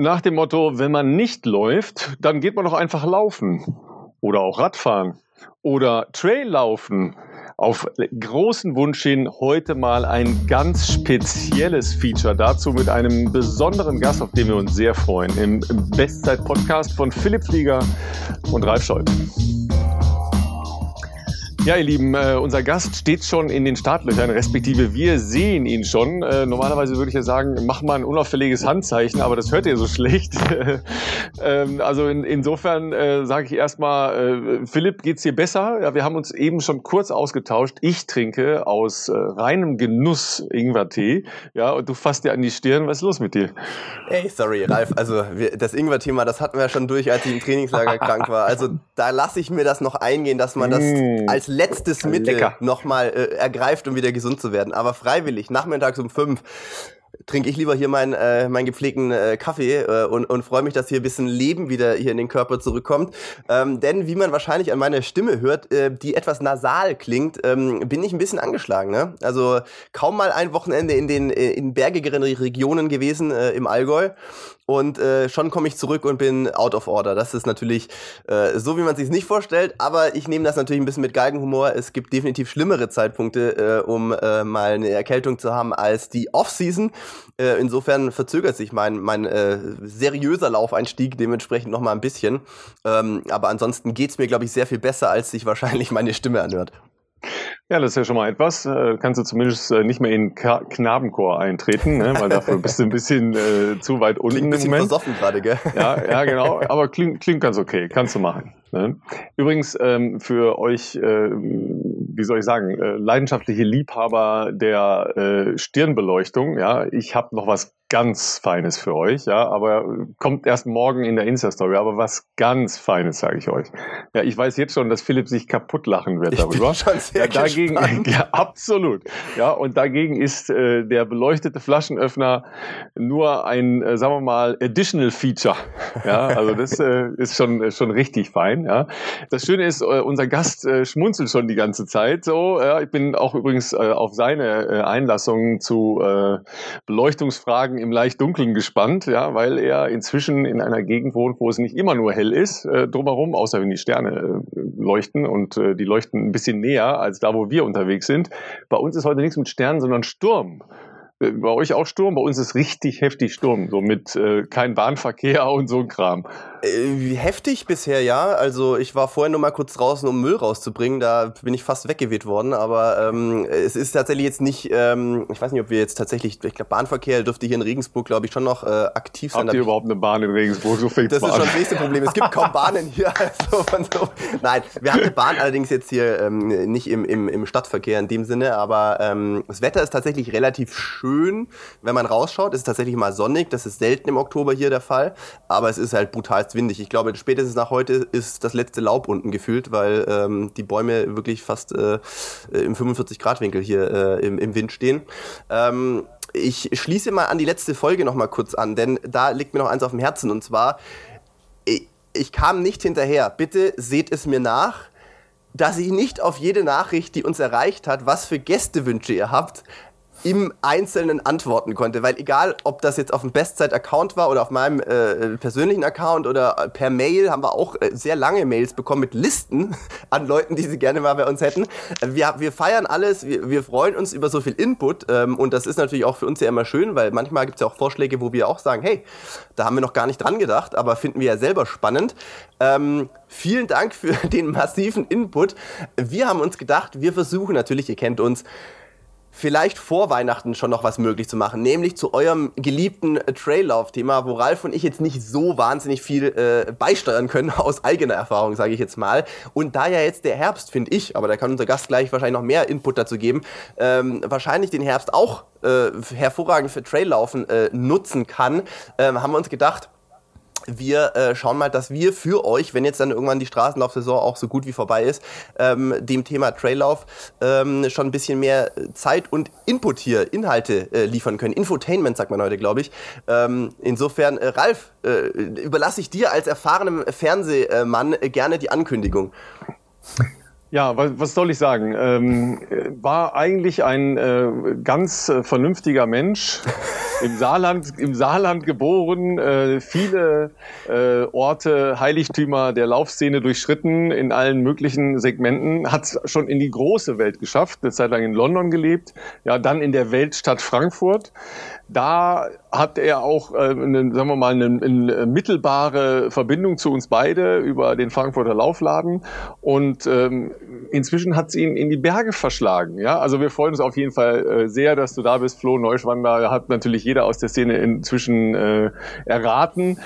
Nach dem Motto, wenn man nicht läuft, dann geht man doch einfach laufen oder auch Radfahren oder Trail laufen. Auf großen Wunsch hin heute mal ein ganz spezielles Feature dazu mit einem besonderen Gast, auf den wir uns sehr freuen, im Bestzeit-Podcast von Philipp Flieger und Ralf Scholz. Ja, ihr Lieben, äh, unser Gast steht schon in den Startlöchern, respektive wir sehen ihn schon. Äh, normalerweise würde ich ja sagen, mach mal ein unauffälliges Handzeichen, aber das hört ihr so schlecht. ähm, also in, insofern äh, sage ich erstmal, äh, Philipp, geht's dir besser? Ja, wir haben uns eben schon kurz ausgetauscht. Ich trinke aus äh, reinem Genuss Ingwertee. Ja, und du fasst dir an die Stirn. Was ist los mit dir? Ey, sorry, Ralf. Also wir, das Ingwer-Thema, das hatten wir ja schon durch, als ich im Trainingslager krank war. Also da lasse ich mir das noch eingehen, dass man das mm. als letztes Mittel nochmal äh, ergreift, um wieder gesund zu werden. Aber freiwillig, nachmittags um fünf trinke ich lieber hier meinen äh, meinen gepflegten äh, Kaffee äh, und, und freue mich, dass hier ein bisschen Leben wieder hier in den Körper zurückkommt. Ähm, denn wie man wahrscheinlich an meiner Stimme hört, äh, die etwas nasal klingt, ähm, bin ich ein bisschen angeschlagen. Ne? Also kaum mal ein Wochenende in den äh, in bergigeren Regionen gewesen äh, im Allgäu und äh, schon komme ich zurück und bin out of order. Das ist natürlich äh, so, wie man sich nicht vorstellt, aber ich nehme das natürlich ein bisschen mit Galgenhumor. Es gibt definitiv schlimmere Zeitpunkte, äh, um äh, mal eine Erkältung zu haben als die Off-Season. Äh, insofern verzögert sich mein, mein äh, seriöser Laufeinstieg dementsprechend noch mal ein bisschen. Ähm, aber ansonsten geht's mir, glaube ich, sehr viel besser, als sich wahrscheinlich meine Stimme anhört. Ja, das ist ja schon mal etwas. Äh, kannst du zumindest äh, nicht mehr in Ka Knabenchor eintreten, ne? weil dafür bist du ein bisschen äh, zu weit unten klingt ein bisschen im Moment. versoffen gerade, gell? Ja, ja, genau. Aber klingt, klingt ganz okay. Kannst du machen. Ne? Übrigens ähm, für euch, äh, wie soll ich sagen, äh, leidenschaftliche Liebhaber der äh, Stirnbeleuchtung. Ja, ich habe noch was ganz Feines für euch, ja, aber kommt erst morgen in der Insta-Story, aber was ganz Feines, sage ich euch. Ja, ich weiß jetzt schon, dass Philipp sich kaputt lachen wird darüber. Ich bin schon sehr ja, dagegen, ja, absolut. Ja, und dagegen ist äh, der beleuchtete Flaschenöffner nur ein, äh, sagen wir mal, additional Feature. Ja, also das äh, ist schon, äh, schon richtig fein, ja. Das Schöne ist, äh, unser Gast äh, schmunzelt schon die ganze Zeit so, ja. Ich bin auch übrigens äh, auf seine äh, Einlassung zu äh, Beleuchtungsfragen im leicht Dunkeln gespannt, ja, weil er inzwischen in einer Gegend wohnt, wo es nicht immer nur hell ist, äh, drumherum, außer wenn die Sterne äh, leuchten und äh, die leuchten ein bisschen näher als da, wo wir unterwegs sind. Bei uns ist heute nichts mit Sternen, sondern Sturm. Bei euch auch Sturm? Bei uns ist richtig heftig Sturm, so mit äh, kein Bahnverkehr und so ein Kram. Äh, heftig bisher ja. Also ich war vorher nur mal kurz draußen, um Müll rauszubringen. Da bin ich fast weggeweht worden. Aber ähm, es ist tatsächlich jetzt nicht. Ähm, ich weiß nicht, ob wir jetzt tatsächlich. Ich glaube, Bahnverkehr dürfte hier in Regensburg, glaube ich, schon noch äh, aktiv sein. Habt ihr überhaupt eine Bahn in Regensburg? So fängt Das ist schon das nächste Problem. Es gibt kaum Bahnen hier. Also so. Nein, wir haben eine Bahn allerdings jetzt hier ähm, nicht im, im, im Stadtverkehr in dem Sinne. Aber ähm, das Wetter ist tatsächlich relativ schön, wenn man rausschaut. Es ist tatsächlich mal sonnig. Das ist selten im Oktober hier der Fall. Aber es ist halt brutal brutalst windig. Ich glaube, spätestens nach heute ist das letzte Laub unten gefühlt, weil ähm, die Bäume wirklich fast äh, im 45-Grad-Winkel hier äh, im, im Wind stehen. Ähm, ich schließe mal an die letzte Folge noch mal kurz an, denn da liegt mir noch eins auf dem Herzen und zwar, ich, ich kam nicht hinterher. Bitte seht es mir nach dass ich nicht auf jede Nachricht, die uns erreicht hat, was für Gästewünsche ihr habt, im Einzelnen antworten konnte. Weil egal, ob das jetzt auf dem Bestzeit-Account war oder auf meinem äh, persönlichen Account oder per Mail, haben wir auch äh, sehr lange Mails bekommen mit Listen an Leuten, die sie gerne mal bei uns hätten. Wir, wir feiern alles, wir, wir freuen uns über so viel Input ähm, und das ist natürlich auch für uns ja immer schön, weil manchmal gibt es ja auch Vorschläge, wo wir auch sagen, hey, da haben wir noch gar nicht dran gedacht, aber finden wir ja selber spannend. Ähm, vielen Dank für den massiven Input. Wir haben uns gedacht, wir versuchen natürlich, ihr kennt uns, vielleicht vor Weihnachten schon noch was möglich zu machen, nämlich zu eurem geliebten Traillauf-Thema, wo Ralf und ich jetzt nicht so wahnsinnig viel äh, beisteuern können aus eigener Erfahrung, sage ich jetzt mal. Und da ja jetzt der Herbst, finde ich, aber da kann unser Gast gleich wahrscheinlich noch mehr Input dazu geben, ähm, wahrscheinlich den Herbst auch äh, hervorragend für Traillaufen äh, nutzen kann, ähm, haben wir uns gedacht, wir äh, schauen mal, dass wir für euch, wenn jetzt dann irgendwann die Straßenlaufsaison auch so gut wie vorbei ist, ähm, dem Thema Traillauf ähm, schon ein bisschen mehr Zeit und Input hier, Inhalte äh, liefern können. Infotainment sagt man heute, glaube ich. Ähm, insofern, äh, Ralf, äh, überlasse ich dir als erfahrenem Fernsehmann äh, gerne die Ankündigung. Ja, was, was soll ich sagen? Ähm, war eigentlich ein äh, ganz äh, vernünftiger Mensch. im Saarland, im Saarland geboren, äh, viele äh, Orte, Heiligtümer der Laufszene durchschritten in allen möglichen Segmenten, hat es schon in die große Welt geschafft, eine Zeit lang in London gelebt, ja, dann in der Weltstadt Frankfurt da hat er auch, äh, eine, sagen wir mal, eine, eine, mittelbare Verbindung zu uns beide über den Frankfurter Laufladen. Und ähm, inzwischen hat es ihn in die Berge verschlagen. Ja, also wir freuen uns auf jeden Fall äh, sehr, dass du da bist, Flo Neuschwander. Hat natürlich jeder aus der Szene inzwischen äh, erraten.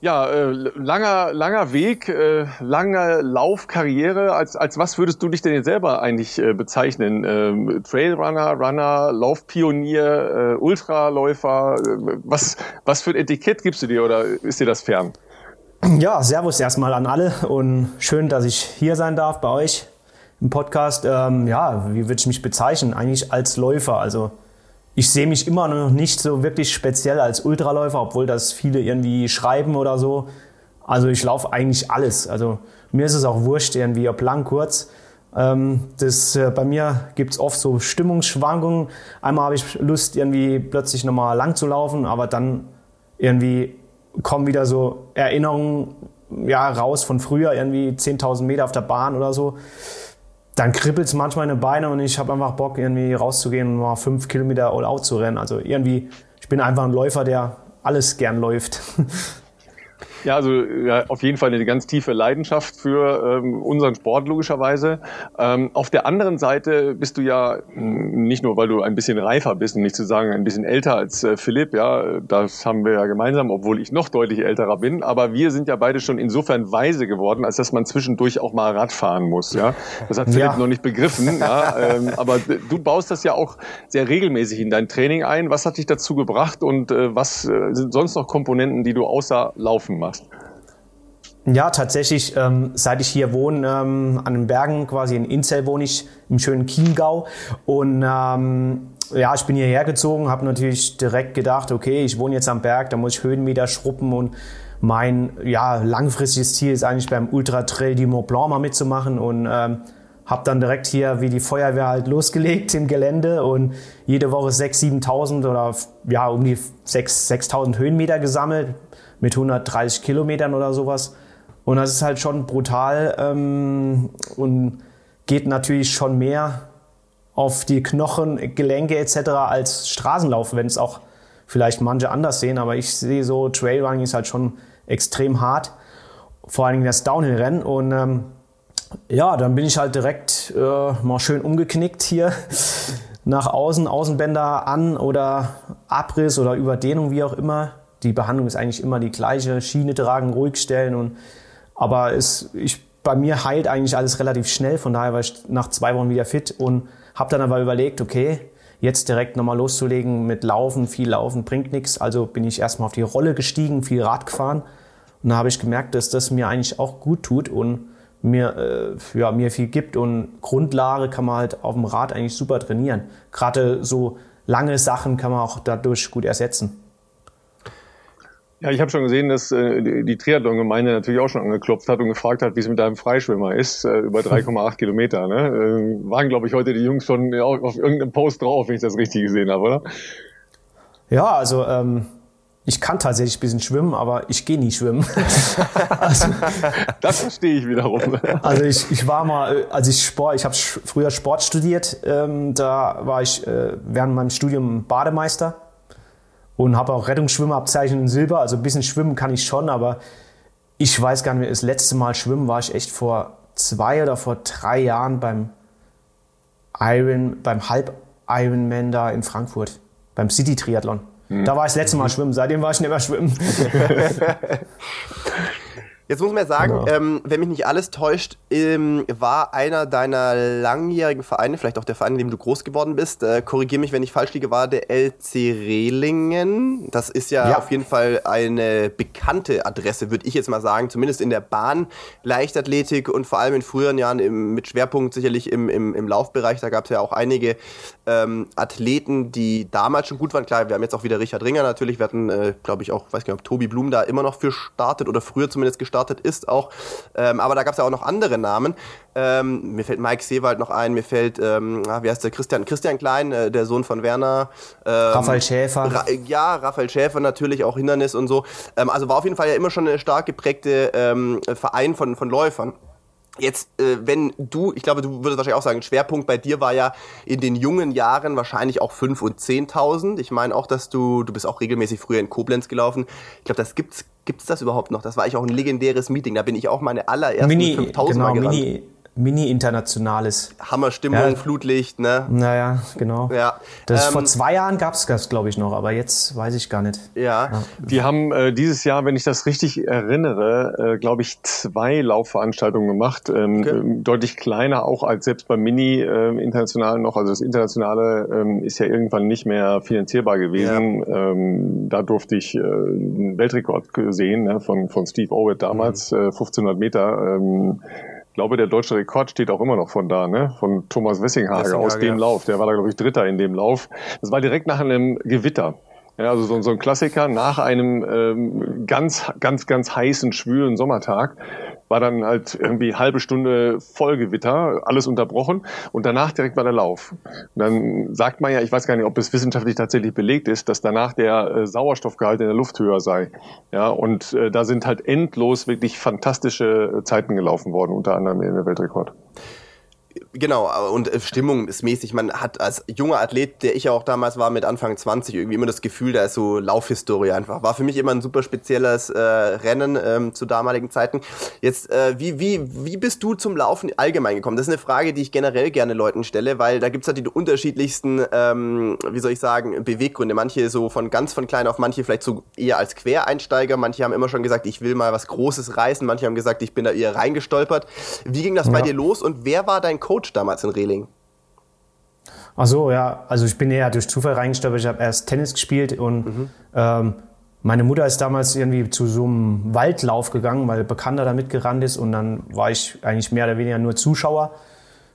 Ja, äh, langer, langer Weg, äh, lange Laufkarriere. Als, als was würdest du dich denn jetzt selber eigentlich äh, bezeichnen? Ähm, Trailrunner, Runner, Laufpionier, äh, Ultraläufer? Äh, was, was für ein Etikett gibst du dir oder ist dir das fern? Ja, Servus erstmal an alle und schön, dass ich hier sein darf bei euch im Podcast. Ähm, ja, wie würde ich mich bezeichnen? Eigentlich als Läufer. Also ich sehe mich immer noch nicht so wirklich speziell als Ultraläufer, obwohl das viele irgendwie schreiben oder so. Also ich laufe eigentlich alles. Also mir ist es auch wurscht, irgendwie ob lang, kurz. Ähm, das, äh, bei mir gibt es oft so Stimmungsschwankungen. Einmal habe ich Lust, irgendwie plötzlich nochmal lang zu laufen, aber dann irgendwie kommen wieder so Erinnerungen ja, raus von früher, irgendwie 10.000 Meter auf der Bahn oder so dann kribbelt es manchmal in den Beinen und ich habe einfach Bock, irgendwie rauszugehen und mal fünf Kilometer all out zu rennen. Also irgendwie, ich bin einfach ein Läufer, der alles gern läuft. Ja, also ja, auf jeden Fall eine ganz tiefe Leidenschaft für ähm, unseren Sport logischerweise. Ähm, auf der anderen Seite bist du ja hm, nicht nur, weil du ein bisschen reifer bist und nicht zu sagen ein bisschen älter als äh, Philipp, ja, das haben wir ja gemeinsam, obwohl ich noch deutlich älterer bin. Aber wir sind ja beide schon insofern weise geworden, als dass man zwischendurch auch mal Rad fahren muss. Ja, das hat Philipp ja. noch nicht begriffen. Ja, ähm, aber du baust das ja auch sehr regelmäßig in dein Training ein. Was hat dich dazu gebracht und äh, was äh, sind sonst noch Komponenten, die du außer Laufen machst? Ja, tatsächlich, ähm, seit ich hier wohne, ähm, an den Bergen, quasi in Inzell wohne ich, im schönen Chiemgau. Und ähm, ja, ich bin hierher gezogen, habe natürlich direkt gedacht, okay, ich wohne jetzt am Berg, da muss ich Höhenmeter schruppen und mein ja, langfristiges Ziel ist eigentlich beim Ultra Trail du Mont Blanc mal mitzumachen und ähm, habe dann direkt hier wie die Feuerwehr halt losgelegt im Gelände und jede Woche 6.000, 7.000 oder ja um die 6.000 Höhenmeter gesammelt mit 130 Kilometern oder sowas. Und das ist halt schon brutal ähm, und geht natürlich schon mehr auf die Knochen, Gelenke etc. als Straßenlauf, wenn es auch vielleicht manche anders sehen. Aber ich sehe so, Trailrunning ist halt schon extrem hart. Vor allen Dingen das Downhill-Rennen. Und ähm, ja, dann bin ich halt direkt äh, mal schön umgeknickt hier nach außen, Außenbänder an oder Abriss oder Überdehnung, wie auch immer die Behandlung ist eigentlich immer die gleiche. Schiene tragen, ruhig stellen und aber es, ich, bei mir heilt eigentlich alles relativ schnell. Von daher war ich nach zwei Wochen wieder fit und habe dann aber überlegt, okay, jetzt direkt nochmal loszulegen mit Laufen, viel Laufen bringt nichts. Also bin ich erstmal auf die Rolle gestiegen, viel Rad gefahren und da habe ich gemerkt, dass das mir eigentlich auch gut tut und mir, äh, ja, mir viel gibt und Grundlage kann man halt auf dem Rad eigentlich super trainieren. Gerade so lange Sachen kann man auch dadurch gut ersetzen. Ja, ich habe schon gesehen, dass äh, die Triathlon-Gemeinde natürlich auch schon angeklopft hat und gefragt hat, wie es mit deinem Freischwimmer ist, äh, über 3,8 Kilometer. Ne? Äh, waren, glaube ich, heute die Jungs schon auf, auf irgendeinem Post drauf, wenn ich das richtig gesehen habe, oder? Ja, also ähm, ich kann tatsächlich ein bisschen schwimmen, aber ich gehe nie schwimmen. also, das verstehe ich wiederum. also ich, ich war mal, als ich Sport, ich habe früher Sport studiert, ähm, da war ich äh, während meinem Studium Bademeister und habe auch Rettungsschwimmabzeichen in Silber. Also ein bisschen schwimmen kann ich schon, aber ich weiß gar nicht mehr, das letzte Mal schwimmen war ich echt vor zwei oder vor drei Jahren beim Iron, beim Halb-Ironman da in Frankfurt, beim City-Triathlon. Hm. Da war ich das letzte Mal mhm. schwimmen, seitdem war ich nicht mehr schwimmen. Jetzt muss man ja sagen, ja. Ähm, wenn mich nicht alles täuscht, ähm, war einer deiner langjährigen Vereine, vielleicht auch der Verein, in dem du groß geworden bist, äh, korrigiere mich, wenn ich falsch liege, war der LC Rehlingen. Das ist ja, ja. auf jeden Fall eine bekannte Adresse, würde ich jetzt mal sagen, zumindest in der Bahn, Leichtathletik und vor allem in früheren Jahren im, mit Schwerpunkt sicherlich im, im, im Laufbereich. Da gab es ja auch einige ähm, Athleten, die damals schon gut waren. Klar, wir haben jetzt auch wieder Richard Ringer natürlich. Wir hatten, äh, glaube ich, auch, weiß gar nicht, ob Tobi Blum da immer noch für startet oder früher zumindest gestartet gestartet ist auch. Ähm, aber da gab es ja auch noch andere Namen. Ähm, mir fällt Mike Seewald noch ein, mir fällt, ähm, ah, wie heißt der, Christian, Christian Klein, äh, der Sohn von Werner. Ähm, Raphael Schäfer. Ra ja, Raphael Schäfer natürlich, auch Hindernis und so. Ähm, also war auf jeden Fall ja immer schon eine stark geprägte ähm, Verein von, von Läufern. Jetzt, äh, wenn du, ich glaube, du würdest wahrscheinlich auch sagen, Schwerpunkt bei dir war ja in den jungen Jahren wahrscheinlich auch 5 und 10.000. Ich meine auch, dass du, du bist auch regelmäßig früher in Koblenz gelaufen. Ich glaube, das gibt's, gibt's das überhaupt noch? Das war eigentlich auch ein legendäres Meeting. Da bin ich auch meine allerersten Mini, 5000 genau, Mal gerannt. Mini, Mini-Internationales. Hammerstimmung, Ja. Flutlicht, ne? Naja, genau. Ja. Das Ähm, vor zwei Jahren gab es das, glaube ich, noch, aber jetzt weiß ich gar nicht. Ja. Die haben äh, dieses Jahr, wenn ich das richtig erinnere, äh, glaube ich, zwei Laufveranstaltungen gemacht. Ähm, Okay. ähm, deutlich kleiner auch als selbst beim Mini ähm, international noch. Also das Internationale ähm, ist ja irgendwann nicht mehr finanzierbar gewesen. Ähm, da durfte ich äh, einen Weltrekord sehen ne, von, von Steve Owett damals, äh, 1500 Meter. Ich glaube, der deutsche Rekord steht auch immer noch von da, ne? Von Thomas Wessinghage Wessinghage, aus dem ja. Lauf. Der war da, glaube ich, Dritter in dem Lauf. Das war direkt nach einem Gewitter. Ja, also so, so ein Klassiker nach einem ähm, ganz, ganz, ganz heißen, schwülen Sommertag war dann halt irgendwie halbe Stunde Vollgewitter, alles unterbrochen und danach direkt war der Lauf. Und dann sagt man ja, ich weiß gar nicht, ob es wissenschaftlich tatsächlich belegt ist, dass danach der äh, Sauerstoffgehalt in der Luft höher sei. Ja, und äh, da sind halt endlos wirklich fantastische äh, Zeiten gelaufen worden, unter anderem in der Weltrekord. Genau, und äh, Stimmung ist mäßig. Man hat als junger Athlet, der ich ja auch damals war, mit Anfang 20, irgendwie immer das Gefühl, da ist so Laufhistorie einfach. War für mich immer ein super spezielles äh, Rennen ähm, zu damaligen Zeiten. Jetzt, äh, wie, wie, wie bist du zum Laufen allgemein gekommen? Das ist eine Frage, die ich generell gerne Leuten stelle, weil da gibt's halt die unterschiedlichsten, ähm, wie soll ich sagen, Beweggründe. Manche so von ganz von klein auf, manche vielleicht so eher als Quereinsteiger. Manche haben immer schon gesagt, ich will mal was Großes reißen. Manche haben gesagt, ich bin da eher reingestolpert. Wie ging das bei Ja. dir los und wer war dein Coach damals in Reling? Ach so, ja. Also ich bin eher durch Zufall reingestolpert. Ich habe erst Tennis gespielt und ähm, meine Mutter ist damals irgendwie zu so einem Waldlauf gegangen, weil Bekannter da mitgerannt ist und dann war ich eigentlich mehr oder weniger nur Zuschauer.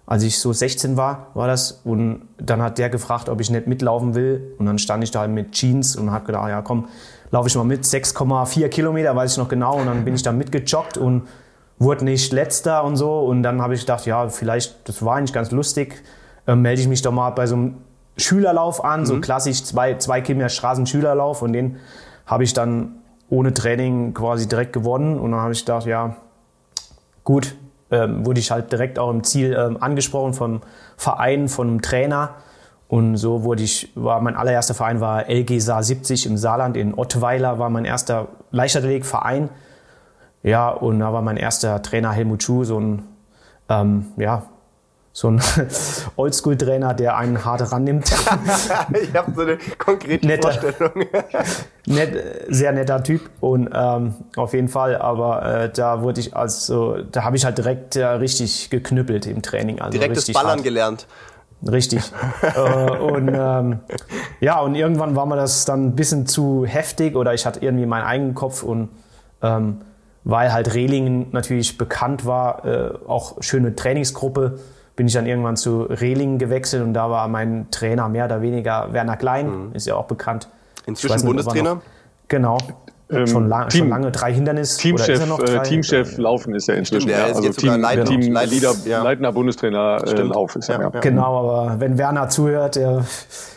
Als ich so 16 war, war das. Und dann hat der gefragt, ob ich nicht mitlaufen will. Und dann stand ich da mit Jeans und habe gedacht, ja komm, laufe ich mal mit. 6,4 Kilometer, weiß ich noch genau. Und dann bin ich da mitgejoggt und wurde nicht letzter und so. Und dann habe ich gedacht, ja, vielleicht, das war eigentlich ganz lustig, ähm, melde ich mich doch mal bei so einem Schülerlauf an, so klassisch zwei, zwei Kilometer Straßenschülerlauf. Und den habe ich dann ohne Training quasi direkt gewonnen. Und dann habe ich gedacht, ja, gut, ähm, wurde ich halt direkt auch im Ziel ähm, angesprochen vom Verein, von einem Trainer. Und so wurde ich, war mein allererster Verein war LG Saar 70 im Saarland in Ottweiler, war mein erster Leichtathletikverein. Ja, und da war mein erster Trainer Helmut Schuh, so ein, ähm, ja, so ein Oldschool-Trainer, der einen hart rannimmt. ich habe so eine konkrete Netter. Vorstellung. Net, sehr netter Typ und ähm, auf jeden Fall, aber äh, da wurde ich also, da habe ich halt direkt äh, richtig geknüppelt im Training. Also Direkt das richtig Ballern hart. gelernt. Richtig. äh, und ähm, ja, und irgendwann war mir das dann ein bisschen zu heftig oder ich hatte irgendwie meinen eigenen Kopf und ähm, weil halt Rehlingen natürlich bekannt war, äh, auch schöne Trainingsgruppe, bin ich dann irgendwann zu Rehlingen gewechselt und da war mein Trainer mehr oder weniger Werner Klein, ist ja auch bekannt. Inzwischen nicht, er Bundestrainer. Noch, genau. Ähm, schon, lang, Team- schon lange drei Hindernis. oder ist Teamchef, er noch äh, drei? Teamchef Laufen ist er inzwischen. der ja. ist Also Team, Leit- Team Leit- Leader, ja. leitender Bundestrainer äh, Stimmt. Lauf ist. Ja, Ja, ja. Genau, aber wenn Werner zuhört, der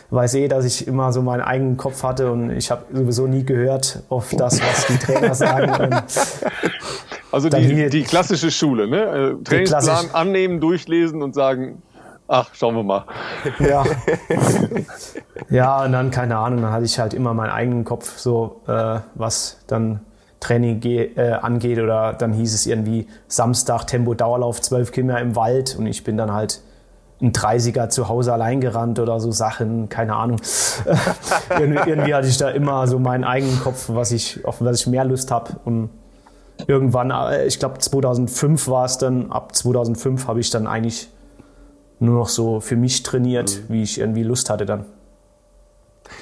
weiß eh, dass ich immer so meinen eigenen Kopf hatte und ich habe sowieso nie gehört auf das, was die Trainer sagen. Also die, hier- die klassische Schule, ne? Äh, Trainingsplan annehmen, durchlesen und sagen, ach, schauen wir mal. ja. ja, und dann, keine Ahnung, dann hatte ich halt immer meinen eigenen Kopf, so äh, was dann Training äh, angeht. Oder dann hieß es irgendwie Samstag Tempo Dauerlauf 12 Kilometer im Wald und ich bin dann halt ein 30er zu Hause allein gerannt oder so Sachen, keine Ahnung. irgendwie, irgendwie hatte ich da immer so meinen eigenen Kopf, was ich, auf was ich mehr Lust habe. Und irgendwann, äh, ich glaube 2005 war es dann, ab 2005 habe ich dann eigentlich nur noch so für mich trainiert, wie ich irgendwie Lust hatte dann.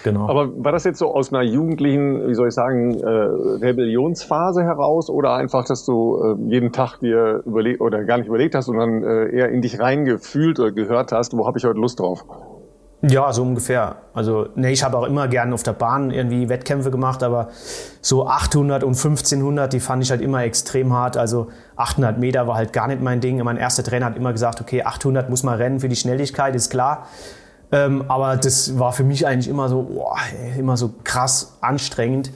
Genau. Aber war das jetzt so aus einer jugendlichen, wie soll ich sagen, äh, Rebellionsphase heraus oder einfach, dass du äh, jeden Tag dir überlegt oder gar nicht überlegt hast, sondern äh, eher in dich reingefühlt oder gehört hast, wo habe ich heute Lust drauf? Ja, so ungefähr. Also, nee, ich habe auch immer gern auf der Bahn irgendwie Wettkämpfe gemacht, aber so 800 und 1500, die fand ich halt immer extrem hart. Also 800 Meter war halt gar nicht mein Ding. Mein erster Trainer hat immer gesagt, okay, 800 muss man rennen für die Schnelligkeit, ist klar. Ähm, aber das war für mich eigentlich immer so, boah, immer so krass anstrengend.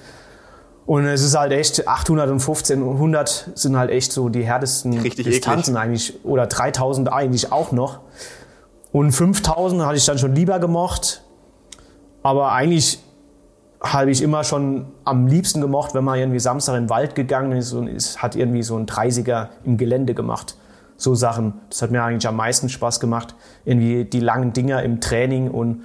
Und es ist halt echt, 800 und 1500 sind halt echt so die härtesten Richtig Distanzen eklig. eigentlich. Oder 3000 eigentlich auch noch. Und 5000 hatte ich dann schon lieber gemocht. Aber eigentlich habe ich immer schon am liebsten gemocht, wenn man irgendwie Samstag in den Wald gegangen ist und es hat irgendwie so ein 30er im Gelände gemacht. So Sachen. Das hat mir eigentlich am meisten Spaß gemacht. Irgendwie die langen Dinger im Training und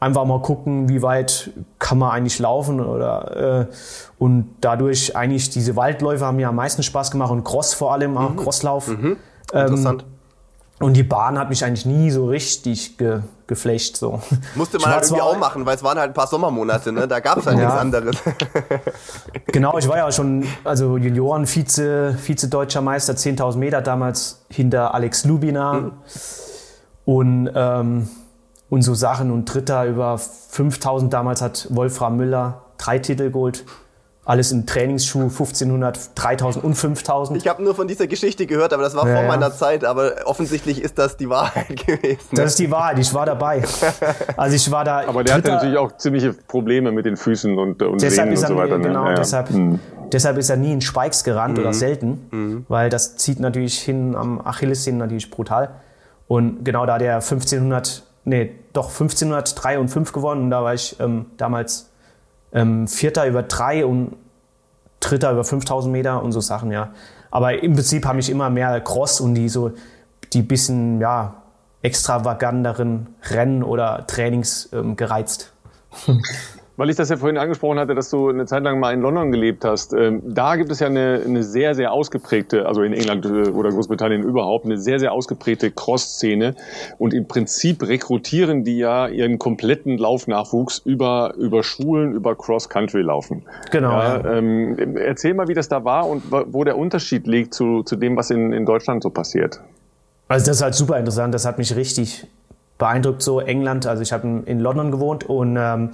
einfach mal gucken, wie weit kann man eigentlich laufen oder äh, und dadurch eigentlich diese Waldläufe haben mir am meisten Spaß gemacht und Cross vor allem auch Crosslauf. Interessant. Und die Bahn hat mich eigentlich nie so richtig ge geflecht. So. Musste man halt irgendwie auch machen, weil es waren halt ein paar Sommermonate, ne? Da gab es halt Ja. nichts anderes. Genau, ich war ja schon also Junioren Vize Vize deutscher Meister 10.000 Meter damals hinter Alex Lubina und ähm, und so Sachen und Dritter über 5.000 damals hat Wolfram Müller drei Titel geholt. Alles im Trainingsschuh 1500, 3000 und 5000. Ich habe nur von dieser Geschichte gehört, aber das war Ja, vor ja. meiner Zeit. Aber offensichtlich ist das die Wahrheit gewesen. Das ist die Wahrheit, ich war dabei. Also ich war da. Aber der hatte Dritter- natürlich auch ziemliche Probleme mit den Füßen und, und Deshalb Sehnen ist und er so weiter. ne? genau, Ja, ja. deshalb, Hm. deshalb ist er nie in Spikes gerannt Mhm. oder selten, weil das zieht natürlich hin am Achillessehnen natürlich brutal. Und genau da hat er 1500, nee, doch 1503 und 5 gewonnen. Und da war ich ähm, damals ähm, Vierter über drei und Dritter über 5000 Meter und so Sachen, ja. Aber im Prinzip haben mich immer mehr Cross und die so, die bisschen, ja, extravaganteren Rennen oder Trainings ähm, gereizt. Weil ich das ja vorhin angesprochen hatte, dass du eine Zeit lang mal in London gelebt hast. Ähm, da gibt es ja eine, eine sehr, sehr ausgeprägte, also in England äh, oder Großbritannien überhaupt, eine sehr, sehr ausgeprägte Cross-Szene. Und im Prinzip rekrutieren die ja ihren kompletten Laufnachwuchs über, über Schulen, über Cross-Country laufen. Genau, Ja, ja. ähm, erzähl mal, wie das da war und wo der Unterschied liegt zu, zu dem, was in, in Deutschland so passiert. Also das ist halt super interessant. Das hat mich richtig beeindruckt. So England. Also ich habe in- in London gewohnt und ähm,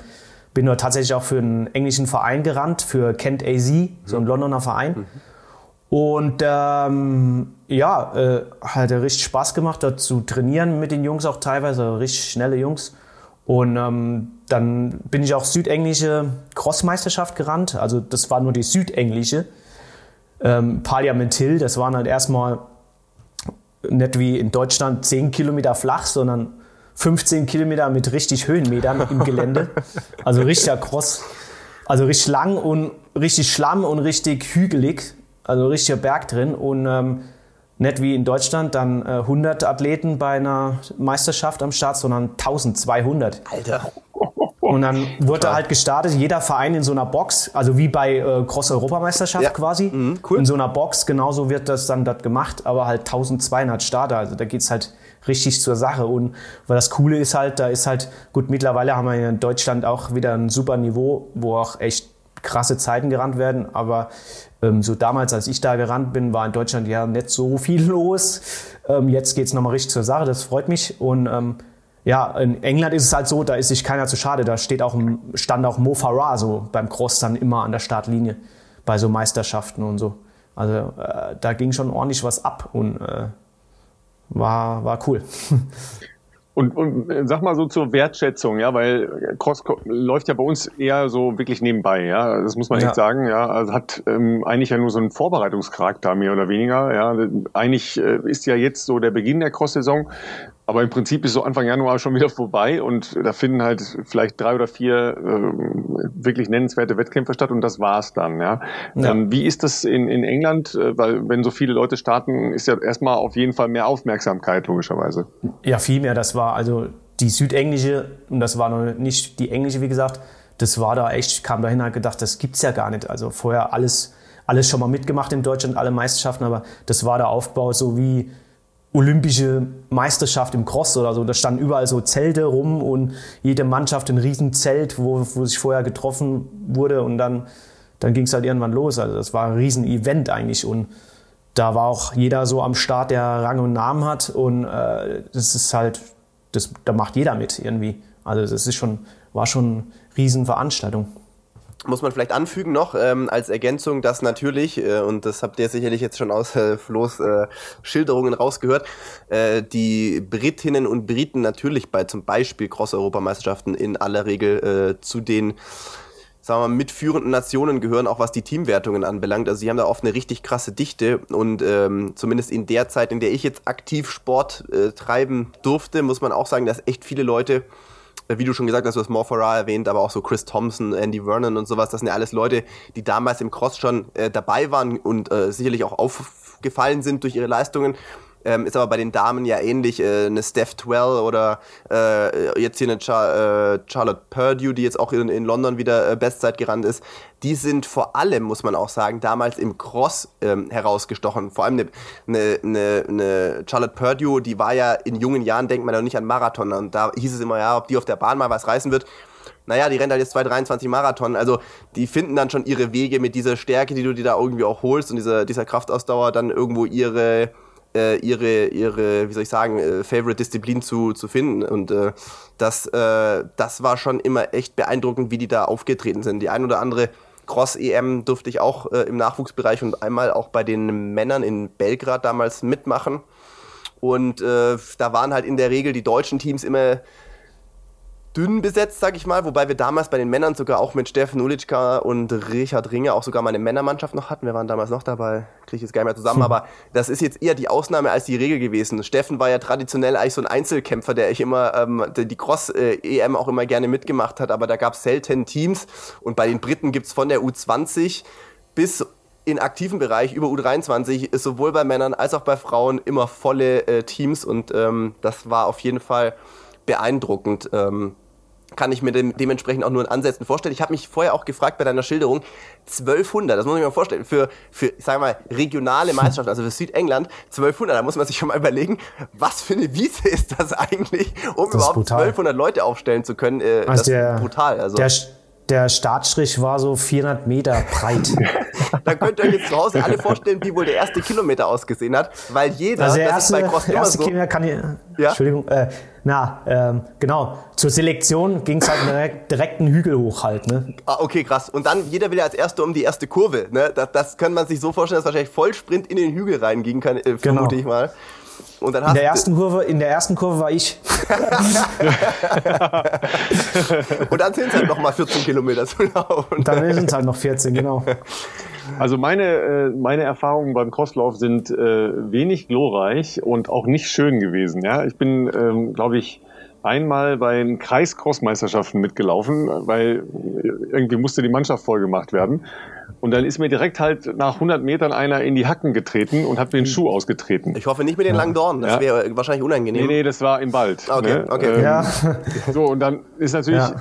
bin dort tatsächlich auch für einen englischen Verein gerannt, für Kent AZ, so ein Londoner Verein. Und ähm, ja, äh, hat richtig Spaß gemacht, dort zu trainieren mit den Jungs auch teilweise, richtig schnelle Jungs. Und ähm, dann bin ich auch südenglische Crossmeisterschaft gerannt. Also das war nur die südenglische. Ähm, Parliament Hill, das waren halt erstmal nicht wie in Deutschland 10 Kilometer flach, sondern 15 Kilometer mit richtig Höhenmetern im Gelände. Also richtiger Cross. Also richtig lang und richtig Schlamm und richtig hügelig. Also richtiger Berg drin. Und ähm, nicht wie in Deutschland dann äh, 100 Athleten bei einer Meisterschaft am Start, sondern 1200. Alter. Und dann wurde halt gestartet, jeder Verein in so einer Box, also wie bei äh, Cross-Europameisterschaft Ja. quasi. Mhm, cool. In so einer Box, genauso wird das dann dort gemacht, aber halt 1200 Starter. Also da geht's halt richtig zur Sache. Und weil das Coole ist halt, da ist halt, gut, mittlerweile haben wir in Deutschland auch wieder ein super Niveau, wo auch echt krasse Zeiten gerannt werden. Aber ähm, so damals, als ich da gerannt bin, war in Deutschland ja nicht so viel los. Ähm, jetzt geht's nochmal richtig zur Sache, das freut mich. Und ähm, ja, in England ist es halt so, da ist sich keiner zu schade. Da steht auch, stand auch Mo Farah so beim Cross dann immer an der Startlinie bei so Meisterschaften und so. Also äh, da ging schon ordentlich was ab und äh, war, war cool. Und, und äh, sag mal so zur Wertschätzung, ja, weil Cross läuft ja bei uns eher so wirklich nebenbei, ja, das muss man Ja. echt sagen, ja, also hat ähm, eigentlich ja nur so einen Vorbereitungscharakter mehr oder weniger, ja, eigentlich äh, ist ja jetzt so der Beginn der Cross-Saison, aber im Prinzip ist so Anfang Januar schon wieder vorbei und da finden halt vielleicht drei oder vier äh, wirklich nennenswerte Wettkämpfe statt und das war's dann, ja. Ja. Ähm, wie ist das in, in England, Äh, weil wenn so viele Leute starten, ist ja erstmal auf jeden Fall mehr Aufmerksamkeit logischerweise. Ja, viel mehr. Das war also die südenglische, und das war noch nicht die englische, wie gesagt, das war da echt, ich kam dahin und hab gedacht, das gibt's ja gar nicht. Also vorher alles, alles schon mal mitgemacht in Deutschland, alle Meisterschaften, aber das war der Aufbau so wie olympische Meisterschaft im Cross oder so. Da standen überall so Zelte rum und jede Mannschaft ein Riesenzelt, wo, wo sich vorher getroffen wurde und dann, dann ging es halt irgendwann los. Also das war ein Riesen-Event eigentlich und da war auch jeder so am Start, der Rang und Namen hat und äh, das ist halt, das, da macht jeder mit irgendwie. Also das ist schon, war schon eine Riesenveranstaltung muss man vielleicht anfügen noch ähm, als Ergänzung, dass natürlich, äh, und das habt ihr sicherlich jetzt schon aus äh, Flo's äh, Schilderungen rausgehört, äh, die Britinnen und Briten natürlich bei zum Beispiel Cross-Europameisterschaften in aller Regel äh, zu den sagen wir mal, mitführenden Nationen gehören, auch was die Teamwertungen anbelangt. Also sie haben da oft eine richtig krasse Dichte und ähm, zumindest in der Zeit, in der ich jetzt aktiv Sport äh, treiben durfte, muss man auch sagen, dass echt viele Leute wie du schon gesagt hast, du hast Morfara erwähnt, aber auch so Chris Thompson, Andy Vernon und sowas, das sind ja alles Leute, die damals im Cross schon äh, dabei waren und äh, sicherlich auch aufgefallen sind durch ihre Leistungen. Ähm, ist aber bei den Damen ja ähnlich. Äh, eine Steph Twell oder äh, jetzt hier eine Char äh, Charlotte Purdue, die jetzt auch in, in London wieder äh, Bestzeit gerannt ist. Die sind vor allem, muss man auch sagen, damals im Cross ähm, herausgestochen. Vor allem eine, eine, eine, eine Charlotte Purdue, die war ja in jungen Jahren, denkt man ja nicht an Marathon. Und da hieß es immer, ja, ob die auf der Bahn mal was reißen wird naja, die rennt halt jetzt 2,23 Marathon. Also die finden dann schon ihre Wege mit dieser Stärke, die du dir da irgendwie auch holst und dieser, dieser Kraftausdauer dann irgendwo ihre, äh, ihre, ihre, wie soll ich sagen, äh, Favorite-Disziplin zu, zu finden. Und äh, das, äh, das war schon immer echt beeindruckend, wie die da aufgetreten sind. Die ein oder andere Cross-EM durfte ich auch äh, im Nachwuchsbereich und einmal auch bei den Männern in Belgrad damals mitmachen. Und äh, da waren halt in der Regel die deutschen Teams immer dünn besetzt, sag ich mal, wobei wir damals bei den Männern sogar auch mit Steffen Ulitschka und Richard Ringe auch sogar mal eine Männermannschaft noch hatten. Wir waren damals noch dabei, kriege ich jetzt gar nicht mehr zusammen, hm. aber das ist jetzt eher die Ausnahme als die Regel gewesen. Steffen war ja traditionell eigentlich so ein Einzelkämpfer, der ich immer ähm, die Cross-EM auch immer gerne mitgemacht hat, aber da gab es selten Teams und bei den Briten gibt es von der U20 bis in aktiven Bereich über U23 ist sowohl bei Männern als auch bei Frauen immer volle äh, Teams und ähm, das war auf jeden Fall beeindruckend. Ähm, kann ich mir dem, dementsprechend auch nur in Ansätzen vorstellen. Ich habe mich vorher auch gefragt bei deiner Schilderung, 1200, das muss sich mal vorstellen, für, für sagen wir mal, regionale Meisterschaften, also für Südengland, 1200, da muss man sich schon mal überlegen, was für eine Wiese ist das eigentlich, um das überhaupt 1200 Leute aufstellen zu können. Äh, also das der, ist brutal. Also. Der, der Startstrich war so 400 Meter breit. da könnt ihr euch jetzt zu Hause alle vorstellen, wie wohl der erste Kilometer ausgesehen hat, weil jeder, also der erste, das ist bei erste so, Kilometer kann ich, ja? Entschuldigung, äh, na, ähm, genau, zur Selektion ging es halt direkt, direkt einen Hügel hoch halt, ne? Ah, okay, krass. Und dann jeder will ja als Erster um die erste Kurve, ne? Das, das kann man sich so vorstellen, dass wahrscheinlich Vollsprint in den Hügel reingehen kann, äh, vermute genau. ich mal. Und dann hast in der ersten Kurve, in der ersten Kurve war ich. und dann sind es halt noch mal 14 Kilometer zu laufen. Dann sind es halt noch 14, genau. Also meine, äh, meine Erfahrungen beim Crosslauf sind äh, wenig glorreich und auch nicht schön gewesen. Ja, ich bin, ähm, glaube ich, einmal bei den Kreiscrossmeisterschaften mitgelaufen, weil irgendwie musste die Mannschaft vollgemacht werden. Und dann ist mir direkt halt nach 100 Metern einer in die Hacken getreten und hat mir den Schuh ausgetreten. Ich hoffe nicht mit den langen Dornen, das ja. wäre wahrscheinlich unangenehm. Nee, nee, das war im Wald. Okay, ne? okay. Ähm, ja. So, und dann ist natürlich, ja.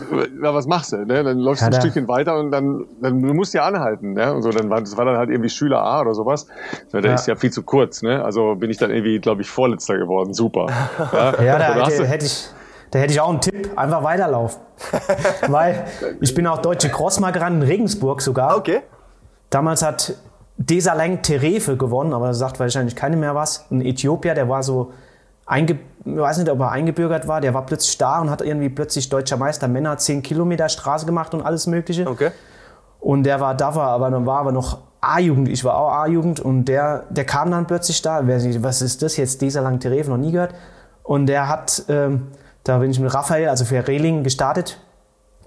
ja was machst du? Ne? Dann läufst du ein Stückchen weiter und dann, dann du musst ja anhalten. Ne? Und so, dann war, das war dann halt irgendwie Schüler A oder sowas. So, der ist ja viel zu kurz. Ne? Also bin ich dann irgendwie, glaube ich, Vorletzter geworden. Super. Ja, ja da hätte, hätte ich da hätte ich auch einen Tipp, einfach weiterlaufen. Weil ich bin auch deutsche Crossmark in Regensburg sogar. Okay. Damals hat Desalegn Terefe gewonnen, aber da sagt wahrscheinlich keine mehr was. Ein Äthiopier, der war so einge ich weiß nicht, ob er eingebürgert war, der war plötzlich da und hat irgendwie plötzlich deutscher Meister Männer 10 Kilometer Straße gemacht und alles Mögliche. Okay. Und der war, da war aber, dann war aber noch A-Jugend, ich war auch A-Jugend und der, der kam dann plötzlich da, was ist das jetzt, Desalegn Terefe, noch nie gehört. Und der hat, ähm, da bin ich mit Raphael, also für Rehling gestartet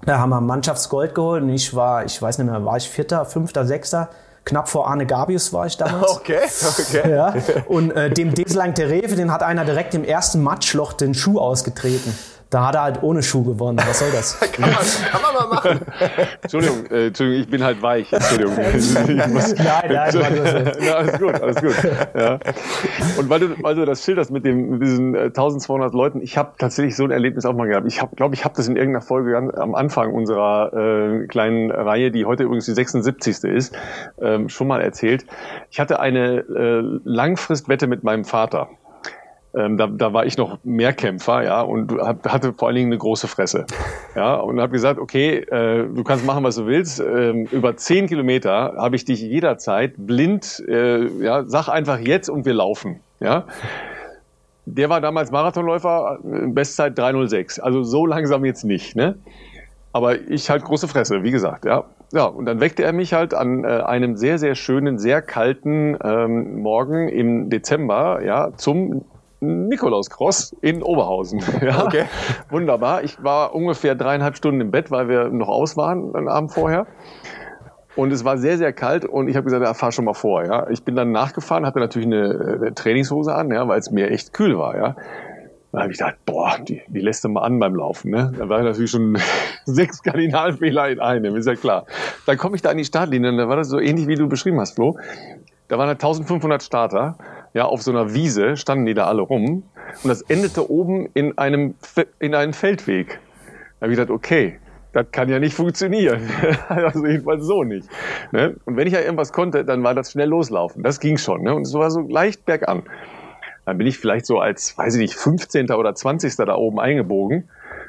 da haben wir Mannschaftsgold geholt und ich war, ich weiß nicht mehr, war ich Vierter, Fünfter, Sechster? Knapp vor Arne Gabius war ich damals. Okay, okay. Ja, und äh, dem Deselang Tereve, den hat einer direkt im ersten Matschloch den Schuh ausgetreten. Da hat er halt ohne Schuh gewonnen. Was soll das? kann, man, kann man mal machen. Entschuldigung, äh, Entschuldigung, ich bin halt weich. Entschuldigung. nein, nein, ja, alles gut, alles gut. Ja. Und weil du, weil du das schilderst mit, dem, mit diesen äh, 1200 Leuten, ich habe tatsächlich so ein Erlebnis auch mal gehabt. Ich glaube, glaub, ich habe das in irgendeiner Folge ganz, am Anfang unserer äh, kleinen Reihe, die heute übrigens die 76. ist, ähm, schon mal erzählt. Ich hatte eine äh, Langfristwette mit meinem Vater. Ähm, da, da war ich noch Mehrkämpfer, ja, und hab, hatte vor allen Dingen eine große Fresse. Ja, und habe gesagt, okay, äh, du kannst machen, was du willst. Ähm, über zehn Kilometer habe ich dich jederzeit blind, äh, ja, sag einfach jetzt und wir laufen. Ja. der war damals Marathonläufer, äh, Bestzeit 306. Also so langsam jetzt nicht, ne? Aber ich halt große Fresse, wie gesagt, ja. Ja, und dann weckte er mich halt an äh, einem sehr, sehr schönen, sehr kalten ähm, Morgen im Dezember, ja, zum Nikolauskross in Oberhausen. Ja, okay. Wunderbar. Ich war ungefähr dreieinhalb Stunden im Bett, weil wir noch aus waren den Abend vorher. Und es war sehr, sehr kalt und ich habe gesagt, ja, fahr schon mal vor. Ja. Ich bin dann nachgefahren, hatte natürlich eine, eine Trainingshose an, ja, weil es mir echt kühl war. Ja. Da habe ich gedacht, boah, die, die lässt du mal an beim Laufen. Ne? Da war natürlich schon sechs Kardinalfehler in einem, ist ja klar. Dann komme ich da in die Startlinie und da war das so ähnlich, wie du beschrieben hast, Flo. Da waren halt 1500 Starter, ja, auf so einer Wiese standen die da alle rum und das endete oben in einem, in einem Feldweg. Da habe ich gedacht, okay, das kann ja nicht funktionieren. also jedenfalls so nicht. Ne? Und wenn ich ja irgendwas konnte, dann war das schnell loslaufen. Das ging schon. Ne? Und es war so leicht bergan. Dann bin ich vielleicht so als, weiß ich nicht, 15. oder 20. da oben eingebogen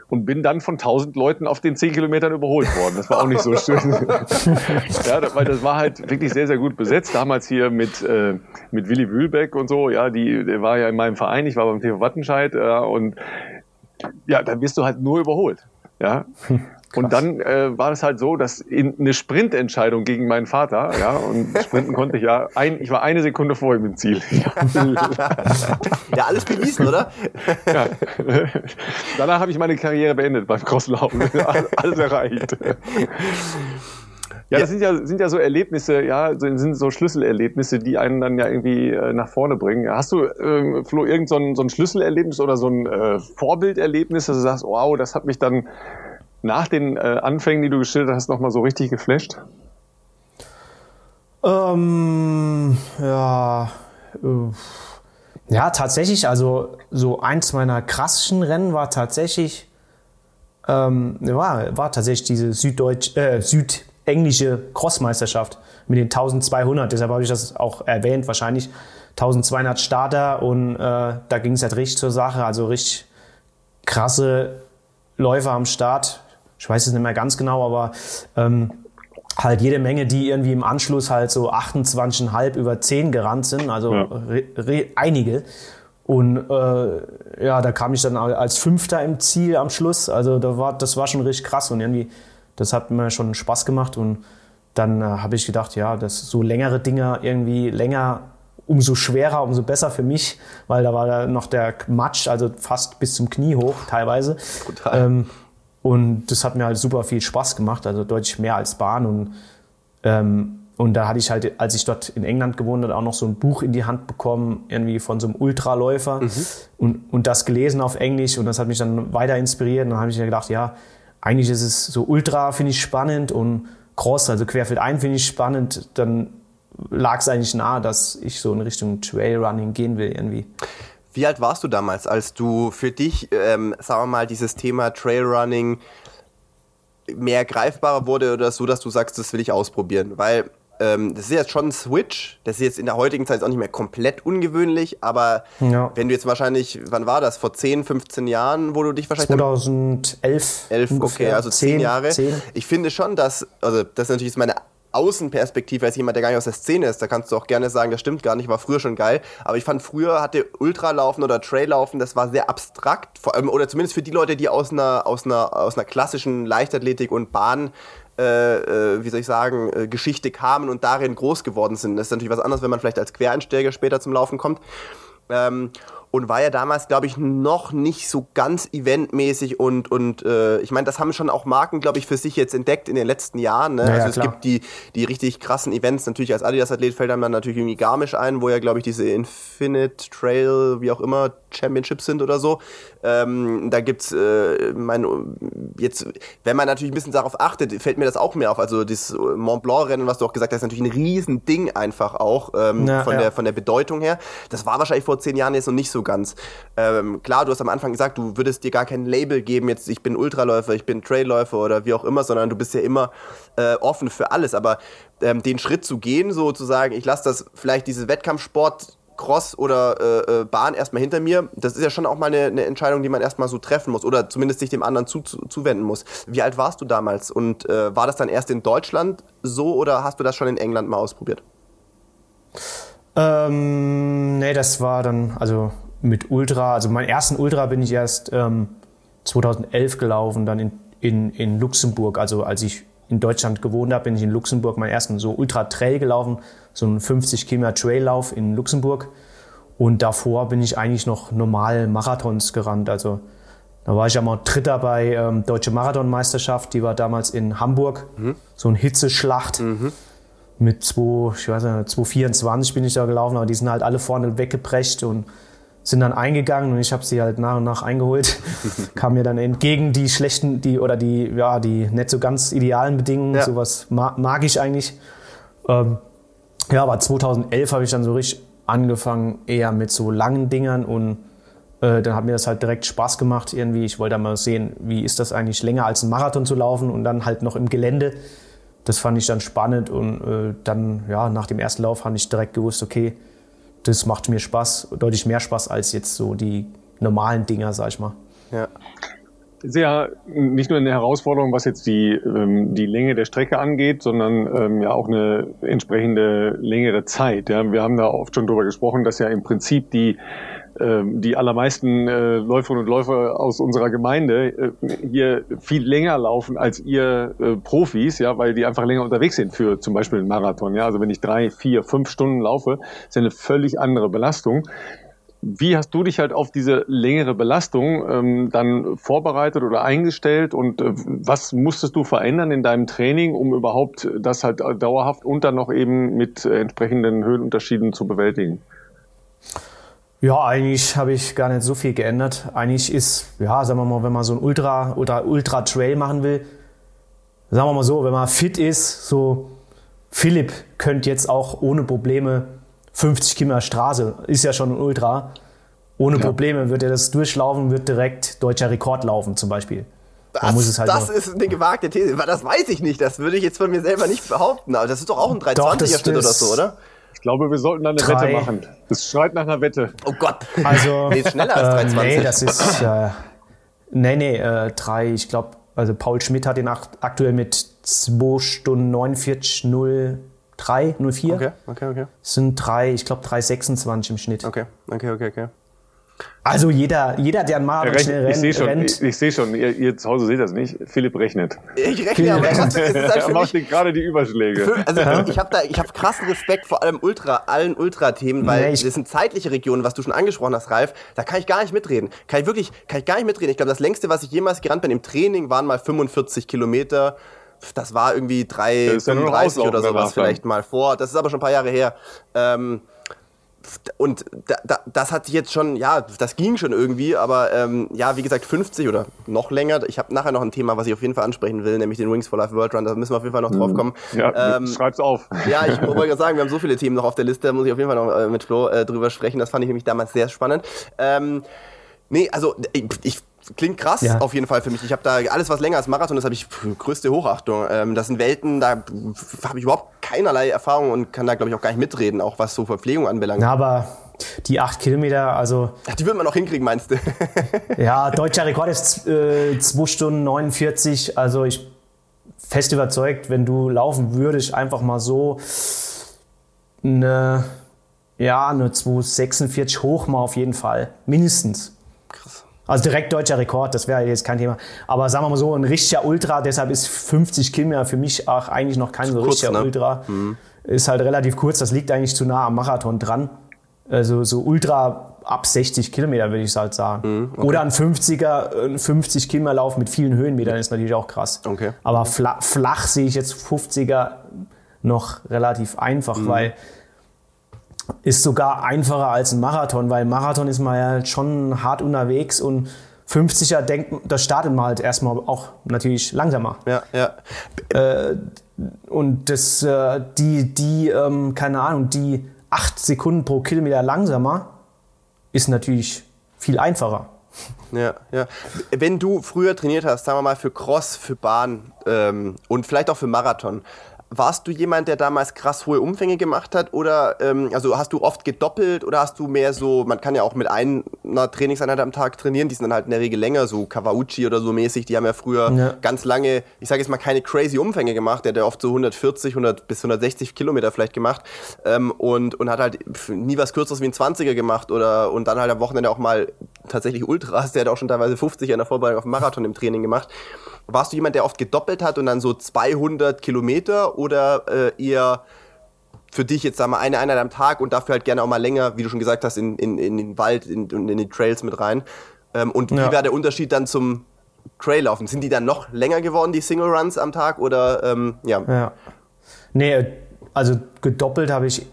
und bin dann von 1000 Leuten auf den 10 Kilometern überholt worden. Das war auch nicht so schön. ja, weil das war halt wirklich sehr, sehr gut besetzt. Damals hier mit, äh, mit Willy Wühlbeck und so. Ja, die, der war ja in meinem Verein. Ich war beim TV Wattenscheid. Äh, und ja, dann wirst du halt nur überholt. Ja. Und dann äh, war es halt so, dass in, eine Sprintentscheidung gegen meinen Vater, ja, und sprinten konnte ich ja, ein, ich war eine Sekunde vor ihm im Ziel. ja, alles bewiesen, oder? ja. Danach habe ich meine Karriere beendet beim Crosslaufen. alles erreicht. Ja, das sind ja, sind ja so Erlebnisse, ja, sind so Schlüsselerlebnisse, die einen dann ja irgendwie äh, nach vorne bringen. Hast du, äh, Flo, irgend so ein, so ein Schlüsselerlebnis oder so ein äh, Vorbilderlebnis, dass du sagst, wow, das hat mich dann nach den äh, Anfängen, die du geschildert hast, nochmal so richtig geflasht? Ähm, ja, ja, tatsächlich, also so eins meiner krassischen Rennen war tatsächlich, ähm, war, war tatsächlich diese süddeutsch, äh, südenglische Crossmeisterschaft mit den 1200, deshalb habe ich das auch erwähnt, wahrscheinlich. 1200 Starter und äh, da ging es halt richtig zur Sache, also richtig krasse Läufer am Start, ich weiß es nicht mehr ganz genau, aber ähm, halt jede Menge, die irgendwie im Anschluss halt so 28,5 über 10 gerannt sind, also ja. einige. Und äh, ja, da kam ich dann als Fünfter im Ziel am Schluss. Also da war, das war schon richtig krass und irgendwie, das hat mir schon Spaß gemacht. Und dann äh, habe ich gedacht, ja, das so längere Dinger irgendwie länger, umso schwerer, umso besser für mich, weil da war da noch der Matsch, also fast bis zum Knie hoch teilweise. Total. Ähm, und das hat mir halt super viel Spaß gemacht, also deutlich mehr als Bahn. Und, ähm, und da hatte ich halt, als ich dort in England gewohnt habe, auch noch so ein Buch in die Hand bekommen, irgendwie von so einem Ultraläufer mhm. und, und das gelesen auf Englisch. Und das hat mich dann weiter inspiriert. Und dann habe ich mir gedacht, ja, eigentlich ist es so Ultra, finde ich spannend und Cross, also Querfeld ein, finde ich spannend. Dann lag es eigentlich nahe, dass ich so in Richtung Trailrunning gehen will irgendwie. Wie alt warst du damals, als du für dich, ähm, sagen wir mal, dieses Thema Trailrunning mehr greifbarer wurde oder so, dass du sagst, das will ich ausprobieren? Weil ähm, das ist jetzt schon ein Switch. Das ist jetzt in der heutigen Zeit auch nicht mehr komplett ungewöhnlich, aber ja. wenn du jetzt wahrscheinlich, wann war das? Vor 10, 15 Jahren, wo du dich wahrscheinlich. 2011. 11, okay, also 10, 10 Jahre. 10. Ich finde schon, dass, also das ist natürlich meine Außenperspektive als jemand, der gar nicht aus der Szene ist, da kannst du auch gerne sagen, das stimmt gar nicht, war früher schon geil. Aber ich fand, früher hatte Ultralaufen oder Traillaufen, das war sehr abstrakt, vor allem, oder zumindest für die Leute, die aus einer, aus einer, aus einer klassischen Leichtathletik und Bahn äh, äh, wie soll ich sagen, äh, Geschichte kamen und darin groß geworden sind. Das ist natürlich was anderes, wenn man vielleicht als Quereinsteiger später zum Laufen kommt. Ähm, und war ja damals, glaube ich, noch nicht so ganz eventmäßig und, und äh, ich meine, das haben schon auch Marken, glaube ich, für sich jetzt entdeckt in den letzten Jahren. Ne? Naja, also es klar. gibt die, die richtig krassen Events, natürlich als Adidas-Athlet fällt einem dann natürlich irgendwie Garmisch ein, wo ja, glaube ich, diese Infinite Trail, wie auch immer, Championships sind oder so. Ähm, da gibt's, äh, mein, jetzt, wenn man natürlich ein bisschen darauf achtet, fällt mir das auch mehr auf. Also das Mont Blanc-Rennen, was du auch gesagt hast, ist natürlich ein Riesending einfach auch ähm, ja, von, ja. Der, von der Bedeutung her. Das war wahrscheinlich vor zehn Jahren jetzt noch nicht so ganz. Ähm, klar, du hast am Anfang gesagt, du würdest dir gar kein Label geben, jetzt ich bin Ultraläufer, ich bin Trailläufer oder wie auch immer, sondern du bist ja immer äh, offen für alles. Aber ähm, den Schritt zu gehen, sozusagen, ich lasse das vielleicht diese Wettkampfsport Cross oder äh, äh, Bahn erstmal hinter mir. Das ist ja schon auch mal eine, eine, Entscheidung, die man erstmal so treffen muss oder zumindest sich dem anderen zu, zu, zuwenden muss. Wie alt warst du damals und äh, war das dann erst in Deutschland so oder hast du das schon in England mal ausprobiert? Ähm, nee, das war dann, also mit Ultra, also meinen ersten Ultra bin ich erst ähm, 2011 gelaufen, dann in, in, in Luxemburg. Also als ich in Deutschland gewohnt habe, bin ich in Luxemburg meinen ersten so Ultra-Trail gelaufen, so einen 50 Kilometer Traillauf in Luxemburg. Und davor bin ich eigentlich noch normal Marathons gerannt. Also da war ich ja mal Dritter bei ähm, Deutsche Marathonmeisterschaft, die war damals in Hamburg. Mhm. So eine Hitzeschlacht. Mhm. Mit 2, ich weiß nicht, 224 bin ich da gelaufen, aber die sind halt alle vorne weggebrecht und sind dann eingegangen und ich habe sie halt nach und nach eingeholt. Kam mir dann entgegen die schlechten, die oder die, ja, die nicht so ganz idealen Bedingungen. Ja. Sowas mag ich eigentlich. Ähm, ja, aber 2011 habe ich dann so richtig angefangen, eher mit so langen Dingern und äh, dann hat mir das halt direkt Spaß gemacht irgendwie. Ich wollte mal sehen, wie ist das eigentlich länger als ein Marathon zu laufen und dann halt noch im Gelände. Das fand ich dann spannend und äh, dann, ja, nach dem ersten Lauf habe ich direkt gewusst, okay, das macht mir Spaß, deutlich mehr Spaß als jetzt so die normalen Dinger, sag ich mal. Ja. Sehr nicht nur eine Herausforderung, was jetzt die, ähm, die Länge der Strecke angeht, sondern ähm, ja auch eine entsprechende längere Zeit. Ja. Wir haben da oft schon drüber gesprochen, dass ja im Prinzip die die allermeisten äh, Läuferinnen und Läufer aus unserer Gemeinde äh, hier viel länger laufen als ihr äh, Profis, ja, weil die einfach länger unterwegs sind für zum Beispiel einen Marathon. Ja, also wenn ich drei, vier, fünf Stunden laufe, ist eine völlig andere Belastung. Wie hast du dich halt auf diese längere Belastung ähm, dann vorbereitet oder eingestellt und äh, was musstest du verändern in deinem Training, um überhaupt das halt dauerhaft und dann noch eben mit äh, entsprechenden Höhenunterschieden zu bewältigen? Ja, eigentlich habe ich gar nicht so viel geändert. Eigentlich ist, ja, sagen wir mal, wenn man so ein Ultra, Ultra, Ultra Trail machen will, sagen wir mal so, wenn man fit ist, so Philipp könnte jetzt auch ohne Probleme 50 Kilometer Straße, ist ja schon ein Ultra, ohne ja. Probleme wird er das durchlaufen, wird direkt deutscher Rekord laufen zum Beispiel. Das, halt das ist eine gewagte These. Das weiß ich nicht. Das würde ich jetzt von mir selber nicht behaupten. Aber das ist doch auch ein 320er Schnitt oder so, oder? Ich glaube, wir sollten da eine Drei. Wette machen. Das schreit nach einer Wette. Oh Gott. Also, nee, schneller als 320. Äh, nee, das ist, äh, nee, nee, äh, drei, ich glaube, also Paul Schmidt hat den aktuell mit 2 Stunden 49, 0, 3, 04. Okay, okay, okay. Das sind drei, ich glaube 3,26 im Schnitt. Okay, okay, okay, okay. Also jeder, jeder der einen Marathon schnell rennt, ich sehe schon, rennt. Ich, ich sehe schon, ihr, ihr, zu Hause seht das nicht. Philipp rechnet. Ich rechne, aber trotzdem ist es halt Er macht gerade die Überschläge. Also ich habe da, ich habe krassen Respekt vor allem Ultra, allen Ultra-Themen, weil nee, das sind zeitliche Regionen, was du schon angesprochen hast, Ralf. Da kann ich gar nicht mitreden. Kann ich wirklich, kann ich gar nicht mitreden. Ich glaube, das längste, was ich jemals gerannt bin im Training, waren mal 45 Kilometer. Das war irgendwie 3,35 ja oder sowas vielleicht mal vor. Das ist aber schon ein paar Jahre her. Ähm, und da, da, das hat sich jetzt schon, ja, das ging schon irgendwie, aber ähm, ja, wie gesagt, 50 oder noch länger. Ich habe nachher noch ein Thema, was ich auf jeden Fall ansprechen will, nämlich den Wings for Life World Run. Da müssen wir auf jeden Fall noch drauf mhm. kommen. Ja, ähm, schreib's auf. Ja, ich wollte gerade sagen, wir haben so viele Themen noch auf der Liste, da muss ich auf jeden Fall noch äh, mit Flo äh, drüber sprechen. Das fand ich nämlich damals sehr spannend. Ähm, nee, also ich, ich Klingt krass, ja. auf jeden Fall für mich. Ich habe da alles, was länger als Marathon ist, habe ich größte Hochachtung. Ähm, das sind Welten, da habe ich überhaupt keinerlei Erfahrung und kann da, glaube ich, auch gar nicht mitreden, auch was so Verpflegung anbelangt. Na, aber die acht Kilometer, also. Ach, die wird man noch hinkriegen, meinst du? ja, deutscher Rekord ist äh, 2 Stunden 49. Also ich fest überzeugt, wenn du laufen würdest, einfach mal so eine, ja, eine 246 hoch mal auf jeden Fall. Mindestens. Also direkt deutscher Rekord, das wäre jetzt kein Thema. Aber sagen wir mal so, ein richtiger Ultra, deshalb ist 50 Kilometer für mich auch eigentlich noch kein so kurz, richtiger ne? Ultra. Mhm. Ist halt relativ kurz, das liegt eigentlich zu nah am Marathon dran. Also so Ultra ab 60 Kilometer würde ich halt sagen. Mhm, okay. Oder ein 50er, ein 50 Kilometer Lauf mit vielen Höhenmetern ist natürlich auch krass. Okay. Aber flach, flach sehe ich jetzt 50er noch relativ einfach, mhm. weil ist sogar einfacher als ein Marathon, weil Marathon ist man ja schon hart unterwegs und 50er denkt, das startet man halt erstmal auch natürlich langsamer. Ja, ja. Äh, und das, äh, die, die, ähm, keine Ahnung, die acht Sekunden pro Kilometer langsamer ist natürlich viel einfacher. Ja, ja. Wenn du früher trainiert hast, sagen wir mal für Cross, für Bahn ähm, und vielleicht auch für Marathon, warst du jemand, der damals krass hohe Umfänge gemacht hat? Oder ähm, also hast du oft gedoppelt oder hast du mehr so, man kann ja auch mit einer Trainingseinheit am Tag trainieren, die sind dann halt in der Regel länger, so Kawauchi oder so mäßig, die haben ja früher ja. ganz lange, ich sage jetzt mal keine crazy Umfänge gemacht, der hat ja oft so 140, 100 bis 160 Kilometer vielleicht gemacht ähm, und, und hat halt nie was kürzeres wie ein 20er gemacht oder und dann halt am Wochenende auch mal tatsächlich Ultras, der hat auch schon teilweise 50 in der Vorbereitung auf den Marathon im Training gemacht. Warst du jemand, der oft gedoppelt hat und dann so 200 Kilometer oder äh, eher für dich jetzt sagen wir eine Einheit am Tag und dafür halt gerne auch mal länger, wie du schon gesagt hast, in, in, in den Wald und in, in die Trails mit rein? Ähm, und ja. wie war der Unterschied dann zum Traillaufen? Sind die dann noch länger geworden, die Single Runs am Tag oder ähm, ja? Ja. Nee, also gedoppelt habe ich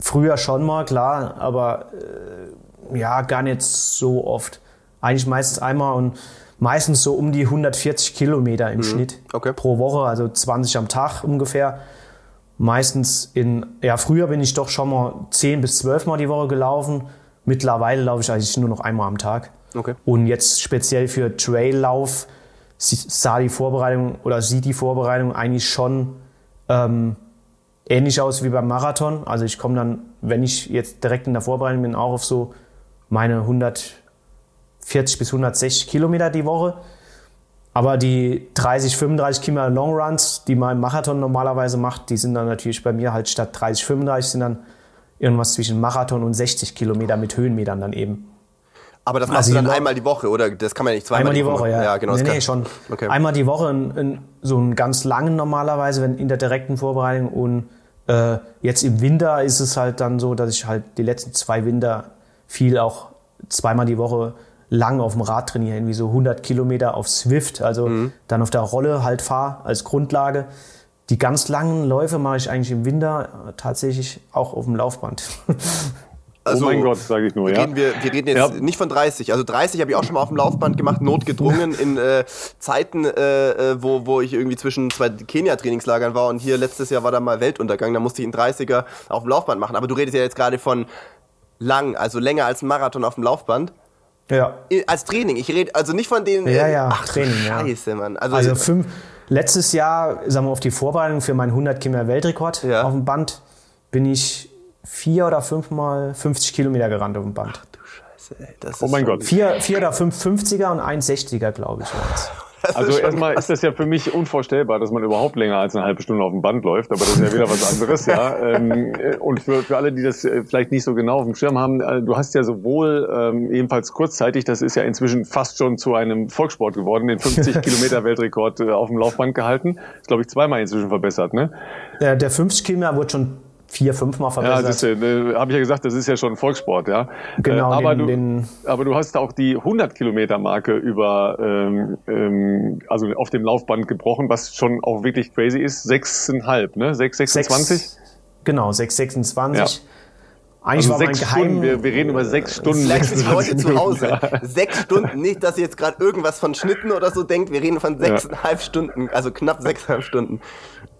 früher schon mal, klar, aber äh, ja, gar nicht so oft. Eigentlich meistens einmal und meistens so um die 140 Kilometer im mhm. Schnitt okay. pro Woche, also 20 am Tag ungefähr. Meistens in, ja, früher bin ich doch schon mal 10 bis 12 Mal die Woche gelaufen. Mittlerweile laufe ich eigentlich nur noch einmal am Tag. Okay. Und jetzt speziell für Traillauf sah die Vorbereitung oder sieht die Vorbereitung eigentlich schon ähm, ähnlich aus wie beim Marathon. Also ich komme dann, wenn ich jetzt direkt in der Vorbereitung bin, auch auf so meine 100 40 bis 160 Kilometer die Woche. Aber die 30, 35 Kilometer Long Runs, die man im Marathon normalerweise macht, die sind dann natürlich bei mir halt statt 30, 35 sind dann irgendwas zwischen Marathon und 60 Kilometer mit Höhenmetern dann eben. Aber das machst also du dann einmal die Woche, oder? Das kann man ja nicht zweimal einmal die Woche. Woche ja. ja, genau. Nee, nee, schon. Okay. Einmal die Woche, in, in, so einen ganz langen normalerweise, wenn in der direkten Vorbereitung. Und äh, jetzt im Winter ist es halt dann so, dass ich halt die letzten zwei Winter viel auch zweimal die Woche lang auf dem Rad trainiere, irgendwie so 100 Kilometer auf Swift, also mhm. dann auf der Rolle halt fahre als Grundlage. Die ganz langen Läufe mache ich eigentlich im Winter tatsächlich auch auf dem Laufband. Also, oh mein Gott, sage ich nur, ja. Reden wir, wir reden jetzt ja. nicht von 30. Also 30 habe ich auch schon mal auf dem Laufband gemacht, notgedrungen in äh, Zeiten, äh, äh, wo, wo ich irgendwie zwischen zwei Kenia-Trainingslagern war und hier letztes Jahr war da mal Weltuntergang, da musste ich einen 30er auf dem Laufband machen. Aber du redest ja jetzt gerade von lang, also länger als ein Marathon auf dem Laufband. Ja. Als Training. Ich rede also nicht von den. Ja, ja, ach, Training, Scheiße, ja. Mann. Also, also fünf, letztes Jahr, sagen wir auf die Vorbereitung für meinen 100 Kilometer Weltrekord ja. auf dem Band, bin ich vier oder fünfmal 50 Kilometer gerannt auf dem Band. Ach du Scheiße, ey. Das oh mein Gott. Vier, vier oder fünf 50er und ein 60er, glaube ich. Also erstmal ist das ja für mich unvorstellbar, dass man überhaupt länger als eine halbe Stunde auf dem Band läuft, aber das ist ja wieder was anderes, ja. Ähm, und für, für alle, die das äh, vielleicht nicht so genau auf dem Schirm haben, äh, du hast ja sowohl ähm, ebenfalls kurzzeitig, das ist ja inzwischen fast schon zu einem Volkssport geworden, den 50 Kilometer Weltrekord äh, auf dem Laufband gehalten. Ist glaube ich zweimal inzwischen verbessert, ne? Der, der 50 Kilometer wurde schon vier, fünfmal verbessert. Ja, das äh, habe ich ja gesagt, das ist ja schon Volkssport, ja. Genau. Äh, aber, den, du, den aber du hast auch die 100 Kilometer Marke über, ähm, ähm, also auf dem Laufband gebrochen, was schon auch wirklich crazy ist. 6,5, ne? 6,26? Genau, 6,26. Ja. Eigentlich also war sechs mein Geheim Stunden, wir, wir reden über sechs Stunden. Vielleicht ist heute zu Hause. Sechs Stunden, nicht, dass ihr jetzt gerade irgendwas von Schnitten oder so denkt. Wir reden von sechseinhalb ja. Stunden, also knapp sechseinhalb Stunden.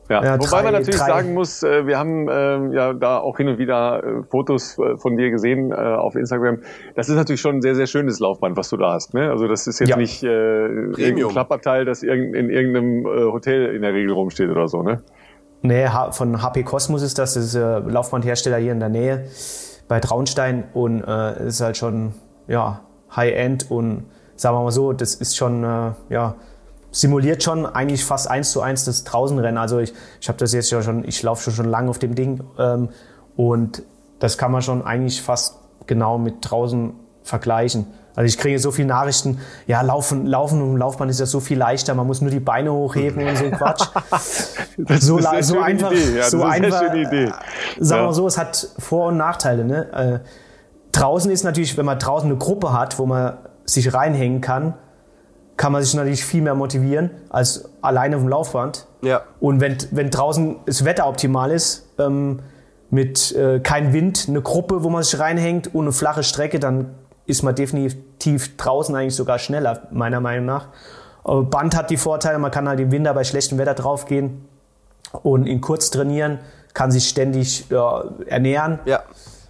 Ja, ja wobei drei, man natürlich drei. sagen muss, äh, wir haben äh, ja da auch hin und wieder äh, Fotos äh, von dir gesehen äh, auf Instagram. Das ist natürlich schon ein sehr, sehr schönes Laufband, was du da hast. Ne? Also das ist jetzt ja. nicht äh, irgendein Klapperteil, das in irgendeinem äh, Hotel in der Regel rumsteht oder so, ne? Nee, von HP Cosmos ist das, das ist äh, Laufbandhersteller hier in der Nähe bei Traunstein und äh, ist halt schon ja, High-End und sagen wir mal so, das ist schon äh, ja simuliert schon eigentlich fast eins zu eins das Draußenrennen. Also ich, ich habe das jetzt ja schon, ich laufe schon schon lange auf dem Ding ähm, und das kann man schon eigentlich fast genau mit draußen vergleichen. Also ich kriege so viele Nachrichten, ja, laufen, laufen um Laufbahn ist ja so viel leichter, man muss nur die Beine hochheben und so ein Quatsch. das so, ist eine so einfach. Ja, so einfach, schöne Idee. Äh, sagen wir ja. so, es hat Vor- und Nachteile. Ne? Äh, draußen ist natürlich, wenn man draußen eine Gruppe hat, wo man sich reinhängen kann, kann man sich natürlich viel mehr motivieren als alleine auf dem Laufband. Ja. Und wenn, wenn draußen das Wetter optimal ist, ähm, mit äh, kein Wind, eine Gruppe, wo man sich reinhängt und eine flache Strecke, dann ist man definitiv draußen eigentlich sogar schneller, meiner Meinung nach. Aber Band hat die Vorteile, man kann halt im Winter bei schlechtem Wetter draufgehen und in kurz trainieren, kann sich ständig ja, ernähren. Ja.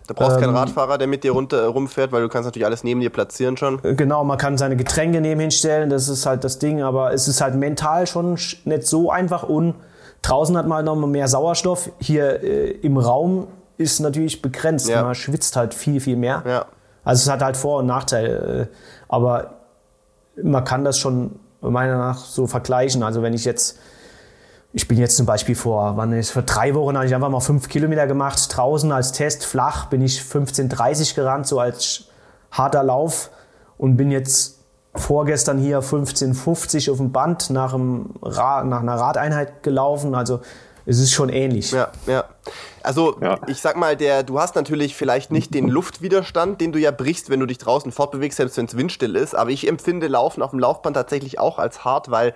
Da brauchst ähm, keinen Radfahrer, der mit dir runter, äh, rumfährt, weil du kannst natürlich alles neben dir platzieren schon. Genau, man kann seine Getränke neben hinstellen, das ist halt das Ding, aber es ist halt mental schon nicht so einfach und draußen hat man noch mal mehr Sauerstoff. Hier äh, im Raum ist natürlich begrenzt. Ja. Man schwitzt halt viel, viel mehr. Ja. Also es hat halt Vor- und Nachteile. äh, Aber man kann das schon meiner Meinung nach so vergleichen. Also wenn ich jetzt, ich bin jetzt zum Beispiel vor, wann ist, vor drei Wochen habe ich einfach mal fünf Kilometer gemacht, draußen als Test, flach, bin ich 15,30 gerannt, so als harter Lauf und bin jetzt vorgestern hier 15,50 auf dem Band nach, einem Ra nach einer Radeinheit gelaufen. Also es ist schon ähnlich. Ja, ja. Also Ja. ich sag mal, der, du hast natürlich vielleicht nicht den Luftwiderstand, den du ja brichst, wenn du dich draußen fortbewegst, selbst wenn es windstill ist. Aber ich empfinde Laufen auf dem Laufband tatsächlich auch als hart, weil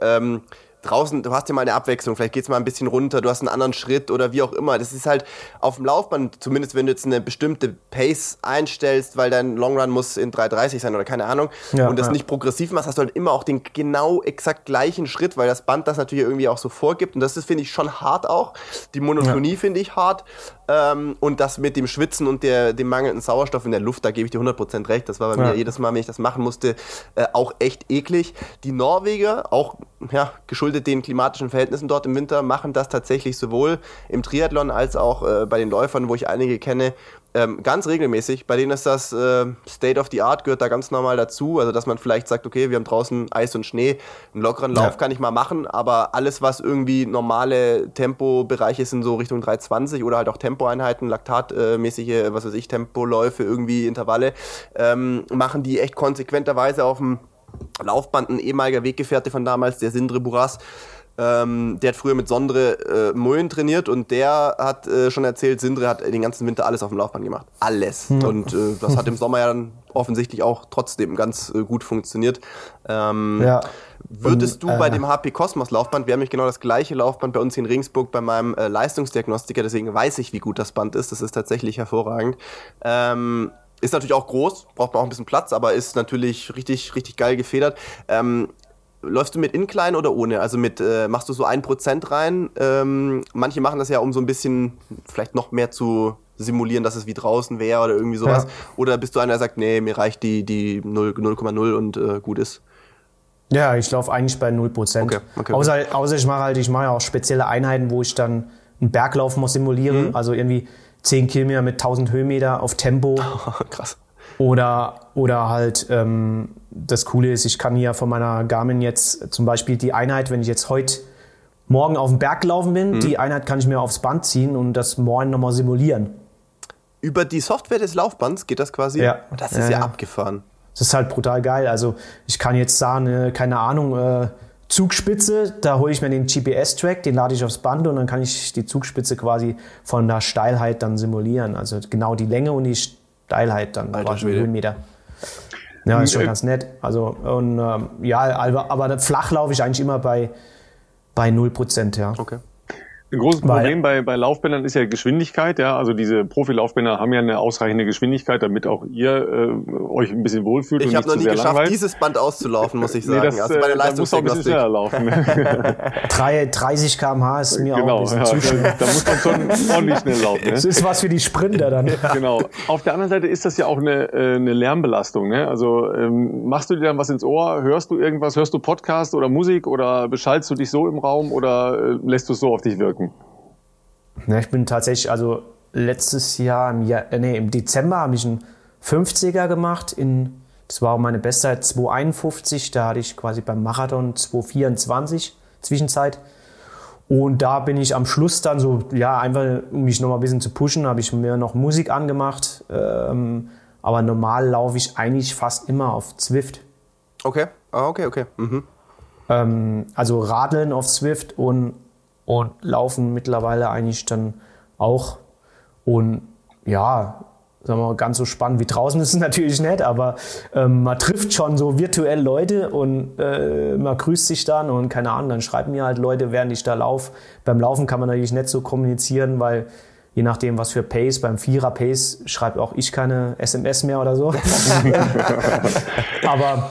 ähm, draußen, du hast ja mal eine Abwechslung, vielleicht geht's mal ein bisschen runter, du hast einen anderen Schritt oder wie auch immer. Das ist halt auf dem Laufband, zumindest wenn du jetzt eine bestimmte Pace einstellst, weil dein Longrun muss in 3,30 sein oder keine Ahnung, Ja, und das ja. nicht progressiv machst, hast du halt immer auch den genau exakt gleichen Schritt, weil das Band das natürlich irgendwie auch so vorgibt. Und das ist, finde ich, schon hart auch. Die Monotonie finde ich hart. Ähm, und das mit dem Schwitzen und der, dem mangelnden Sauerstoff in der Luft, da gebe ich dir 100% recht. Das war bei Ja. mir jedes Mal, wenn ich das machen musste, äh, auch echt eklig. Die Norweger, auch ja, geschuldet den klimatischen Verhältnissen dort im Winter, machen das tatsächlich sowohl im Triathlon als auch äh, bei den Läufern, wo ich einige kenne, ähm, ganz regelmäßig. Bei denen ist das äh, State of the Art, gehört da ganz normal dazu. Also, dass man vielleicht sagt, okay, wir haben draußen Eis und Schnee, einen lockeren Lauf Ja. kann ich mal machen, aber alles, was irgendwie normale Tempobereiche sind, so Richtung 320 oder halt auch Tempoeinheiten, laktatmäßige, was weiß ich, Tempoläufe, irgendwie Intervalle, ähm, machen die echt konsequenterweise auf dem Laufband. Ein ehemaliger Weggefährte von damals, der Sindre Buras, ähm, der hat früher mit Sondre äh, Mullen trainiert und der hat äh, schon erzählt, Sindre hat den ganzen Winter alles auf dem Laufband gemacht. Alles. Und äh, das hat im Sommer ja dann offensichtlich auch trotzdem ganz äh, gut funktioniert. Ähm, Ja. Würdest Und, du bei äh, dem HP Cosmos Laufband, wir haben nämlich genau das gleiche Laufband bei uns hier in Regensburg bei meinem äh, Leistungsdiagnostiker, deswegen weiß ich, wie gut das Band ist. Das ist tatsächlich hervorragend. Ähm, ist natürlich auch groß, braucht man auch ein bisschen Platz, aber ist natürlich richtig, richtig geil gefedert. Ähm, läufst du mit Incline oder ohne? Also mit, äh, machst du so ein Prozent rein? Ähm, manche machen das ja, um so ein bisschen vielleicht noch mehr zu simulieren, dass es wie draußen wäre oder irgendwie sowas. Ja. Oder bist du einer, der sagt, nee, mir reicht die, die 0 0,0 und äh, gut ist? Ja, ich laufe eigentlich bei 0%. Okay, okay. Außer, außer ich mache halt, ich mache ja auch spezielle Einheiten, wo ich dann einen Berglauf mal simuliere. Mhm. Also irgendwie 10 Kilometer mit 1000 Höhenmeter auf Tempo. Krass. Oder, oder halt, ähm, das Coole ist, ich kann hier von meiner Garmin jetzt zum Beispiel die Einheit, wenn ich jetzt heute morgen auf den Berg gelaufen Mhm. bin, die Einheit kann ich mir aufs Band ziehen und das morgen nochmal simulieren. Über die Software des Laufbands geht das quasi? Ja. Das ist Ja, ja, abgefahren. Das ist halt brutal geil. Also ich kann jetzt sagen, keine Ahnung, äh, Zugspitze, da hole ich mir den GPS-Track, den lade ich aufs Band und dann kann ich die Zugspitze quasi von der Steilheit dann simulieren. Also genau die Länge und die Steilheit dann Alter quasi. Höhenmeter. Ja, ist schon Äh, ganz nett. Also und ähm, ja, aber, aber flach laufe ich eigentlich immer bei, bei 0%, ja. Okay. Ein großes Weil- Problem bei, bei Laufbändern ist ja Geschwindigkeit. Ja, also diese Profilaufbänder haben ja eine ausreichende Geschwindigkeit, damit auch ihr äh, euch ein bisschen wohlfühlt Ich und habe nicht noch nie geschafft, langweilt. dieses Band auszulaufen, muss ich Nee, sagen. das, also bei der äh, da muss auch ein bisschen schneller laufen. Drei- 30 km/h ist mir auch ein genau, bisschen ja, zu schnell. da muss man schon ordentlich schnell laufen. Ne? Das ist was für die Sprinter dann. Genau. Auf der anderen Seite ist das ja auch eine, äh, eine Lärmbelastung. Ne? Also ähm, machst du dir dann was ins Ohr? Hörst du irgendwas? Hörst du Podcast oder Musik oder beschallst du dich so im Raum oder äh, lässt du es so auf dich wirken? Ja, ich bin tatsächlich, also letztes Jahr im, Jahr, äh, nee, im Dezember habe ich einen 50er gemacht. In, das war auch meine Bestzeit 251. Da hatte ich quasi beim Marathon 224 Zwischenzeit. Und da bin ich am Schluss dann so, ja, einfach um mich noch mal ein bisschen zu pushen, habe ich mir noch Musik angemacht. Ähm, aber normal laufe ich eigentlich fast immer auf Zwift. Okay, ah, okay, okay. Mhm. Ähm, also Radeln auf Swift und, und Laufen mittlerweile eigentlich dann auch. Und ja, sagen wir mal, ganz so spannend wie draußen ist es natürlich nicht, aber ähm, man trifft schon so virtuell Leute und äh, man grüßt sich dann und keine Ahnung, dann schreiben mir halt Leute, während ich da laufe. Beim Laufen kann man natürlich nicht so kommunizieren, weil je nachdem, was für Pace, beim Vierer Pace schreibe auch ich keine SMS mehr oder so. aber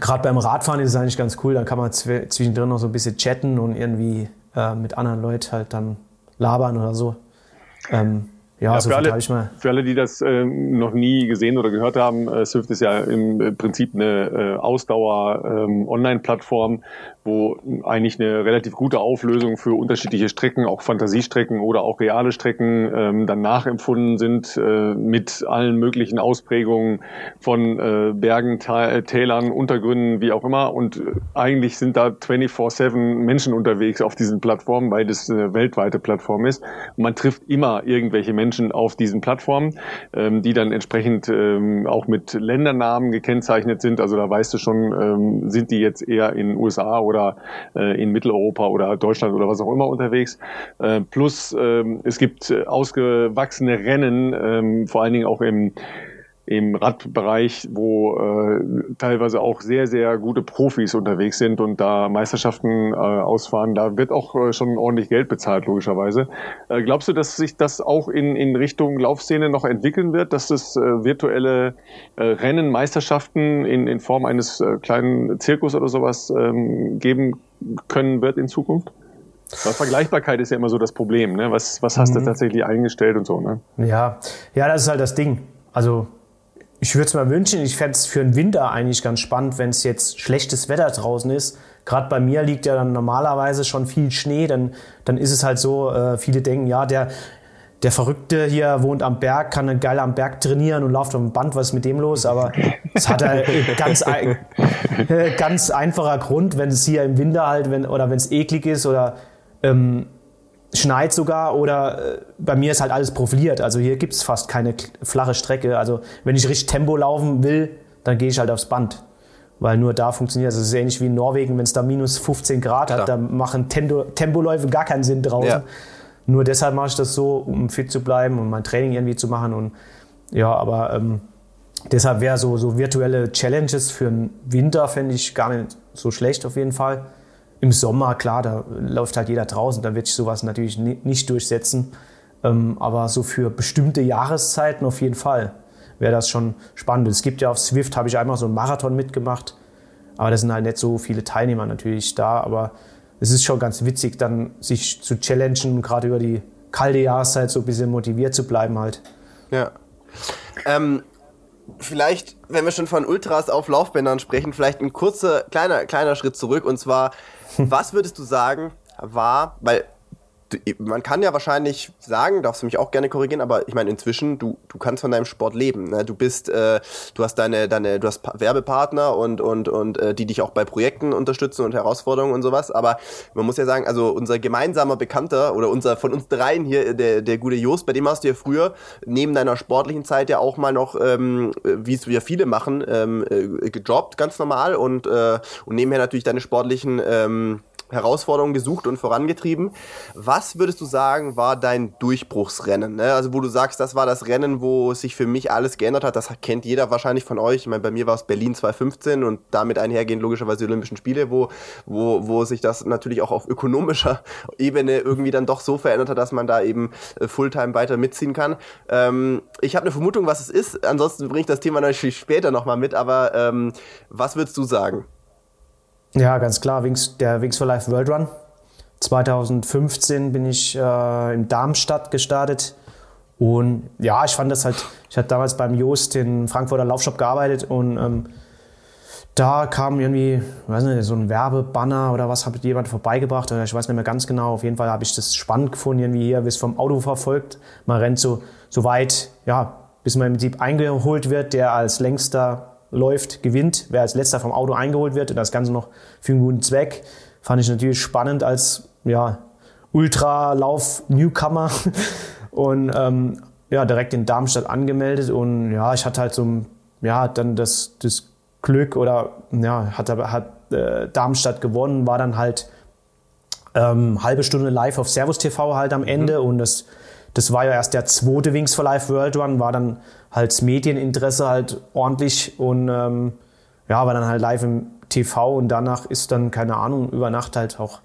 Gerade beim Radfahren ist es eigentlich ganz cool, dann kann man zw- zwischendrin noch so ein bisschen chatten und irgendwie äh, mit anderen Leuten halt dann labern oder so. Ähm, ja, ja so für, alle, für alle, die das äh, noch nie gesehen oder gehört haben, äh, Swift ist ja im Prinzip eine äh, Ausdauer-Online-Plattform, ähm, wo eigentlich eine relativ gute Auflösung für unterschiedliche Strecken, auch Fantasiestrecken oder auch reale Strecken ähm, dann nachempfunden sind äh, mit allen möglichen Ausprägungen von äh, Bergen, Tälern, Untergründen, wie auch immer. Und äh, eigentlich sind da 24-7 Menschen unterwegs auf diesen Plattformen, weil das eine weltweite Plattform ist. Und man trifft immer irgendwelche Menschen auf diesen Plattformen, ähm, die dann entsprechend ähm, auch mit Ländernamen gekennzeichnet sind. Also da weißt du schon, ähm, sind die jetzt eher in USA oder oder äh, in Mitteleuropa oder Deutschland oder was auch immer unterwegs. Äh, plus äh, es gibt ausgewachsene Rennen, äh, vor allen Dingen auch im im Radbereich, wo äh, teilweise auch sehr, sehr gute Profis unterwegs sind und da Meisterschaften äh, ausfahren. Da wird auch äh, schon ordentlich Geld bezahlt, logischerweise. Äh, glaubst du, dass sich das auch in, in Richtung Laufszene noch entwickeln wird, dass es äh, virtuelle äh, Rennen, Meisterschaften in, in Form eines äh, kleinen Zirkus oder sowas ähm, geben können wird in Zukunft? Weil Vergleichbarkeit ist ja immer so das Problem. Ne? Was, was hast mhm. du tatsächlich eingestellt und so? Ne? Ja. ja, das ist halt das Ding. Also ich würde es mir wünschen, ich fände es für den Winter eigentlich ganz spannend, wenn es jetzt schlechtes Wetter draußen ist. Gerade bei mir liegt ja dann normalerweise schon viel Schnee, dann, dann ist es halt so, äh, viele denken, ja, der, der Verrückte hier wohnt am Berg, kann geil am Berg trainieren und läuft auf dem Band, was ist mit dem los? Aber es hat halt ganz, ein, ganz einfacher Grund, wenn es hier im Winter halt, wenn, oder wenn es eklig ist oder ähm, schneit sogar oder äh, bei mir ist halt alles profiliert. Also hier gibt es fast keine flache Strecke. Also wenn ich richtig Tempo laufen will, dann gehe ich halt aufs Band. Weil nur da funktioniert es. Es ist ähnlich wie in Norwegen, wenn es da minus 15 Grad Klar. hat, dann machen Tendo Tempoläufe gar keinen Sinn draußen. Ja. Nur deshalb mache ich das so, um fit zu bleiben und mein Training irgendwie zu machen. Und ja, aber ähm, deshalb wäre so, so virtuelle Challenges für den Winter, fände ich gar nicht so schlecht auf jeden Fall. Im Sommer, klar, da läuft halt jeder draußen, da wird sich sowas natürlich nicht durchsetzen. Ähm, aber so für bestimmte Jahreszeiten auf jeden Fall wäre das schon spannend. Es gibt ja auf Swift, habe ich einmal so einen Marathon mitgemacht, aber da sind halt nicht so viele Teilnehmer natürlich da. Aber es ist schon ganz witzig, dann sich zu challengen gerade über die kalte Jahreszeit so ein bisschen motiviert zu bleiben halt. Ja. Ähm, vielleicht, wenn wir schon von Ultras auf Laufbändern sprechen, vielleicht ein kurzer, kleiner, kleiner Schritt zurück. Und zwar was würdest du sagen, war, weil man kann ja wahrscheinlich sagen, darfst du mich auch gerne korrigieren, aber ich meine inzwischen, du, du kannst von deinem Sport leben. Ne? Du bist, äh, du hast deine, deine, du hast Werbepartner und und und äh, die dich auch bei Projekten unterstützen und Herausforderungen und sowas. Aber man muss ja sagen, also unser gemeinsamer Bekannter oder unser von uns dreien hier, der der gute Jost, bei dem hast du ja früher neben deiner sportlichen Zeit ja auch mal noch, ähm, wie es ja viele machen, ähm, äh, gejobbt, ganz normal und äh, und nebenher natürlich deine sportlichen ähm, Herausforderungen gesucht und vorangetrieben. Was würdest du sagen, war dein Durchbruchsrennen? Ne? Also wo du sagst, das war das Rennen, wo sich für mich alles geändert hat. Das kennt jeder wahrscheinlich von euch. Ich meine, bei mir war es Berlin 2015 und damit einhergehend logischerweise die Olympischen Spiele, wo, wo, wo sich das natürlich auch auf ökonomischer Ebene irgendwie dann doch so verändert hat, dass man da eben äh, Fulltime weiter mitziehen kann. Ähm, ich habe eine Vermutung, was es ist. Ansonsten bringe ich das Thema natürlich später nochmal mit. Aber ähm, was würdest du sagen? Ja, ganz klar, Wings, der Wings for Life World Run. 2015 bin ich äh, in Darmstadt gestartet. Und ja, ich fand das halt, ich hatte damals beim Joost in Frankfurter Laufshop gearbeitet und ähm, da kam irgendwie, weiß nicht, so ein Werbebanner oder was hat jemand vorbeigebracht oder ich weiß nicht mehr ganz genau. Auf jeden Fall habe ich das spannend gefunden, irgendwie hier, es vom Auto verfolgt. Man rennt so, so weit, ja, bis man im Prinzip eingeholt wird, der als längster läuft, gewinnt. Wer als letzter vom Auto eingeholt wird und das Ganze noch für einen guten Zweck, fand ich natürlich spannend als ja, Ultralauf-Newcomer und ähm, ja, direkt in Darmstadt angemeldet und ja, ich hatte halt so ja, dann das, das Glück oder ja, hat, hat äh, Darmstadt gewonnen, war dann halt ähm, halbe Stunde live auf Servus TV halt am Ende mhm. und das das war ja erst der zweite Wings for Life World Run, war dann halt das Medieninteresse halt ordentlich und ähm, ja, war dann halt live im TV und danach ist dann, keine Ahnung, über Nacht halt auch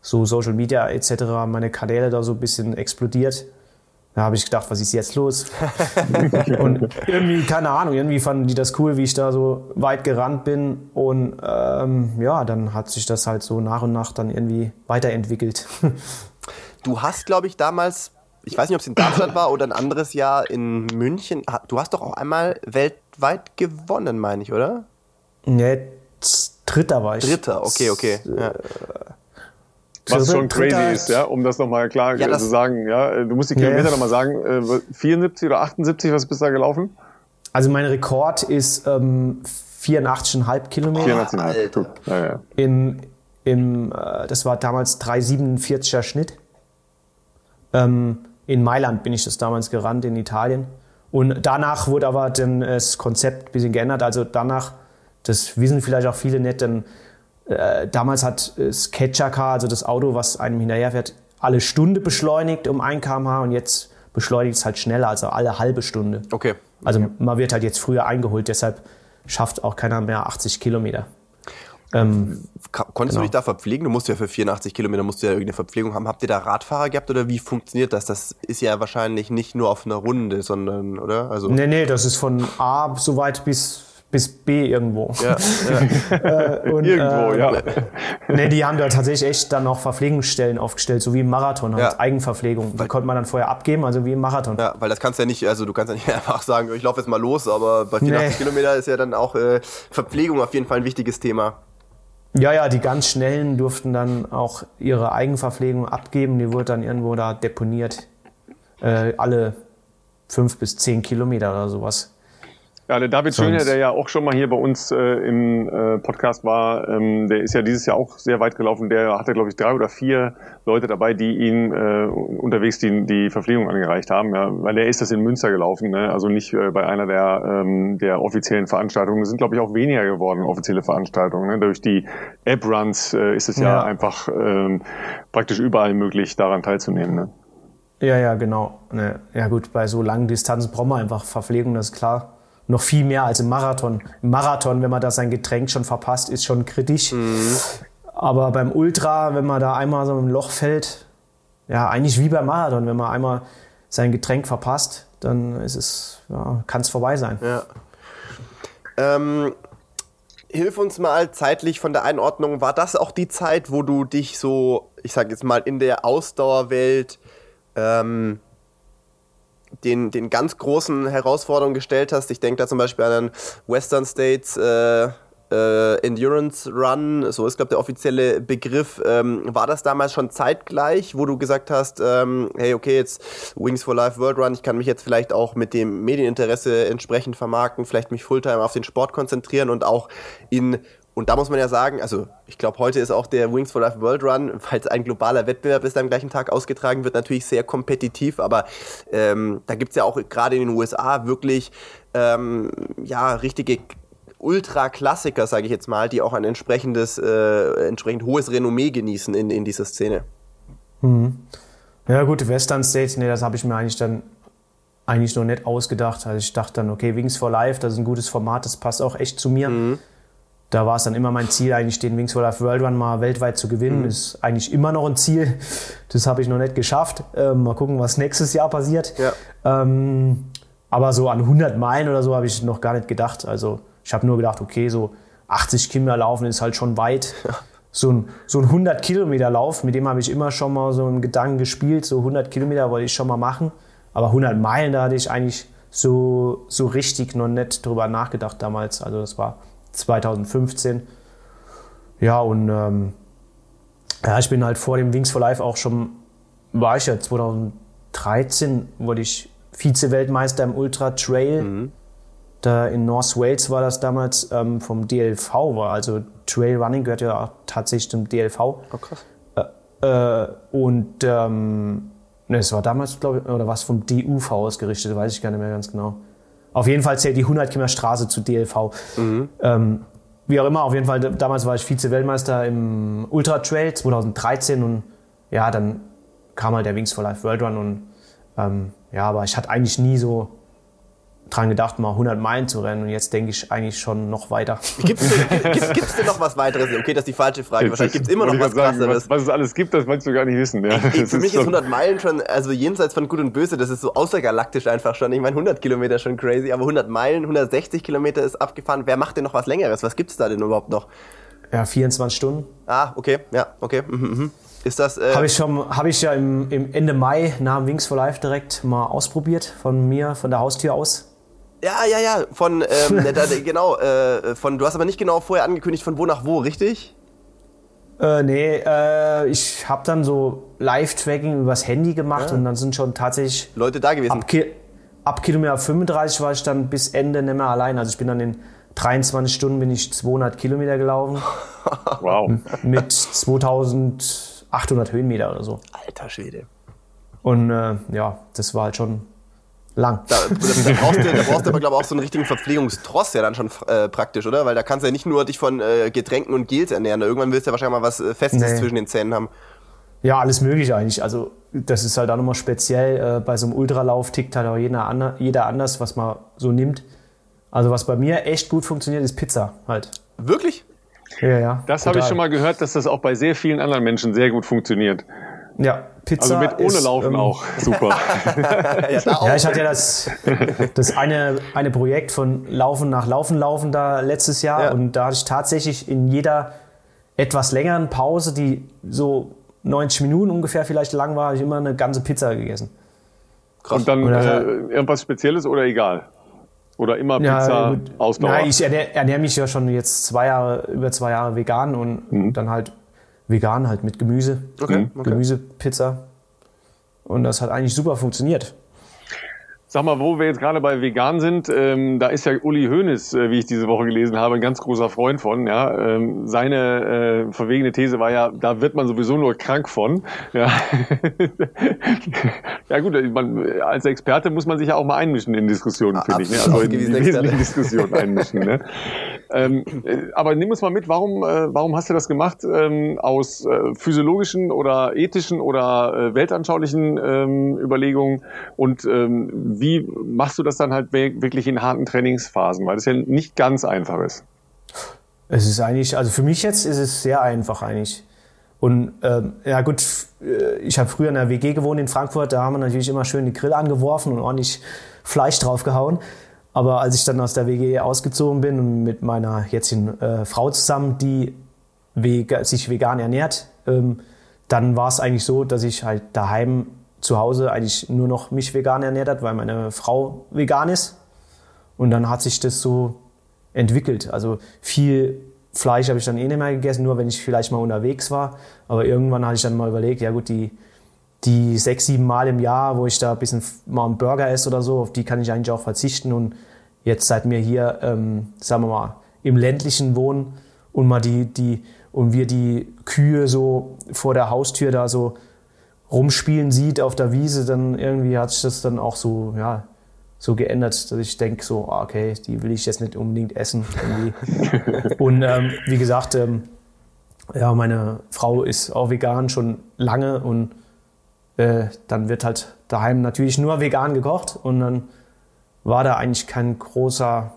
so Social Media etc. meine Kanäle da so ein bisschen explodiert. Da habe ich gedacht, was ist jetzt los? und irgendwie, keine Ahnung, irgendwie fanden die das cool, wie ich da so weit gerannt bin. Und ähm, ja, dann hat sich das halt so nach und nach dann irgendwie weiterentwickelt. du hast, glaube ich, damals ich weiß nicht, ob es in Darmstadt war oder ein anderes Jahr in München. Du hast doch auch einmal weltweit gewonnen, meine ich, oder? Nee, Dritter war ich. Dritter, okay, okay. Ja. Was schon crazy ist, ja, um das nochmal klar ja, zu sagen. Ja, du musst die Kilometer ja. nochmal sagen. 74 oder 78, was bist du da gelaufen? Also mein Rekord ist ähm, 84,5 Kilometer. 84,5, ja, ja. In, im, äh, das war damals 3,47er Schnitt. Ähm, in Mailand bin ich das damals gerannt, in Italien. Und danach wurde aber dann das Konzept ein bisschen geändert. Also danach, das wissen vielleicht auch viele nicht, denn äh, damals hat das Catcher-Car, also das Auto, was einem hinterherfährt, alle Stunde beschleunigt um 1 km/h und jetzt beschleunigt es halt schneller, also alle halbe Stunde. Okay. Also man wird halt jetzt früher eingeholt, deshalb schafft auch keiner mehr 80 Kilometer. Ähm, Konntest genau. du dich da verpflegen? Du musst ja für 84 Kilometer musst du ja irgendeine Verpflegung haben. Habt ihr da Radfahrer gehabt oder wie funktioniert das? Das ist ja wahrscheinlich nicht nur auf einer Runde, sondern, oder? Also nee, nee, das ist von A so weit bis bis B irgendwo. Ja, ja. und, irgendwo, äh, ja. Nee, die haben da tatsächlich echt dann noch Verpflegungsstellen aufgestellt, so wie im Marathon, halt ja. Eigenverpflegung. Die konnte man dann vorher abgeben, also wie im Marathon. Ja, weil das kannst du ja nicht, also du kannst ja nicht einfach sagen, ich laufe jetzt mal los, aber bei 84 nee. Kilometer ist ja dann auch äh, Verpflegung auf jeden Fall ein wichtiges Thema. Ja, ja, die ganz Schnellen durften dann auch ihre Eigenverpflegung abgeben. Die wurde dann irgendwo da deponiert. Äh, alle fünf bis zehn Kilometer oder sowas. Ja, der David Schöner, der ja auch schon mal hier bei uns äh, im äh, Podcast war, ähm, der ist ja dieses Jahr auch sehr weit gelaufen. Der hatte, glaube ich, drei oder vier Leute dabei, die ihn äh, unterwegs die, die Verpflegung angereicht haben. Ja, weil der ist das in Münster gelaufen, ne? also nicht äh, bei einer der, ähm, der offiziellen Veranstaltungen. Es sind, glaube ich, auch weniger geworden, offizielle Veranstaltungen. Ne? Durch die App-Runs äh, ist es ja, ja einfach äh, praktisch überall möglich, daran teilzunehmen. Ne? Ja, ja, genau. Ne, ja gut, bei so langen Distanzen braucht man einfach Verpflegung, das ist klar noch viel mehr als im Marathon. Im Marathon, wenn man da sein Getränk schon verpasst, ist schon kritisch. Mhm. Aber beim Ultra, wenn man da einmal so im Loch fällt, ja, eigentlich wie beim Marathon, wenn man einmal sein Getränk verpasst, dann ist es, ja, kann es vorbei sein. Ja. Ähm, hilf uns mal zeitlich von der Einordnung. War das auch die Zeit, wo du dich so, ich sag jetzt mal, in der Ausdauerwelt ähm, den, den ganz großen Herausforderungen gestellt hast. Ich denke da zum Beispiel an den Western States äh, äh, Endurance Run, so ist, glaube ich, der offizielle Begriff. Ähm, war das damals schon zeitgleich, wo du gesagt hast, ähm, hey, okay, jetzt Wings for Life World Run, ich kann mich jetzt vielleicht auch mit dem Medieninteresse entsprechend vermarkten, vielleicht mich Fulltime auf den Sport konzentrieren und auch in und da muss man ja sagen, also ich glaube, heute ist auch der Wings for Life World Run, weil es ein globaler Wettbewerb ist, am gleichen Tag ausgetragen wird, natürlich sehr kompetitiv. Aber ähm, da gibt es ja auch gerade in den USA wirklich ähm, ja, richtige Ultra-Klassiker, sage ich jetzt mal, die auch ein entsprechendes, äh, entsprechend hohes Renommee genießen in, in dieser Szene. Mhm. Ja gut, Western States, nee, das habe ich mir eigentlich dann eigentlich noch nicht ausgedacht. Also ich dachte dann, okay, Wings for Life, das ist ein gutes Format, das passt auch echt zu mir. Mhm da war es dann immer mein Ziel, eigentlich den Wings for Life World Run mal weltweit zu gewinnen. Mhm. Ist eigentlich immer noch ein Ziel. Das habe ich noch nicht geschafft. Ähm, mal gucken, was nächstes Jahr passiert. Ja. Ähm, aber so an 100 Meilen oder so habe ich noch gar nicht gedacht. Also ich habe nur gedacht, okay, so 80 Kilometer laufen ist halt schon weit. Ja. So ein, so ein 100 Kilometer Lauf, mit dem habe ich immer schon mal so einen Gedanken gespielt. So 100 Kilometer wollte ich schon mal machen. Aber 100 Meilen, da hatte ich eigentlich so, so richtig noch nicht drüber nachgedacht damals. Also das war 2015. Ja, und ähm, ja, ich bin halt vor dem Wings for Life auch schon, war ich ja 2013, wurde ich Vize-Weltmeister im Ultra Trail. Mhm. Da in North Wales war das damals ähm, vom DLV war. Also Trail Running gehört ja auch tatsächlich zum DLV. Oh, krass. Äh, äh, und ähm, ne, es war damals, glaube ich, oder was vom DUV ausgerichtet, weiß ich gar nicht mehr ganz genau. Auf jeden Fall zählt die 100 Kilometer Straße zu DLV. Mhm. Ähm, wie auch immer, auf jeden Fall, damals war ich Vize-Weltmeister im Ultra Trail 2013 und ja, dann kam halt der Wings for Life World Run und ähm, ja, aber ich hatte eigentlich nie so dran gedacht, mal 100 Meilen zu rennen und jetzt denke ich eigentlich schon noch weiter. Gibt es denn noch was weiteres? Okay, das ist die falsche Frage. Wahrscheinlich gibt es immer noch was sagen, krasseres. Was, was, es alles gibt, das meinst du gar nicht wissen. Ja. Ich, ich, für mich ist 100 Meilen schon, also jenseits von Gut und Böse, das ist so außergalaktisch einfach schon. Ich meine, 100 Kilometer schon crazy, aber 100 Meilen, 160 Kilometer ist abgefahren. Wer macht denn noch was Längeres? Was gibt es da denn überhaupt noch? Ja, 24 Stunden. Ah, okay, ja, okay. Mhm, mhm. Ist das. Äh habe ich, schon, hab ich ja im, im Ende Mai nach dem Wings for Life direkt mal ausprobiert, von mir, von der Haustür aus. Ja, ja, ja, von, ähm, da, genau, äh, von, du hast aber nicht genau vorher angekündigt, von wo nach wo, richtig? Äh, nee, äh, ich habe dann so Live-Tracking übers Handy gemacht ja. und dann sind schon tatsächlich Leute da gewesen. Ab, Ki ab, Kilometer 35 war ich dann bis Ende nicht mehr allein. Also ich bin dann in 23 Stunden bin ich 200 Kilometer gelaufen. wow. Mit 2800 Höhenmeter oder so. Alter Schwede. Und äh, ja, das war halt schon lang. Da, da, brauchst du, da brauchst du aber, glaube ich, auch so einen richtigen Verpflegungstross ja dann schon äh, praktisch, oder? Weil da kannst du ja nicht nur dich von äh, Getränken und Gels ernähren. Irgendwann willst du ja wahrscheinlich mal was äh, Festes nee. zwischen den Zähnen haben. Ja, alles mögliche eigentlich. Also das ist halt auch nochmal speziell. Äh, bei so einem Ultralauf tickt halt auch jeder, jeder anders, was man so nimmt. Also was bei mir echt gut funktioniert, ist Pizza halt. Wirklich? Ja, ja. Das habe ich schon mal gehört, dass das auch bei sehr vielen anderen Menschen sehr gut funktioniert. Ja, Pizza. Also mit ohne ist, Laufen ähm, auch. Super. ja, ja, ich hatte ja das, das eine, eine Projekt von Laufen nach Laufen laufen da letztes Jahr ja. und da hatte ich tatsächlich in jeder etwas längeren Pause, die so 90 Minuten ungefähr vielleicht lang war, ich immer eine ganze Pizza gegessen. Krass. Und dann und äh, irgendwas Spezielles oder egal? Oder immer Pizza ja, Ausdauer? Nein, ich ernähre, ernähre, mich ja schon jetzt zwei Jahre, über zwei Jahre vegan und mhm. dann halt vegan halt mit Gemüse. Okay, mhm. okay. Gemüsepizza. Und das hat eigentlich super funktioniert. Sag mal, wo wir jetzt gerade bei vegan sind, ähm, da ist ja Uli Hoeneß, äh, wie ich diese Woche gelesen habe, ein ganz großer Freund von. Ja, ähm, seine äh, verwegene These war ja, da wird man sowieso nur krank von. Ja, ja gut, man, als Experte muss man sich ja auch mal einmischen in Diskussionen, finde ich. Ne? Also in die wesentlichen Diskussionen einmischen. Ne? Ähm, äh, aber nimm uns mal mit, warum, äh, warum hast du das gemacht? Ähm, aus äh, physiologischen oder ethischen oder äh, weltanschaulichen ähm, Überlegungen und ähm, wie machst du das dann halt wirklich in harten Trainingsphasen? Weil das ja nicht ganz einfach ist. Es ist eigentlich, also für mich jetzt ist es sehr einfach eigentlich. Und ähm, ja gut, äh, ich habe früher in der WG gewohnt in Frankfurt, da haben wir natürlich immer schön den Grill angeworfen und ordentlich Fleisch draufgehauen. Aber als ich dann aus der WG ausgezogen bin und mit meiner jetzigen äh, Frau zusammen, die sich vegan ernährt, ähm, dann war es eigentlich so, dass ich halt daheim zu Hause eigentlich nur noch mich vegan ernährt hat, weil meine Frau vegan ist. Und dann hat sich das so entwickelt. Also viel Fleisch habe ich dann eh nicht mehr gegessen, nur wenn ich vielleicht mal unterwegs war. Aber irgendwann hatte ich dann mal überlegt, ja gut, die, die sechs, sieben Mal im Jahr, wo ich da ein bisschen mal einen Burger esse oder so, auf die kann ich eigentlich auch verzichten. Und jetzt seit wir hier, ähm, sagen wir mal, im ländlichen wohnen und mal die, die, und wir die Kühe so vor der Haustür da so rumspielen sieht auf der Wiese, dann irgendwie hat sich das dann auch so, ja, so geändert, dass ich denke, so, ah, okay, die will ich jetzt nicht unbedingt essen. und ähm, wie gesagt, ähm, ja, meine Frau ist auch vegan schon lange und äh, dann wird halt daheim natürlich nur vegan gekocht und dann war da eigentlich kein großer,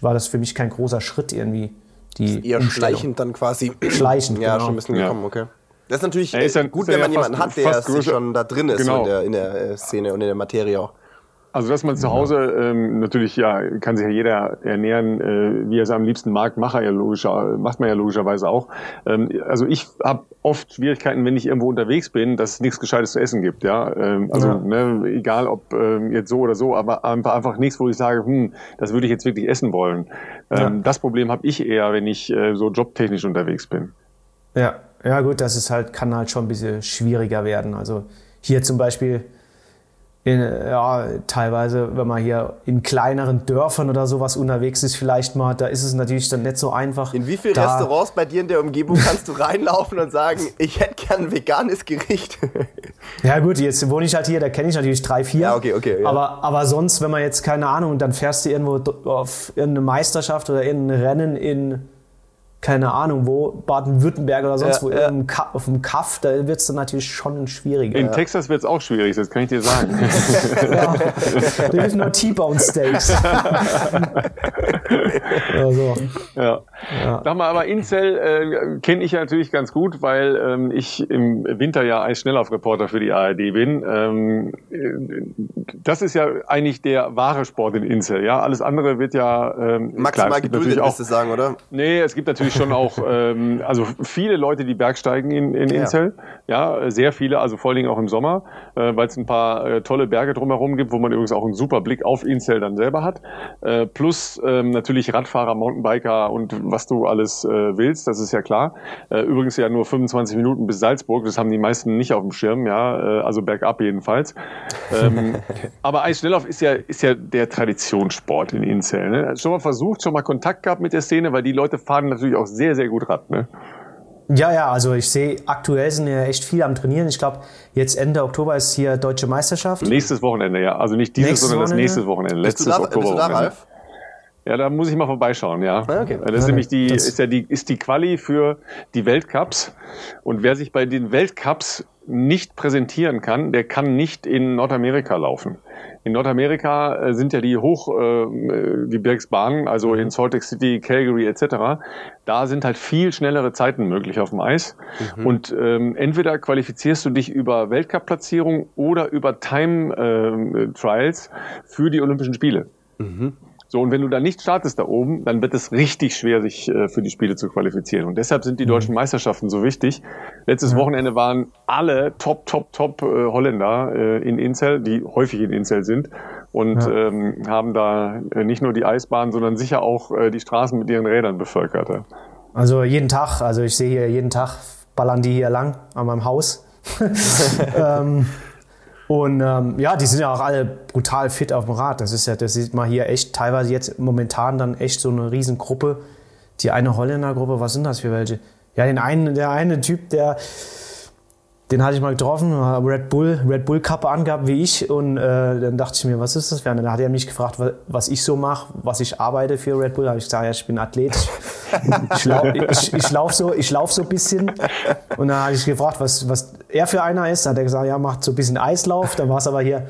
war das für mich kein großer Schritt irgendwie. Die eher schleichend dann quasi. Schleichend, ja, genau. schon ein bisschen gekommen, okay. Das ist natürlich ja, ist ja, gut, wenn man ja jemanden hat, der schon da drin ist genau. in der, in der äh, Szene und in der Materie auch. Also dass man zu Hause ähm, natürlich ja kann sich ja jeder ernähren, äh, wie er es am liebsten mag, macht er ja logischer, macht man ja logischerweise auch. Ähm, also ich habe oft Schwierigkeiten, wenn ich irgendwo unterwegs bin, dass es nichts Gescheites zu essen gibt. Ja, ähm, also ja. Ne, egal ob ähm, jetzt so oder so, aber einfach, einfach nichts, wo ich sage, hm, das würde ich jetzt wirklich essen wollen. Ähm, ja. Das Problem habe ich eher, wenn ich äh, so jobtechnisch unterwegs bin. Ja, ja gut, das ist halt, kann halt schon ein bisschen schwieriger werden. Also hier zum Beispiel, in, ja, teilweise, wenn man hier in kleineren Dörfern oder sowas unterwegs ist, vielleicht mal, da ist es natürlich dann nicht so einfach. In wie viele Restaurants bei dir in der Umgebung kannst du reinlaufen und sagen, ich hätte gern ein veganes Gericht? ja gut, jetzt wohne ich halt hier, da kenne ich natürlich drei, vier. Ja, okay, okay. Ja. Aber, aber sonst, wenn man jetzt, keine Ahnung, dann fährst du irgendwo auf irgendeine Meisterschaft oder irgendein Rennen in keine Ahnung wo, Baden-Württemberg oder sonst ja, wo, ja. auf dem Kaff, da wird es dann natürlich schon schwieriger. In ja. Texas wird es auch schwierig, das kann ich dir sagen. ja, da gibt nur T-Bone Steaks. also. ja. ja. Sag mal, aber Incel äh, kenne ich ja natürlich ganz gut, weil ähm, ich im Winter ja ein Schnelllaufreporter für die ARD bin. Ähm, das ist ja eigentlich der wahre Sport in Incel. Ja, alles andere wird ja ähm, maximal geduldet, auch, sagen, oder? Nee, es gibt natürlich schon auch ähm, also viele Leute, die Bergsteigen in, in Incel. Ja. ja, sehr viele, also vor allen Dingen auch im Sommer, äh, weil es ein paar äh, tolle Berge drumherum gibt, wo man übrigens auch einen super Blick auf Incel dann selber hat. Äh, plus ähm, natürlich Radfahrer, Mountainbiker und was du alles äh, willst, das ist ja klar. Äh, übrigens ja nur 25 Minuten bis Salzburg, das haben die meisten nicht auf dem Schirm, ja, äh, also bergab jedenfalls. Ähm, aber Eisschnelllauf ist ja, ist ja der Traditionssport in Incel. Ne? Schon mal versucht, schon mal Kontakt gehabt mit der Szene, weil die Leute fahren natürlich auch sehr, sehr gut Rad. Ne? Ja, ja, also ich sehe, aktuell sind ja echt viel am Trainieren. Ich glaube, jetzt Ende Oktober ist hier Deutsche Meisterschaft. Nächstes Wochenende, ja. Also nicht dieses, Nächstes sondern Wochenende? das nächste Wochenende. Letztes bist du da, Oktober. Bist du da, Ralf? Ja, da muss ich mal vorbeischauen, ja. Ah, okay. Das ist nämlich die, das ist ja die, ist die Quali für die Weltcups. Und wer sich bei den Weltcups nicht präsentieren kann, der kann nicht in Nordamerika laufen. In Nordamerika äh, sind ja die Hochgebirgsbahnen, äh, also in Salt Lake City, Calgary etc. Da sind halt viel schnellere Zeiten möglich auf dem Eis. Mhm. Und ähm, entweder qualifizierst du dich über Weltcup-Platzierung oder über Time äh, Trials für die Olympischen Spiele. Mhm. So, und wenn du da nicht startest da oben, dann wird es richtig schwer, sich äh, für die Spiele zu qualifizieren. Und deshalb sind die mhm. deutschen Meisterschaften so wichtig. Letztes ja. Wochenende waren alle top, top, top äh, Holländer äh, in Incel, die häufig in Incel sind und ja. ähm, haben da äh, nicht nur die Eisbahn, sondern sicher auch äh, die Straßen mit ihren Rädern bevölkert. Also jeden Tag, also ich sehe hier jeden Tag ballern die hier lang an meinem Haus. ähm, und ähm, ja, die sind ja auch alle brutal fit auf dem Rad. Das ist ja, das sieht man hier echt teilweise jetzt momentan dann echt so eine Riesengruppe. Die eine Holländergruppe, was sind das für welche? Ja, den einen, der eine Typ, der den hatte ich mal getroffen, Red Bull, Red Bull Kappe angehabt wie ich und äh, dann dachte ich mir, was ist das für eine? Dann hat er mich gefragt, was ich so mache, was ich arbeite für Red Bull. Da habe ich gesagt, ja, ich bin Athlet, ich, laufe ich, ich lauf so, ich lauf so ein bisschen und dann habe ich gefragt, was, was er für einer ist. Da hat er gesagt, ja, macht so ein bisschen Eislauf. Dann war es aber hier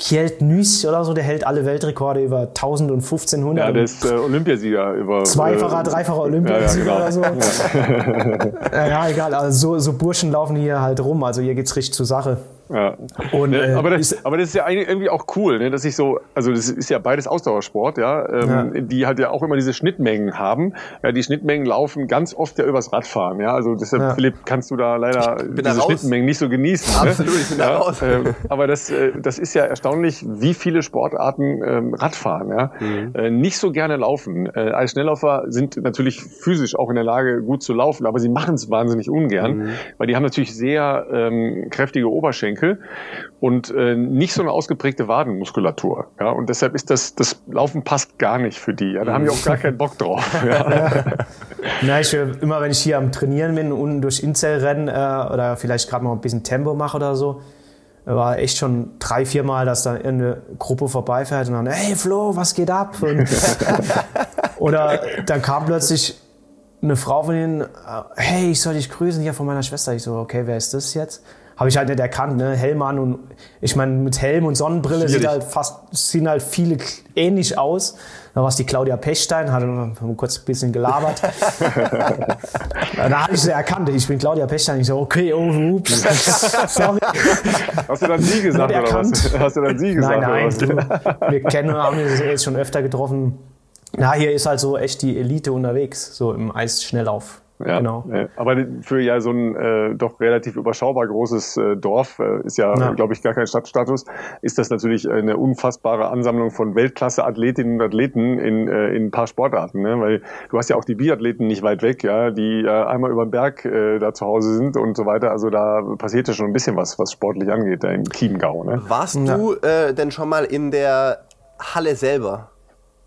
Kjeld Nys oder so, der hält alle Weltrekorde über 1000 und 1500. Ja, der ist äh, Olympiasieger über. Zweifacher, äh, dreifacher Olympiasieger ja, ja, genau. oder so. Ja. ja, egal. Also so, so Burschen laufen hier halt rum. Also hier geht's richtig zur Sache. Ja. Und, ne, äh, aber, das, ist, aber das ist ja irgendwie auch cool, ne, dass ich so, also das ist ja beides Ausdauersport, ja, ähm, ja. die halt ja auch immer diese Schnittmengen haben. Ja, die Schnittmengen laufen ganz oft ja übers Radfahren, ja. Also deshalb, ja. Philipp, kannst du da leider diese da Schnittmengen nicht so genießen. Ne? Absolut, ne? ich bin ja, da raus. Ähm, aber das, äh, das ist ja erstaunlich, wie viele Sportarten ähm, Radfahren, ja, mhm. äh, nicht so gerne laufen. Äh, als Schnellläufer sind natürlich physisch auch in der Lage, gut zu laufen, aber sie machen es wahnsinnig ungern, mhm. weil die haben natürlich sehr ähm, kräftige Oberschenkel Oberschenkel und äh, nicht so eine ausgeprägte Wadenmuskulatur. Ja, und deshalb ist das, das Laufen passt gar nicht für die. Ja, da haben die auch gar keinen Bock drauf. Ja. Na, ich, immer wenn ich hier am Trainieren bin und durch Inzell renne äh, oder vielleicht gerade mal ein bisschen Tempo mache oder so, war echt schon drei, vier Mal, dass da eine Gruppe vorbeifährt und dann, hey Flo, was geht ab? Oder dann kam plötzlich eine Frau von ihnen, äh, hey, ich soll dich grüßen hier von meiner Schwester. Ich so, okay, wer ist das jetzt? Habe ich halt nicht erkannt, ne? Helm an und ich meine, mit Helm und Sonnenbrille sieht halt fast, sehen halt viele ähnlich aus. Da war es die Claudia Pechstein, hat kurz ein bisschen gelabert. da habe ich sie erkannt, ich bin Claudia Pechstein. Ich so, okay, oh, ups, sorry. Hast du dann sie gesagt oder was? Hast du dann sie gesagt? Nein, nein, du, wir kennen, haben uns jetzt schon öfter getroffen. Na, hier ist halt so echt die Elite unterwegs, so im Eisschnelllauf. Ja, genau. Aber für ja so ein äh, doch relativ überschaubar großes äh, Dorf, äh, ist ja, ja. glaube ich, gar kein Stadtstatus, ist das natürlich eine unfassbare Ansammlung von Weltklasse-Athletinnen und Athleten in, äh, in ein paar Sportarten. Ne? Weil du hast ja auch die Biathleten nicht weit weg, ja, die äh, einmal über den Berg äh, da zu Hause sind und so weiter. Also da passiert ja schon ein bisschen was, was sportlich angeht, da im Chiemgau. Ne? Warst ja. du äh, denn schon mal in der Halle selber?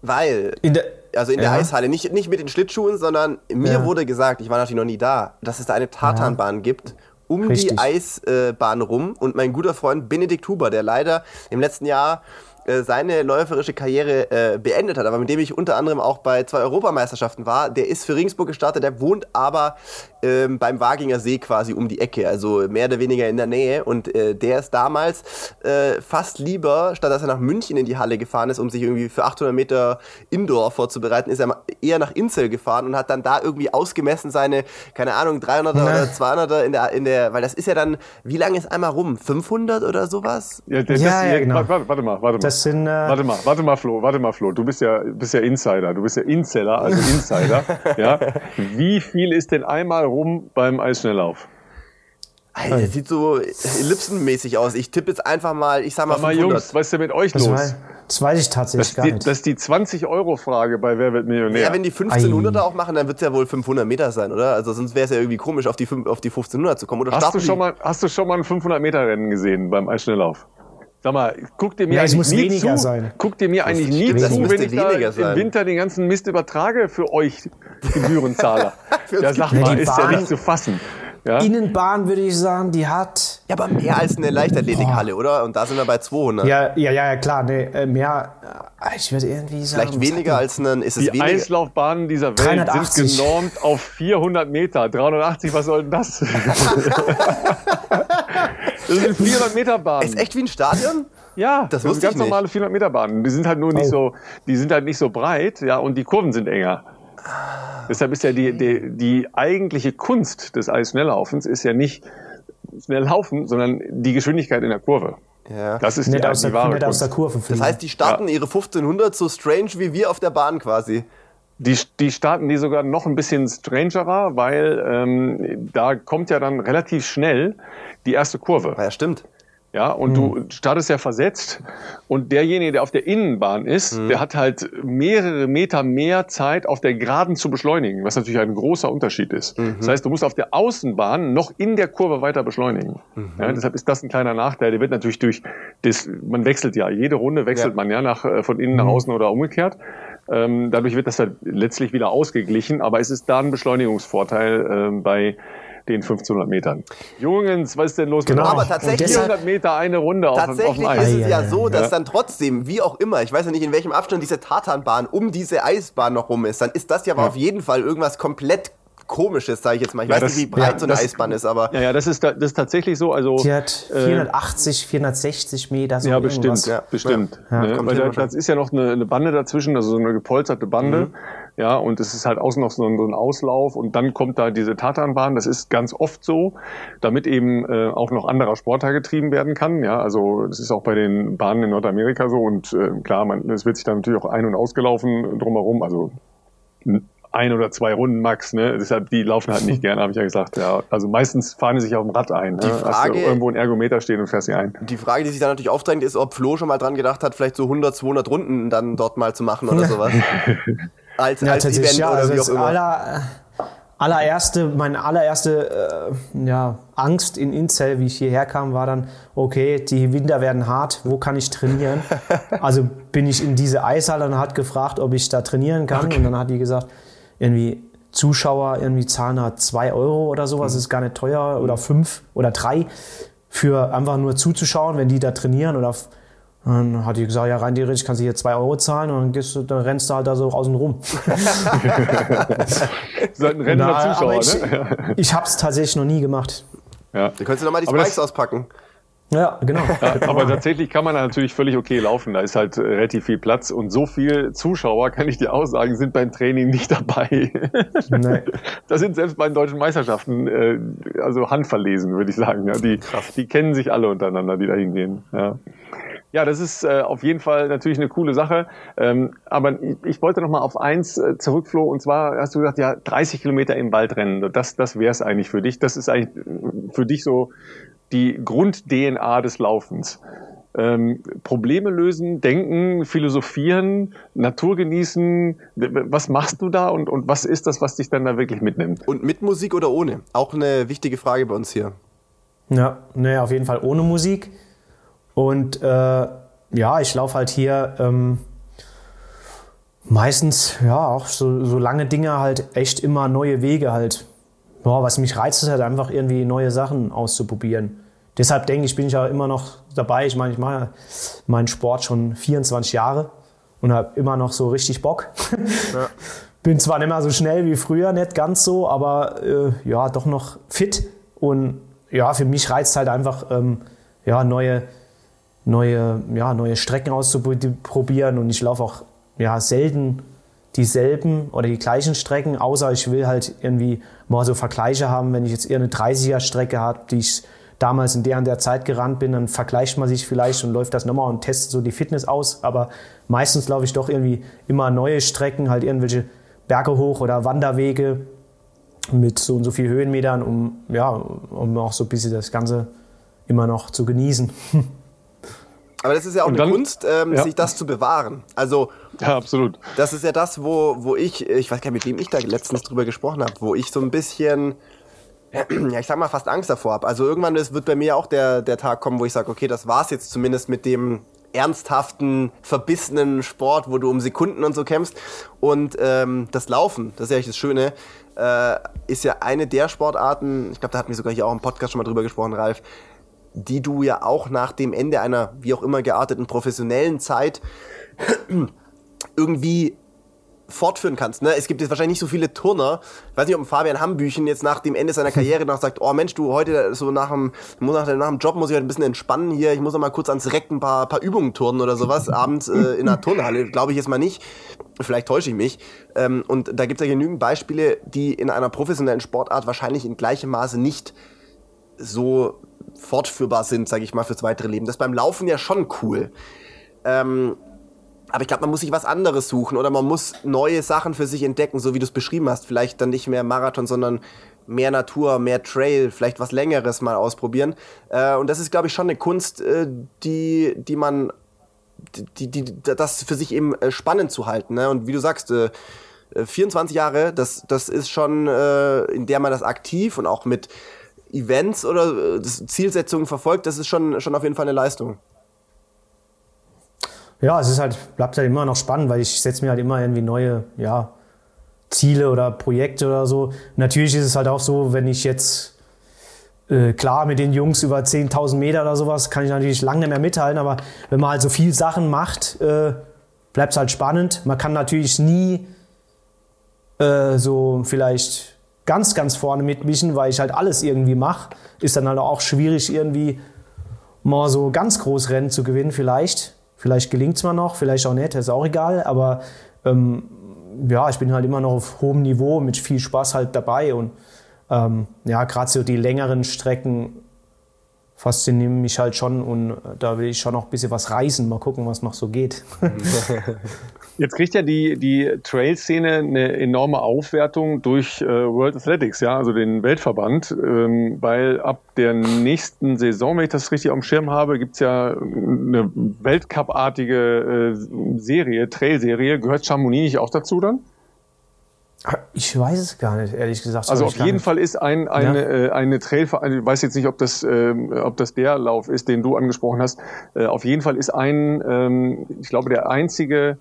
Weil. In der also in der ja. Eishalle, nicht, nicht mit den Schlittschuhen, sondern mir ja. wurde gesagt, ich war natürlich noch nie da, dass es da eine Tatanbahn ja. gibt um Richtig. die Eisbahn rum. Und mein guter Freund Benedikt Huber, der leider im letzten Jahr äh, seine läuferische Karriere äh, beendet hat, aber mit dem ich unter anderem auch bei zwei Europameisterschaften war, der ist für Regensburg gestartet, der wohnt aber ähm, beim Waginger See quasi um die Ecke, also mehr oder weniger in der Nähe. Und äh, der ist damals äh, fast lieber, statt dass er nach München in die Halle gefahren ist, um sich irgendwie für 800 Meter Indoor vorzubereiten, ist er eher nach Inzell gefahren und hat dann da irgendwie ausgemessen seine, keine Ahnung, 300er oder 200er in der, in der, weil das ist ja dann, wie lange ist einmal rum? 500 oder sowas? Ja, das, Ja, ja, ja, genau. warte, warte mal, warte mal. Das sind, äh, warte mal, warte mal, Flo, warte mal, Flo. Du bist ja, bist ja Insider, du bist ja Inseller, also Insider. ja. Wie viel ist denn einmal rum beim Eisschnelllauf? Alter, das sieht so ellipsenmäßig aus. Ich tippe jetzt einfach mal, ich sag mal Sag mal, 500. Jungs, was ist denn mit euch das, los? weiß, das weiß ich Das tatsächlich ist, gar die, nicht. das ist die 20-Euro-Frage bei Wer wird Millionär? Ja, wenn die 1500er auch machen, dann wird es ja wohl 500 Meter sein, oder? Also sonst wäre es ja irgendwie komisch, auf die, fünf- auf die 1500 zu kommen. Oder hast, du schon mal, hast du schon mal ein 500-Meter-Rennen gesehen beim Eisschnelllauf? Sag mal, guck dir mir Ja, eigentlich muss nie weniger zu, sein. guck dir mir eigentlich nie das zu, wenn ich da im. Winter den ganzen Mist übertrage für euch Gebührenzahler. Für uns ja, sag mal, die ist ja Bahn- nicht zu fassen. Ja? Innenbahn würde ich sagen, die hat. Ja, aber mehr als eine Leichtathletikhalle, oder? Und da sind wir bei 200. Ja, ja, ja, ja klar. Nee, äh, mehr. äh, Ich würde irgendwie sagen. Vielleicht weniger als einen, ist es Die weniger? Eislaufbahnen dieser Welt 380. sind genormt auf 400 Meter. 380, was soll denn das? das sind 400 Meter Bahnen. Ist echt wie ein Stadion? Ja, Das sind wusste ganz ich nicht. normale 400 Meter Bahnen. Die sind halt nur nicht Oh. so, die sind halt nicht so breit, ja, und die Kurven sind enger. Deshalb ist ja die, die, die eigentliche Kunst des Eisschnelllaufens ist ja nicht schnell laufen, sondern die Geschwindigkeit in der Kurve. Ja. Das ist die, Nicht aus, die der, wahre nicht aus der Kunst. Kurve fliegen. Das heißt, die starten ihre 1500 so strange wie wir auf der Bahn quasi. Die, die starten die sogar noch ein bisschen strangerer, weil ähm, da kommt ja dann relativ schnell die erste Kurve. Ja, stimmt. Ja, und du startest ja versetzt und derjenige, der auf der Innenbahn ist, der hat halt mehrere Meter mehr Zeit, auf der Geraden zu beschleunigen, was natürlich ein großer Unterschied ist. Das heißt, du musst auf der Außenbahn noch in der Kurve weiter beschleunigen. Ja, deshalb ist das ein kleiner Nachteil. Der wird natürlich durch das, man wechselt ja, jede Runde wechselt Ja. man ja nach, äh, von innen nach außen oder umgekehrt. Ähm, dadurch wird das halt letztlich wieder ausgeglichen, aber es ist da ein Beschleunigungsvorteil ähm, bei den 1500 Metern. Jungens, was ist denn los Genau. mit Aber tatsächlich- 400 Meter eine Runde auf, auf Tatsächlich dem Eis. ist es ja so, dass Ja. dann trotzdem, wie auch immer, ich weiß ja nicht, in welchem Abstand diese Tatanbahn um diese Eisbahn noch rum ist, dann ist das ja aber Ja. auf jeden Fall irgendwas komplett Komisches, sage ich jetzt mal. Ich Ja, weiß das- nicht, wie breit ja, so eine das- Eisbahn ist, aber Ja, ja, das ist, da- das ist tatsächlich so. Also, Die hat äh, 480, 460 Meter. So ja, irgendwas. bestimmt, Ja, bestimmt. ja. Ne? Weil da, das ist ja noch eine, eine Bande dazwischen, also so eine gepolsterte Bande. Ja, und es ist halt außen noch so ein, so ein Auslauf und dann kommt da diese Tatanbahn. Das ist ganz oft so, damit eben äh, auch noch anderer Sport da getrieben werden kann. Ja, also das ist auch bei den Bahnen in Nordamerika so und äh, klar, man, es wird sich dann natürlich auch ein- und ausgelaufen drumherum. Also ein oder zwei Runden max, ne? Deshalb, die laufen halt nicht gerne, habe ich ja gesagt. Ja, also meistens fahren die sich auf dem Rad ein. Die ne? Hast Frage- du irgendwo ein Ergometer stehen und fährst sie ein. die Frage, die sich dann natürlich aufdrängt, ist, ob Flo schon mal dran gedacht hat, vielleicht so 100, 200 Runden dann dort mal zu machen oder sowas. Als, Ja, als Event ja. oder Also wie auch immer. aller, allererste, meine allererste äh, ja, Angst in Inzell, wie ich hierher kam, war dann, okay, die Winter werden hart, wo kann ich trainieren? also bin ich in diese Eishalle und hat gefragt, ob ich da trainieren kann. Und dann hat die gesagt, irgendwie Zuschauer irgendwie zahlen da zwei Euro oder sowas, ist gar nicht teuer, oder fünf oder drei, für einfach nur zuzuschauen, wenn die da trainieren oder dann hat die gesagt, ja, rein theoretisch kannst du hier zwei Euro zahlen und dann, gehst du, dann rennst du halt da so außen rum. So ein rennender Zuschauer, ich, ne? ich habe es tatsächlich noch nie gemacht. Ja. Da könntest du nochmal die Spikes auspacken. Ja, genau. Aber tatsächlich kann man da natürlich völlig okay laufen. Da ist halt äh, relativ viel Platz und so viel Zuschauer, kann ich dir auch sagen, sind beim Training nicht dabei. Nee. Da sind selbst bei den deutschen Meisterschaften äh, also handverlesen, würde ich sagen. Ja, die, die kennen sich alle untereinander, die da hingehen. Ja. Ja, das ist äh, auf jeden Fall natürlich eine coole Sache. Ähm, aber ich, ich wollte noch mal auf eins äh, zurück, Flo. Und zwar hast du gesagt, ja, 30 Kilometer im Wald rennen. Das, das wäre es eigentlich für dich. Das ist eigentlich äh, für dich so die Grund-DNA des Laufens. Ähm, Probleme lösen, denken, philosophieren, Natur genießen. Was machst du da und, und was ist das, was dich dann da wirklich mitnimmt? Und mit Musik oder ohne? Auch eine wichtige Frage bei uns hier. Ja, nee, auf jeden Fall ohne Musik. Und äh, ja, ich laufe halt hier ähm, meistens, ja, auch so, so lange Dinge halt echt immer neue Wege halt. Boah, was mich reizt, ist halt einfach irgendwie neue Sachen auszuprobieren. Deshalb denke ich, bin ich ja immer noch dabei. Ich meine, ich mache ja meinen Sport schon 24 Jahre und habe immer noch so richtig Bock. bin zwar nicht mehr so schnell wie früher, nicht ganz so, aber äh, ja, doch noch fit. Und ja, für mich reizt halt einfach, ähm, ja, neue, neue, ja, neue Strecken auszuprobieren. Und ich laufe auch ja, selten dieselben oder die gleichen Strecken, außer ich will halt irgendwie mal so Vergleiche haben, wenn ich jetzt eher eine 30er-Strecke habe, die ich damals in der und der Zeit gerannt bin, dann vergleicht man sich vielleicht und läuft das nochmal und testet so die Fitness aus. Aber meistens laufe ich doch irgendwie immer neue Strecken, halt irgendwelche Berge hoch oder Wanderwege mit so und so viel Höhenmetern, um, ja, um auch so ein bisschen das Ganze immer noch zu genießen. Aber das ist ja auch und eine Kunst, ähm, ja. sich das zu bewahren. Also, ja, absolut. Das ist ja das, wo, wo ich, ich weiß gar nicht, mit wem ich da letztens drüber gesprochen habe, wo ich so ein bisschen, ja, ich sag mal, fast Angst davor habe. Also irgendwann ist, wird bei mir auch der, der Tag kommen, wo ich sage, okay, das war's jetzt zumindest mit dem ernsthaften, verbissenen Sport, wo du um Sekunden und so kämpfst. Und ähm, das Laufen, das ist ja eigentlich das Schöne, äh, ist ja eine der Sportarten, ich glaube, da hatten wir sogar hier auch im Podcast schon mal drüber gesprochen, Ralf, die du ja auch nach dem Ende einer wie auch immer gearteten professionellen Zeit irgendwie fortführen kannst. Ne? Es gibt jetzt wahrscheinlich nicht so viele Turner. Ich weiß nicht, ob Fabian Hambüchen jetzt nach dem Ende seiner Karriere noch sagt, oh Mensch, du heute so nach dem, nach, nach dem Job muss ich heute ein bisschen entspannen hier, ich muss noch mal kurz ans Reck ein paar, paar Übungen turnen oder sowas, abends äh, in einer Turnhalle. Glaube ich jetzt mal nicht. Vielleicht täusche ich mich. Ähm, und da gibt es ja genügend Beispiele, die in einer professionellen Sportart wahrscheinlich in gleichem Maße nicht so fortführbar sind, sage ich mal, fürs weitere Leben. Das ist beim Laufen ja schon cool. Ähm, aber ich glaube, man muss sich was anderes suchen oder man muss neue Sachen für sich entdecken, so wie du es beschrieben hast. Vielleicht dann nicht mehr Marathon, sondern mehr Natur, mehr Trail, vielleicht was Längeres mal ausprobieren. Äh, und das ist, glaube ich, schon eine Kunst, äh, die, die man, die, die, das für sich eben äh, spannend zu halten. Ne? Und wie du sagst, äh, 24 Jahre, das, das ist schon, äh, in der man das aktiv und auch mit Events oder äh, Zielsetzungen verfolgt, das ist schon, schon auf jeden Fall eine Leistung. Ja, es ist halt, bleibt halt immer noch spannend, weil ich setze mir halt immer irgendwie neue, ja, Ziele oder Projekte oder so. Natürlich ist es halt auch so, wenn ich jetzt äh, klar mit den Jungs über 10.000 Meter oder sowas kann ich natürlich lange nicht mehr mithalten, aber wenn man halt so viel Sachen macht, äh, bleibt es halt spannend. Man kann natürlich nie äh, so vielleicht ganz, ganz vorne mitmischen, weil ich halt alles irgendwie mache. Ist dann halt auch schwierig, irgendwie mal so ganz groß Rennen zu gewinnen, vielleicht. Vielleicht gelingt es mir noch, vielleicht auch nicht, ist auch egal. Aber ähm, ja, ich bin halt immer noch auf hohem Niveau mit viel Spaß halt dabei. Und ähm, ja, gerade so die längeren Strecken faszinieren mich halt schon und da will ich schon noch ein bisschen was reißen. Mal gucken, was noch so geht. Jetzt kriegt ja die, die Trail-Szene eine enorme Aufwertung durch äh, World Athletics, ja, also den Weltverband, ähm, weil ab der nächsten Saison, wenn ich das richtig auf dem Schirm habe, gibt's ja eine Weltcup-artige äh, Serie, Trail-Serie. Gehört Chamonix nicht auch dazu dann? Ich weiß es gar nicht, ehrlich gesagt. Also auf jeden nicht. Fall ist ein, eine, ja. äh, eine Trail, also ich weiß jetzt nicht, ob das, ähm, ob das der Lauf ist, den du angesprochen hast. Äh, auf jeden Fall ist ein, ähm, ich glaube, der einzige,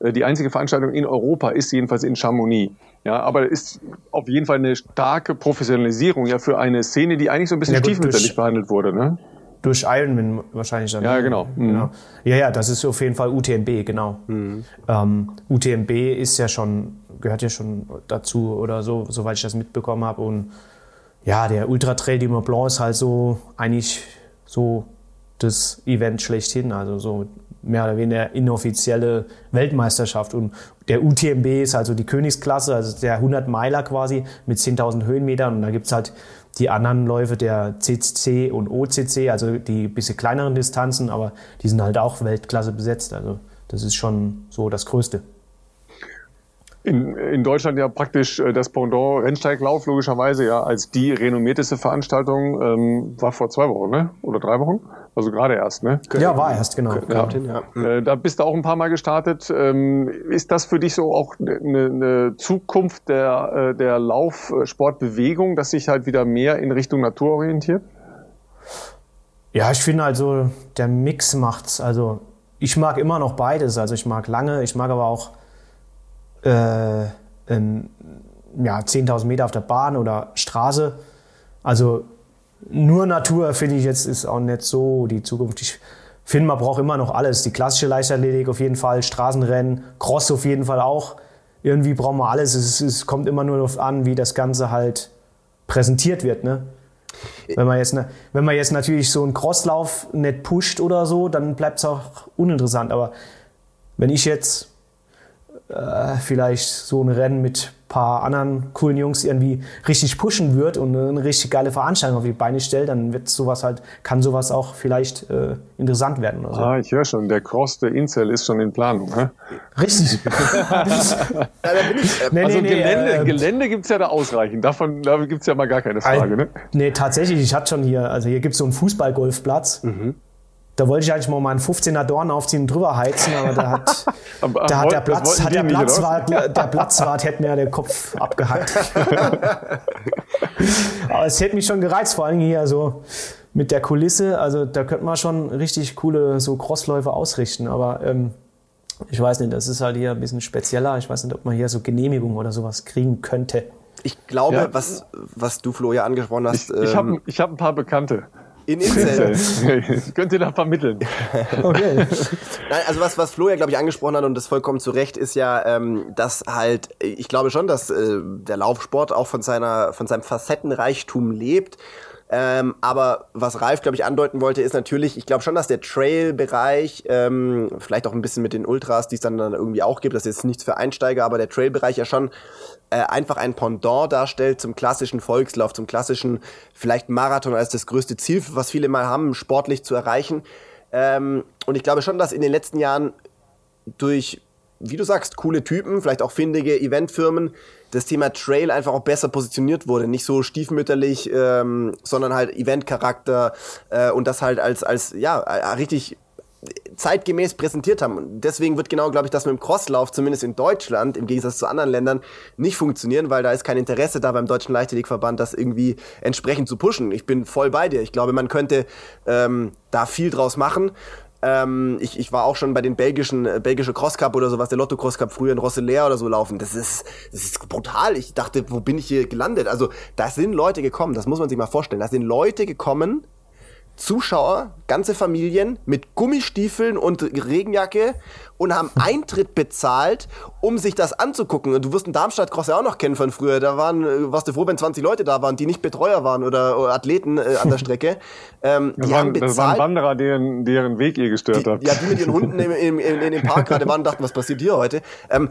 äh, die einzige Veranstaltung in Europa ist jedenfalls in Chamonix. Ja, aber ist auf jeden Fall eine starke Professionalisierung ja für eine Szene, die eigentlich so ein bisschen ja, stiefmütterlich behandelt wurde, ne? Durch Ironman wahrscheinlich dann. Ja, genau. Mhm. genau. Ja, ja, das ist auf jeden Fall UTMB, genau. Mhm. Ähm, UTMB ist ja schon, gehört ja schon dazu oder so, soweit ich das mitbekommen habe. Und ja, der Ultra Trail du Mont Blanc ist halt so eigentlich so das Event schlechthin, also so mehr oder weniger inoffizielle Weltmeisterschaft. Und der UTMB ist also die Königsklasse, also der 100-Meiler quasi mit 10.000 Höhenmetern. Und da gibt's halt die anderen Läufe der CCC und OCC, also die bisschen kleineren Distanzen, aber die sind halt auch Weltklasse besetzt. Also das ist schon so das Größte. In, in Deutschland ja praktisch äh, das Pendant Rennsteiglauf, logischerweise, ja, als die renommierteste Veranstaltung, ähm, war vor zwei Wochen, ne? Oder drei Wochen? Also gerade erst, ne? Ja, war erst, genau. Ja. ja. Äh, da bist du auch ein paar Mal gestartet. Ähm, ist das für dich so auch eine, eine Zukunft der, äh, der Laufsportbewegung, dass sich halt wieder mehr in Richtung Natur orientiert? Ja, ich finde also, der Mix macht's. Also, ich mag immer noch beides. Also, ich mag lange, ich mag aber auch äh, in, ja, 10.000 Meter auf der Bahn oder Straße. Also nur Natur finde ich jetzt ist auch nicht so die Zukunft. Ich finde, man braucht immer noch alles. Die klassische Leichtathletik auf jeden Fall, Straßenrennen, Cross auf jeden Fall auch. irgendwie brauchen wir alles. Es, es kommt immer nur darauf an, wie das Ganze halt präsentiert wird. Ne? Wenn man, jetzt, wenn man jetzt natürlich so einen Crosslauf nicht pusht oder so, dann bleibt es auch uninteressant. Aber wenn ich jetzt äh, vielleicht so ein Rennen mit paar anderen coolen Jungs irgendwie richtig pushen wird und eine richtig geile Veranstaltung auf die Beine stellt, dann wird sowas halt, kann sowas auch vielleicht äh, interessant werden oder so. Ah, ich höre schon, der Cross der Incel ist schon in Planung. Hä? Richtig. Ja, ich, äh, Nee, also nee, nee, Gelände, äh, Gelände gibt's ja da ausreichend. Davon da gibt's ja mal gar keine Frage. Ne? Nee, tatsächlich, ich hatte schon hier, also hier gibt es so einen Fußballgolfplatz. Da wollte ich eigentlich mal meinen 15er Dorn aufziehen und drüber heizen, aber da hat, Aber- da hat der Platz, hat der? Platzwart, der Platzwart hätte mir den Kopf abgehackt. aber es hätte mich schon gereizt, vor allem hier so mit der Kulisse. Also da könnte man schon richtig coole so Crossläufe ausrichten, aber ähm, ich weiß nicht, das ist halt hier ein bisschen spezieller. Ich weiß nicht, ob man hier so Genehmigung oder sowas kriegen könnte. ich glaube, Ja. was, was du, Flo, ja angesprochen hast, Ich, ich ähm, habe ich hab ein paar Bekannte. In Incel. Könnt ihr da vermitteln? Okay. Nein, also was, was Flo ja, glaube ich, angesprochen hat und das vollkommen zu Recht ist ja, ähm, dass halt, ich glaube schon, dass äh, der Laufsport auch von seiner, von seinem Facettenreichtum lebt. Ähm, aber was Ralf, glaube ich, andeuten wollte, ist natürlich, ich glaube schon, dass der Trail-Bereich, ähm, vielleicht auch ein bisschen mit den Ultras, die es dann, dann irgendwie auch gibt, das ist jetzt nichts für Einsteiger, aber der Trail-Bereich ja schon äh, einfach ein Pendant darstellt zum klassischen Volkslauf, zum klassischen vielleicht Marathon als das größte Ziel, was viele mal haben, sportlich zu erreichen. Ähm, und ich glaube schon, dass in den letzten Jahren durch, wie du sagst, coole Typen, vielleicht auch findige Eventfirmen, das Thema Trail einfach auch besser positioniert wurde. Nicht so stiefmütterlich, ähm, sondern halt Eventcharakter äh, und das halt als, als ja, äh, richtig zeitgemäß präsentiert haben. Und deswegen wird genau, glaube ich, das mit dem Crosslauf, zumindest in Deutschland, im Gegensatz zu anderen Ländern, nicht funktionieren, weil da ist kein Interesse da beim Deutschen Leichtathletikverband, das irgendwie entsprechend zu pushen. Ich bin voll bei dir. Ich glaube, man könnte ähm, da viel draus machen. Ähm, ich, ich war auch schon bei den belgischen, äh, belgische Cross Cup oder sowas, der Lotto Cross Cup früher in Rosselair oder so laufen. Das ist, das ist brutal. Ich dachte, wo bin ich hier gelandet? Also, da sind Leute gekommen, das muss man sich mal vorstellen. Da sind Leute gekommen, Zuschauer, ganze Familien mit Gummistiefeln und Regenjacke und haben Eintritt bezahlt, um sich das anzugucken. Und du wirst den Darmstadt Cross ja auch noch kennen von früher. Da waren, äh, warst du froh, wenn 20 Leute da waren, die nicht Betreuer waren oder, oder Athleten äh, an der Strecke. Ähm, Das die waren, haben das waren. Wanderer, deren, deren Weg ihr gestört Die, habt. ja, die mit ihren Hunden im, im, im, in dem Park gerade waren und dachten, was passiert hier heute? Ähm,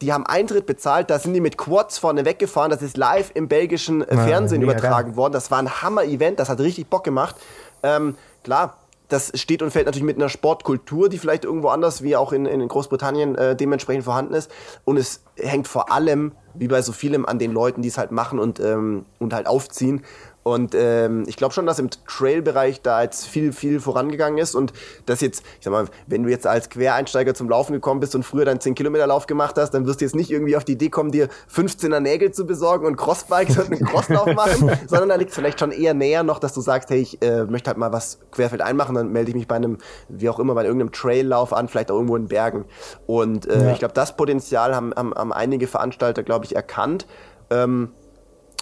die haben Eintritt bezahlt, da sind die mit Quads vorne weggefahren, das ist live im belgischen äh, Ja, Fernsehen mega übertragen geil. worden. Das war ein Hammer-Event, das hat richtig Bock gemacht. Ähm, klar, das steht und fällt natürlich mit einer Sportkultur, die vielleicht irgendwo anders, wie auch in, in Großbritannien, äh, dementsprechend vorhanden ist. Und es hängt vor allem, wie bei so vielem, an den Leuten, die es halt machen und, ähm, und halt aufziehen. Und ähm, ich glaube schon, dass im Trail-Bereich da jetzt viel, viel vorangegangen ist und das jetzt, ich sag mal, wenn du jetzt als Quereinsteiger zum Laufen gekommen bist und früher deinen 10-Kilometer-Lauf gemacht hast, dann wirst du jetzt nicht irgendwie auf die Idee kommen, dir 15er Nägel zu besorgen und Crossbikes und einen Crosslauf machen, sondern da liegt es vielleicht schon eher näher noch, dass du sagst, hey, ich äh, möchte halt mal was querfeld einmachen, dann melde ich mich bei einem, wie auch immer, bei irgendeinem Traillauf an, vielleicht auch irgendwo in Bergen. Und äh, Ja. ich glaube, das Potenzial haben, haben, haben einige Veranstalter, glaube ich, erkannt. Ähm,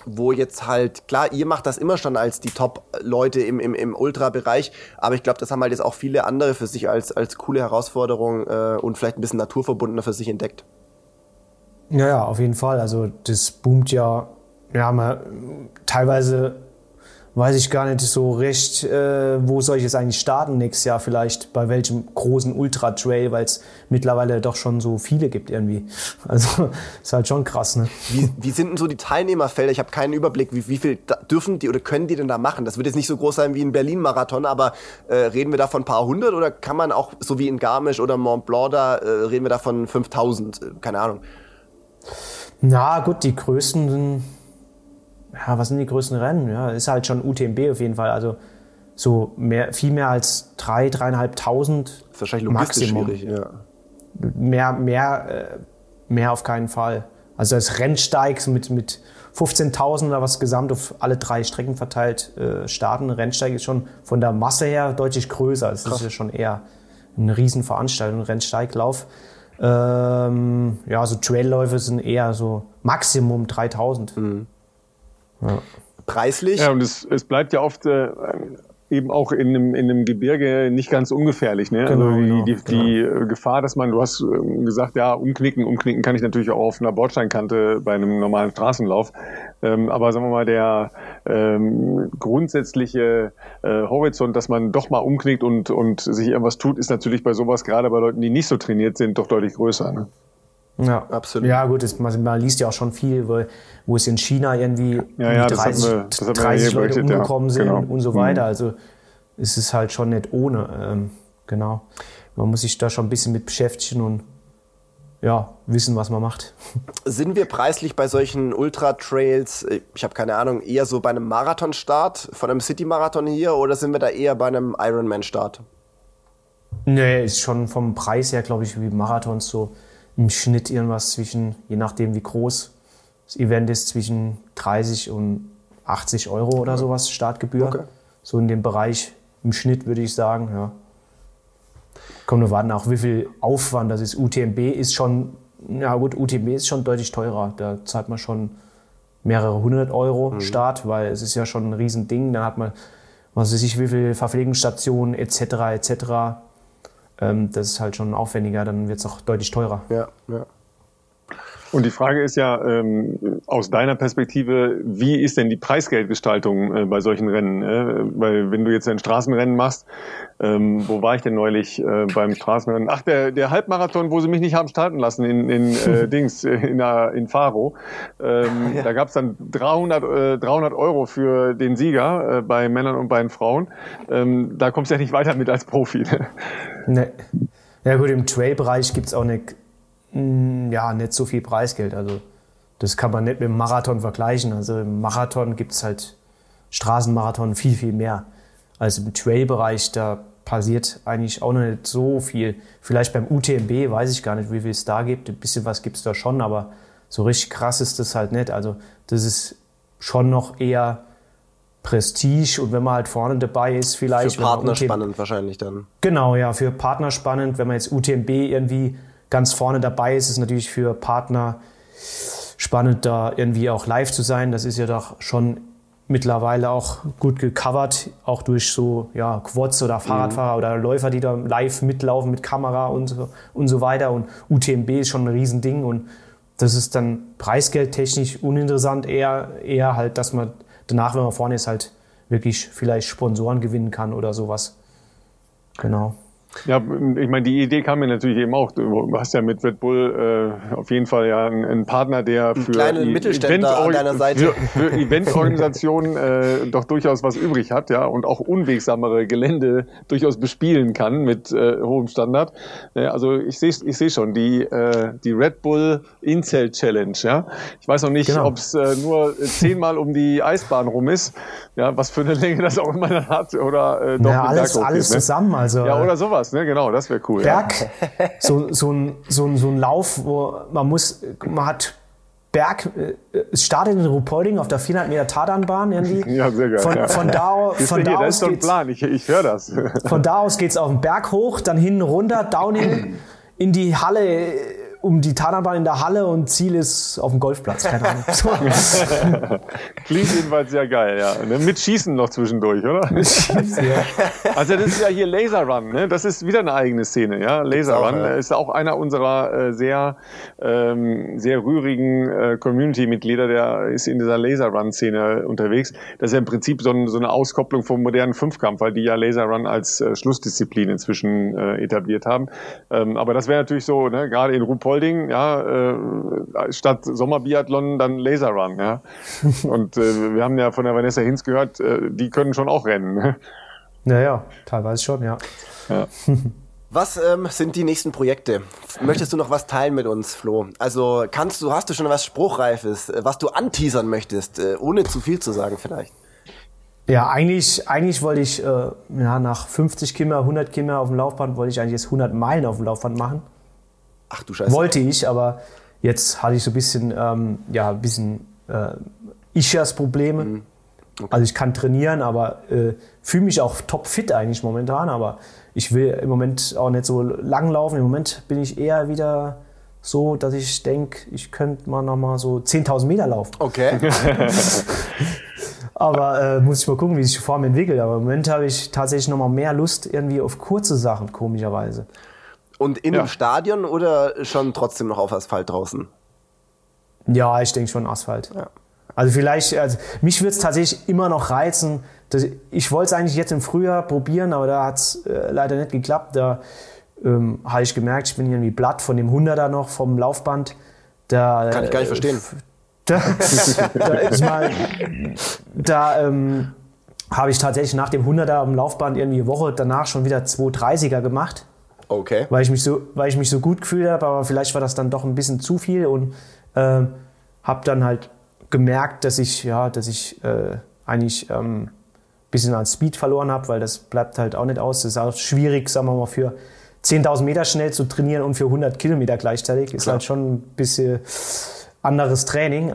wo jetzt halt, klar, ihr macht das immer schon als die Top-Leute im, im, im Ultra-Bereich, aber ich glaube, das haben halt jetzt auch viele andere für sich als, als coole Herausforderung äh, und vielleicht ein bisschen naturverbundener für sich entdeckt. Ja, ja, auf jeden Fall. Also das boomt ja, ja, man, teilweise weiß ich gar nicht so recht, äh, wo soll ich jetzt eigentlich starten nächstes Jahr vielleicht, bei welchem großen Ultra-Trail, weil es mittlerweile doch schon so viele gibt irgendwie. Also ist halt schon krass, ne? Wie, wie sind denn so die Teilnehmerfelder? Ich habe keinen Überblick, wie, wie viel dürfen die oder können die denn da machen? Das wird jetzt nicht so groß sein wie ein Berlin-Marathon, aber äh, reden wir da von ein paar hundert oder kann man auch, so wie in Garmisch oder Mont Blanc, da äh, reden wir da von 5000? Äh, keine Ahnung. Na gut, die größten sind, ja, was sind die größten Rennen? Ja, ist halt schon UTMB auf jeden Fall. Also so mehr, viel mehr als drei, dreieinhalbtausend. Das ist wahrscheinlich logistisch Maximum. schwierig. Ja. Mehr, mehr, äh, mehr auf keinen Fall. Also das Rennsteig mit, mit 15.000 oder was gesamt auf alle drei Strecken verteilt äh, starten. Rennsteig ist schon von der Masse her deutlich größer. Es ist ja schon eher eine Riesenveranstaltung, ein Rennsteiglauf. Ähm, ja, so Trailläufe sind eher so Maximum 3000. Preislich? Ja, und es, es bleibt ja oft, äh, eben auch in einem, in einem Gebirge nicht ganz ungefährlich. Ne? Genau, also die, genau, die, genau. die äh, Gefahr, dass man, du hast ähm, gesagt, ja, umknicken, umknicken kann ich natürlich auch auf einer Bordsteinkante bei einem normalen Straßenlauf. Ähm, aber sagen wir mal, der ähm, grundsätzliche äh, Horizont, dass man doch mal umknickt und, und sich irgendwas tut, ist natürlich bei sowas, gerade bei Leuten, die nicht so trainiert sind, doch deutlich größer. Ne? Ja, Absolut. Ja, gut, das, man, liest ja auch schon viel, wo, wo es in China irgendwie Ja, ja, das 30, haben wir- das haben wir 30 hier Leute berichtet, ja. umgekommen sind Genau. und so weiter. Also es ist halt schon nicht ohne. Ähm, genau. Man muss sich da schon ein bisschen mit beschäftigen und ja, wissen, was man macht. Sind wir preislich bei solchen Ultra-Trails, äh, ich habe keine Ahnung, eher so bei einem Marathonstart von einem City-Marathon hier oder sind wir da eher bei einem Ironman-Start? Nee, ist schon vom Preis her, glaube ich, wie Marathons so im Schnitt irgendwas zwischen, je nachdem wie groß das Event ist, zwischen 30 und 80 Euro oder sowas Startgebühr. Okay. So in dem Bereich im Schnitt würde ich sagen, ja. Kommt nur warten, auch wie viel Aufwand das ist. UTMB ist schon, ja gut, UTMB ist schon deutlich teurer. Da zahlt man schon mehrere hundert Euro Start, weil es ist ja schon ein Riesending. Dann hat man, was weiß ich, wie viel Verpflegungsstationen etc. etc. Ähm, das ist halt schon aufwendiger, dann wird es auch deutlich teurer. Ja, ja. Und die Frage ist ja ähm, aus deiner Perspektive, wie ist denn die Preisgeldgestaltung äh, bei solchen Rennen? Äh? Weil wenn du jetzt ein Straßenrennen machst, ähm, wo war ich denn neulich äh, beim Straßenrennen? Ach, der, der Halbmarathon, wo sie mich nicht haben starten lassen in, in äh, Dings, äh, in, der- in Faro. Ähm, Da gab es dann 300, äh, 300 Euro für den Sieger äh, bei Männern und bei den Frauen. Ähm, da kommst du ja nicht weiter mit als Profi. Ne. Ja gut, im Trail-Bereich gibt es auch mm, ja, nicht so viel Preisgeld. Also das kann man nicht mit dem Marathon vergleichen. Also im Marathon gibt es halt Straßenmarathon viel, viel mehr. als im Trail-Bereich. Da passiert eigentlich auch noch nicht so viel. Vielleicht beim UTMB weiß ich gar nicht, wie viel es da gibt. Ein bisschen was gibt es da schon, aber so richtig krass ist das halt nicht. Also das ist schon noch eher Prestige und wenn man halt vorne dabei ist, vielleicht. Für Partner spannend wahrscheinlich dann. Genau, ja, für Partner spannend. Wenn man jetzt UTMB irgendwie ganz vorne dabei ist, ist es natürlich für Partner spannend, da irgendwie auch live zu sein. Das ist ja doch schon mittlerweile auch gut gecovert, auch durch so ja, Quads oder Fahrradfahrer oder Läufer, die da live mitlaufen mit Kamera und so, und so weiter. Und UTMB ist schon ein Riesending und das ist dann preisgeldtechnisch uninteressant, eher, eher halt, dass man danach, wenn man vorne ist, halt wirklich vielleicht Sponsoren gewinnen kann oder sowas. Genau. Ja, ich meine, die Idee kam mir natürlich eben auch. Du hast ja mit Red Bull äh, auf jeden Fall ja einen, einen Partner, der für kleinen die Mittelständler an deiner Seite. für, für Eventorganisationen äh, doch durchaus was übrig hat, ja, und auch unwegsamere Gelände durchaus bespielen kann mit äh, hohem Standard. Ja, also ich sehe ich sehe schon die äh, die Red Bull Incel Challenge, ja. Ich weiß noch nicht, Genau. ob es äh, nur zehnmal um die Eisbahn rum ist, ja, was für eine Länge das auch immer dann hat oder äh, doch Ja, alles, alles ne? zusammen. Also Ja, oder sowas, ne? Genau, das wäre cool. Ja. Berg, so, so, ein, so, ein, so ein Lauf, wo man muss, man hat Berg, äh, es startet in Ruhpolding auf der 400 Meter Tatanbahn irgendwie. Ja, sehr geil. Von, ja. von da, von da das aus ist so ein geht's, Plan, ich, ich höre das. von da aus geht's auf den Berg hoch, dann hinten runter, downhill in die Halle, um die Tatanbahn in der Halle und Ziel ist auf dem Golfplatz, keine Ahnung. So. Klingt jedenfalls sehr geil, ja. Ne? Mit Schießen noch zwischendurch, oder? Also das ist ja hier Laser Run, ne? Das ist wieder eine eigene Szene, ja. Laser Run ja. ist auch einer unserer äh, sehr ähm, sehr rührigen äh, Community-Mitglieder, der ist in dieser Laser Run-Szene unterwegs. Das ist ja im Prinzip so, ein, so eine Auskopplung vom modernen Fünfkampf, weil die ja Laser Run als äh, Schlussdisziplin inzwischen äh, etabliert haben. Ähm, aber das wäre natürlich so, ne? gerade in Ruhpolding, ja, äh, statt Sommerbiathlon dann Laser Run, ja. Und äh, wir haben ja von der Vanessa Hinz gehört, äh, die können schon auch rennen. Ne? Naja, teilweise schon, ja. Ja. Was ähm, sind die nächsten Projekte? Möchtest du noch was teilen mit uns, Flo? Also kannst du, hast du schon was Spruchreifes, äh, was du anteasern möchtest, äh, ohne zu viel zu sagen vielleicht? Ja, eigentlich, eigentlich wollte ich äh, ja, nach 50 Kilometer, 100 Kilometer auf dem Laufband, wollte ich eigentlich jetzt 100 Meilen auf dem Laufband machen. Ach du Scheiße. Wollte ich, aber jetzt hatte ich so ein bisschen, ähm, ja, ein bisschen äh, Ischias-Probleme. Mhm. Also ich kann trainieren, aber äh, fühle mich auch topfit eigentlich momentan. Aber ich will im Moment auch nicht so lang laufen. Im Moment bin ich eher wieder so, dass ich denke, ich könnte mal noch mal so 10.000 Meter laufen. Okay. Aber äh, muss ich mal gucken, wie sich die Form entwickelt. Aber im Moment habe ich tatsächlich noch mal mehr Lust irgendwie auf kurze Sachen, komischerweise. Und in Ja. einem Stadion oder schon trotzdem noch auf Asphalt draußen? Ja, ich denke schon Asphalt. Also vielleicht, also mich würde es tatsächlich immer noch reizen. Dass, ich wollte es eigentlich jetzt im Frühjahr probieren, aber da hat es äh, leider nicht geklappt. Da ähm, habe ich gemerkt, ich bin irgendwie platt von dem 100er noch vom Laufband. Da, Kann ich gar nicht äh, verstehen. Da, da ist mal, da ähm, habe ich tatsächlich nach dem 100er am Laufband irgendwie eine Woche danach schon wieder 230er gemacht Okay. weil ich mich so, weil ich mich so gut gefühlt habe, aber vielleicht war das dann doch ein bisschen zu viel und ähm, habe dann halt gemerkt, dass ich ja, dass ich äh, eigentlich ähm, ein bisschen an Speed verloren habe, weil das bleibt halt auch nicht aus. Das ist auch schwierig, sagen wir mal, für 10.000 Meter schnell zu trainieren und für 100 Kilometer gleichzeitig ist Klar. halt schon ein bisschen anderes Training.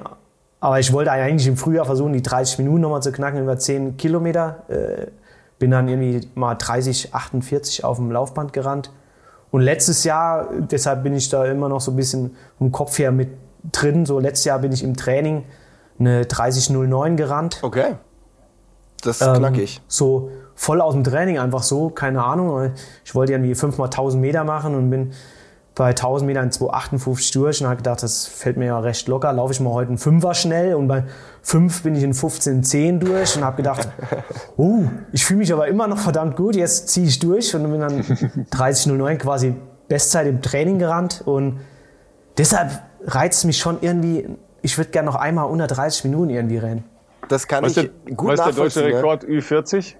Aber ich wollte eigentlich im Frühjahr versuchen, die 30 Minuten nochmal zu knacken über 10 Kilometer. Äh, bin dann irgendwie mal 30, 48 auf dem Laufband gerannt. Und letztes Jahr, deshalb bin ich da immer noch so ein bisschen vom Kopf her mit drin. So letztes Jahr bin ich im Training eine 30.09 gerannt. Okay. Das ist Ähm, knackig. So voll aus dem Training, einfach so, keine Ahnung. Ich wollte irgendwie 5 mal 1000 Meter machen und bin bei 1000 Metern 2,58 durch und habe gedacht, das fällt mir ja recht locker. Laufe ich mal heute einen Fünfer schnell und bei 5 bin ich in 15,10 durch und habe gedacht, oh, ich fühle mich aber immer noch verdammt gut, jetzt ziehe ich durch und bin dann 30,09 quasi Bestzeit im Training gerannt und deshalb reizt es mich schon irgendwie, ich würde gerne noch einmal unter 30 Minuten irgendwie rennen. Das kann Was ist ich der, gut was ist der deutsche nachvollziehen. ja. Rekord Ü40?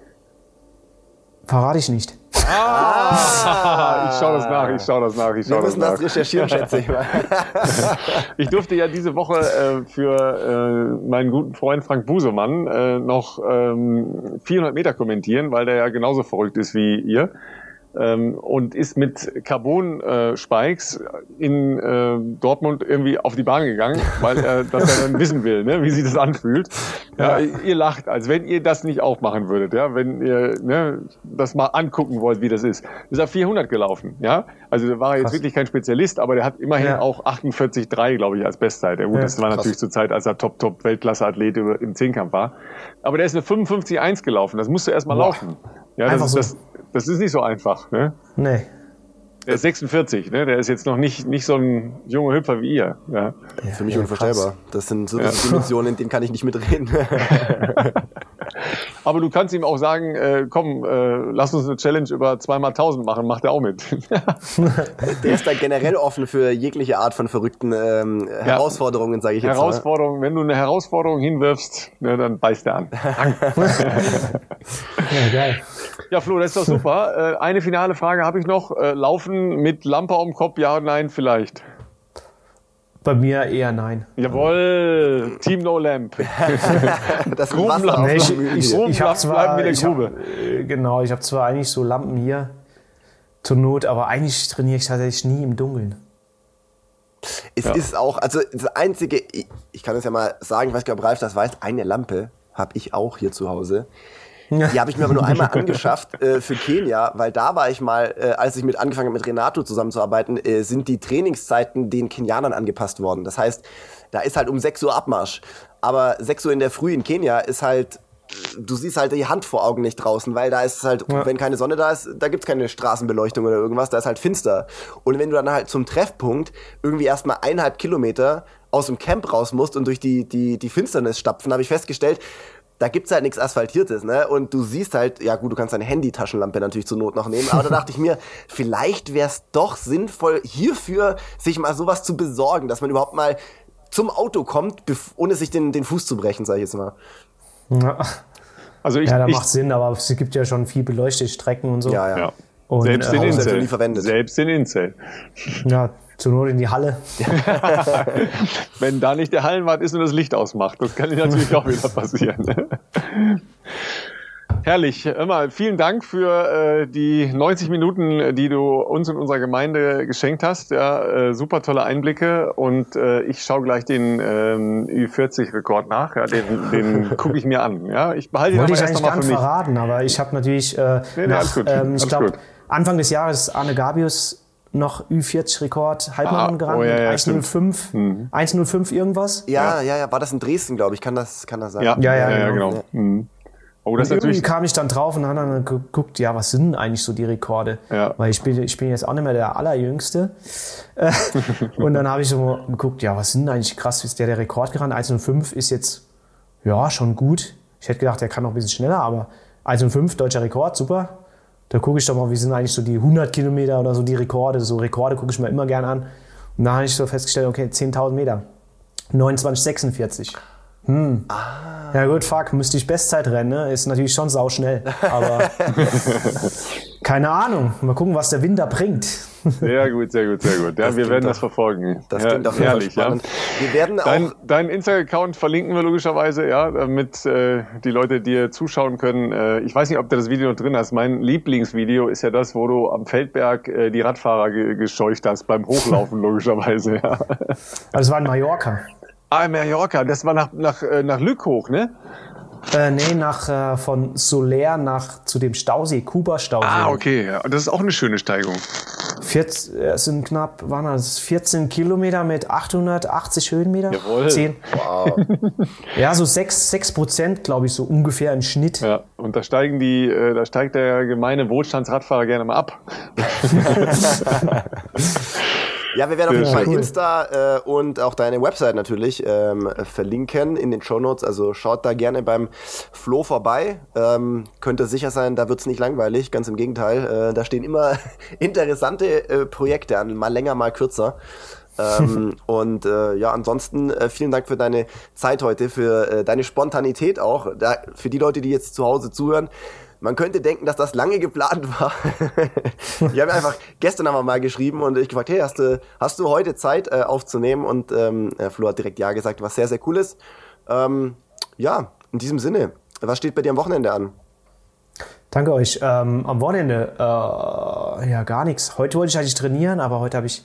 Verrate ich nicht. Ah, ich schaue das nach, ich schaue das nach, ich Wir schaue das müssen das nach. recherchieren, schätze ich mal. Ich durfte ja diese Woche äh, für äh, meinen guten Freund Frank Busemann äh, noch ähm, 400 Meter kommentieren, weil der ja genauso verrückt ist wie ihr. Ähm, und ist mit Carbon-Spikes in äh, Dortmund irgendwie auf die Bahn gegangen, weil er das ja dann wissen will, ne, wie sich das anfühlt. Ja, Ihr lacht, als wenn ihr das nicht auch machen würdet, ja, wenn ihr ne, das mal angucken wollt, wie das ist. Ist er 400 gelaufen, ja. Also der war jetzt Krass. wirklich kein Spezialist, aber der hat immerhin Ja. auch 48,3, glaube ich, als Bestzeit. Ja, gut, Ja, das war krass. natürlich zur Zeit, als er Top-Top-Weltklasse-Athlet im Zehnkampf war. Aber der ist eine 55,1 gelaufen. Das musst du erst mal Boah. laufen. Ja, das Einfach ist, so. das, das ist nicht so einfach. Ne? Nee. Der ist 46, ne? der ist jetzt noch nicht, nicht so ein junger Hüpfer wie ihr. Ja. Für mich Ja, unvorstellbar. Das sind so Ja. Dimensionen, in denen kann ich nicht mitreden. Aber du kannst ihm auch sagen, äh, komm, äh, lass uns eine Challenge über zweimal 1000 machen, macht er auch mit. Der ist da generell offen für jegliche Art von verrückten ähm, Herausforderungen, sage ich jetzt mal. Herausforderung, wenn du eine Herausforderung hinwirfst, ne, dann beißt er an. Ja, geil. Ja, Flo, das ist doch super. Äh, eine finale Frage habe ich noch. Äh, Laufen mit Lampe am Kopf, ja oder nein, vielleicht? Bei mir eher nein. Jawohl, Team No Lamp. Das ist Grubenlampe. Wasser auf Nee, ich, ich, ich habe zwar, bleiben in der ich hab, Grube. äh, genau, ich habe zwar eigentlich so Lampen hier zur Not, aber eigentlich trainiere ich tatsächlich nie im Dunkeln. Es Ja. ist auch, also das einzige, ich, ich kann es ja mal sagen, ich weiß gar nicht, ob Ralf das weiß, eine Lampe habe ich auch hier zu Hause. Die habe ich mir aber nur einmal angeschafft äh, für Kenia, weil da war ich mal, äh, als ich mit angefangen habe, mit Renato zusammenzuarbeiten, äh, sind die Trainingszeiten den Kenianern angepasst worden. Das heißt, da ist halt um 6 Uhr Abmarsch. Aber 6 Uhr in der Früh in Kenia ist halt, du siehst halt die Hand vor Augen nicht draußen, weil da ist es halt, Ja. wenn keine Sonne da ist, da gibt's keine Straßenbeleuchtung oder irgendwas, da ist halt finster. Und wenn du dann halt zum Treffpunkt irgendwie erstmal eineinhalb Kilometer aus dem Camp raus musst und durch die, die, die Finsternis stapfen, habe ich festgestellt, da gibt's halt nichts Asphaltiertes, ne? Und du siehst halt, ja gut, du kannst deine Handy-Taschenlampe natürlich zur Not noch nehmen, aber da dachte ich mir, vielleicht wäre es doch sinnvoll, hierfür sich mal sowas zu besorgen, dass man überhaupt mal zum Auto kommt, ohne sich den, den Fuß zu brechen, sage ich jetzt mal. Ja, Also ich, ja da macht Sinn, aber es gibt ja schon viel beleuchtete Strecken und so. Ja, ja. ja. Und, Selbst äh, in Haus Inzell. nie verwendet. Selbst in Inzell. Ja, zur Not in die Halle. Wenn da nicht der Hallenwart ist und das Licht ausmacht, das kann natürlich auch wieder passieren. Herrlich. Immer vielen Dank für äh, die 90 Minuten, die du uns und unserer Gemeinde geschenkt hast. Ja, äh, super tolle Einblicke und äh, ich schaue gleich den ähm, Ü40-Rekord nach. Ja, den den gucke ich mir an. Ja, ich behalte ihn Wollte aber ich erst eigentlich gar nicht verraten, aber ich habe natürlich äh, Nee, nee, nach, ähm, ich glaube. Anfang des Jahres Arne Gabius noch Ü40-Rekord, Halbmarathon Ah, gerannt, oh, ja, ja, 1,05, Mhm. 1,05 irgendwas. Ja, ja, ja, war das in Dresden, glaube ich, kann das, kann das sein? Ja, Ja, ja, ja, genau. genau. Mhm. Oh, das und irgendwie natürlich. kam ich dann drauf und habe dann geguckt, ja, was sind denn eigentlich so die Rekorde? Ja. Weil ich bin, ich bin jetzt auch nicht mehr der Allerjüngste. Und dann habe ich so geguckt, ja, was sind denn eigentlich krass, ist der der Rekord gerannt? 1,05 ist jetzt, ja, schon gut. Ich hätte gedacht, der kann noch ein bisschen schneller, aber 1,05, deutscher Rekord, super. Da gucke ich doch mal, wie sind eigentlich so die 100 Kilometer oder so die Rekorde. So Rekorde gucke ich mir immer gern an. Und da habe ich so festgestellt, okay, 10.000 Meter. 29,46. Hm. Ja gut, fuck, müsste ich Bestzeit rennen, ne? Ist natürlich schon sauschnell. Aber keine Ahnung. Mal gucken, was der Winter bringt. Sehr gut, sehr gut, sehr gut. Ja, wir werden doch- das verfolgen. Das ja, klingt auf jeden Fall herrlich, ja. Wir werden auch. Dein, dein Insta-Account verlinken wir logischerweise, ja, damit äh, die Leute dir zuschauen können. Äh, ich weiß nicht, ob du das Video noch drin hast. Mein Lieblingsvideo ist ja das, wo du am Feldberg äh, die Radfahrer ge gescheucht hast beim Hochlaufen, logischerweise. Ja. Also es war in Mallorca. Ah, Mallorca, das war nach, nach, äh, nach Lück hoch, ne? Äh, nee, nach, äh, von Soler nach zu dem Stausee, Kuba-Stausee. Ah, okay. Ja. Und das ist auch eine schöne Steigung. 14, es sind knapp, waren das 14 Kilometer mit 880 Höhenmeter? Jawohl. 10. wow. Ja, so 6, 6 Prozent, glaube ich, so ungefähr im Schnitt. Ja. Und da steigen die, äh, da steigt der gemeine Wohlstandsradfahrer gerne mal ab. Ja, wir werden auf jeden Fall cool. Insta äh, und auch deine Website natürlich ähm, verlinken in den Shownotes. Also schaut da gerne beim Flo vorbei. Ähm, könnt ihr sicher sein, da wird's nicht langweilig. Ganz im Gegenteil. Äh, da stehen immer interessante äh, Projekte an, mal länger, mal kürzer. ähm, und äh, ja, ansonsten äh, vielen Dank für deine Zeit heute, für äh, deine Spontanität auch. Da, für die Leute, die jetzt zu Hause zuhören, man könnte denken, dass das lange geplant war. ich habe einfach gestern haben wir mal geschrieben und ich gefragt, hey, hast du, hast du heute Zeit äh, aufzunehmen? Und ähm, äh, Flo hat direkt ja gesagt, was sehr, sehr cool ist. Ähm, ja, in diesem Sinne, was steht bei dir am Wochenende an? Danke euch. Ähm, am Wochenende, äh, ja, gar nichts. Heute wollte ich eigentlich trainieren, aber heute habe ich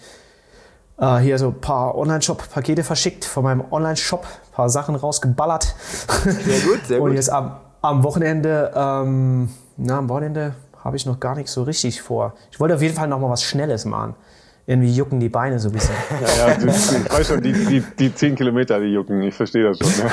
äh, hier so ein paar Online-Shop-Pakete verschickt von meinem Online-Shop, ein paar Sachen rausgeballert. Sehr gut, sehr Und gut. jetzt am, am Wochenende, ähm, na, am Wochenende habe ich noch gar nichts so richtig vor. Ich wollte auf jeden Fall noch mal was Schnelles machen. Irgendwie jucken die Beine so ein bisschen. Ja, ja, du, ich weiß schon, die, die, die 10 Kilometer, die jucken, ich verstehe das schon.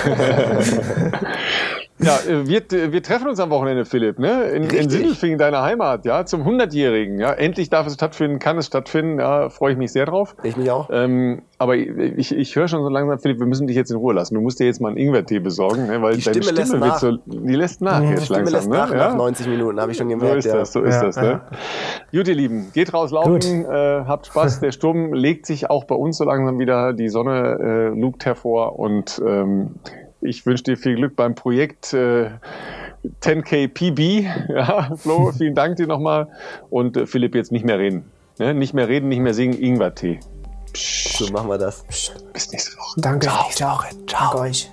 Ja, äh, wir, wir treffen uns am Wochenende, Philipp, ne? In, in Richtig. Sindelfingen, deiner Heimat, ja, zum 100-Jährigen. Ja, endlich darf es stattfinden, kann es stattfinden, ja, freue ich mich sehr drauf. Ich mich auch. Ähm, aber ich, ich höre schon so langsam, Philipp, wir müssen dich jetzt in Ruhe lassen. Du musst dir jetzt mal einen Ingwertee besorgen, ne? weil Die deine Stimme Stimme, lässt wird nach. so, die lässt nach Mhm. jetzt Die Stimme langsam, lässt nach ne? nach Ja? 90 Minuten, habe ich schon So gemerkt. ist ja. das, so ist Ja, das. Ne? Gut, ihr Lieben, geht raus laufen, äh, habt Spaß. Der Sturm legt sich auch bei uns so langsam wieder. Die Sonne äh, lugt hervor und ähm, ich wünsche dir viel Glück beim Projekt äh, 10K PB. Ja, Flo, vielen Dank dir nochmal. Und äh, Philipp, jetzt nicht mehr reden. Ne? Nicht mehr reden, nicht mehr singen, Ingwer-Tee. So machen wir das. Bis nächste Woche. Danke. Ciao. Ciao. Danke euch.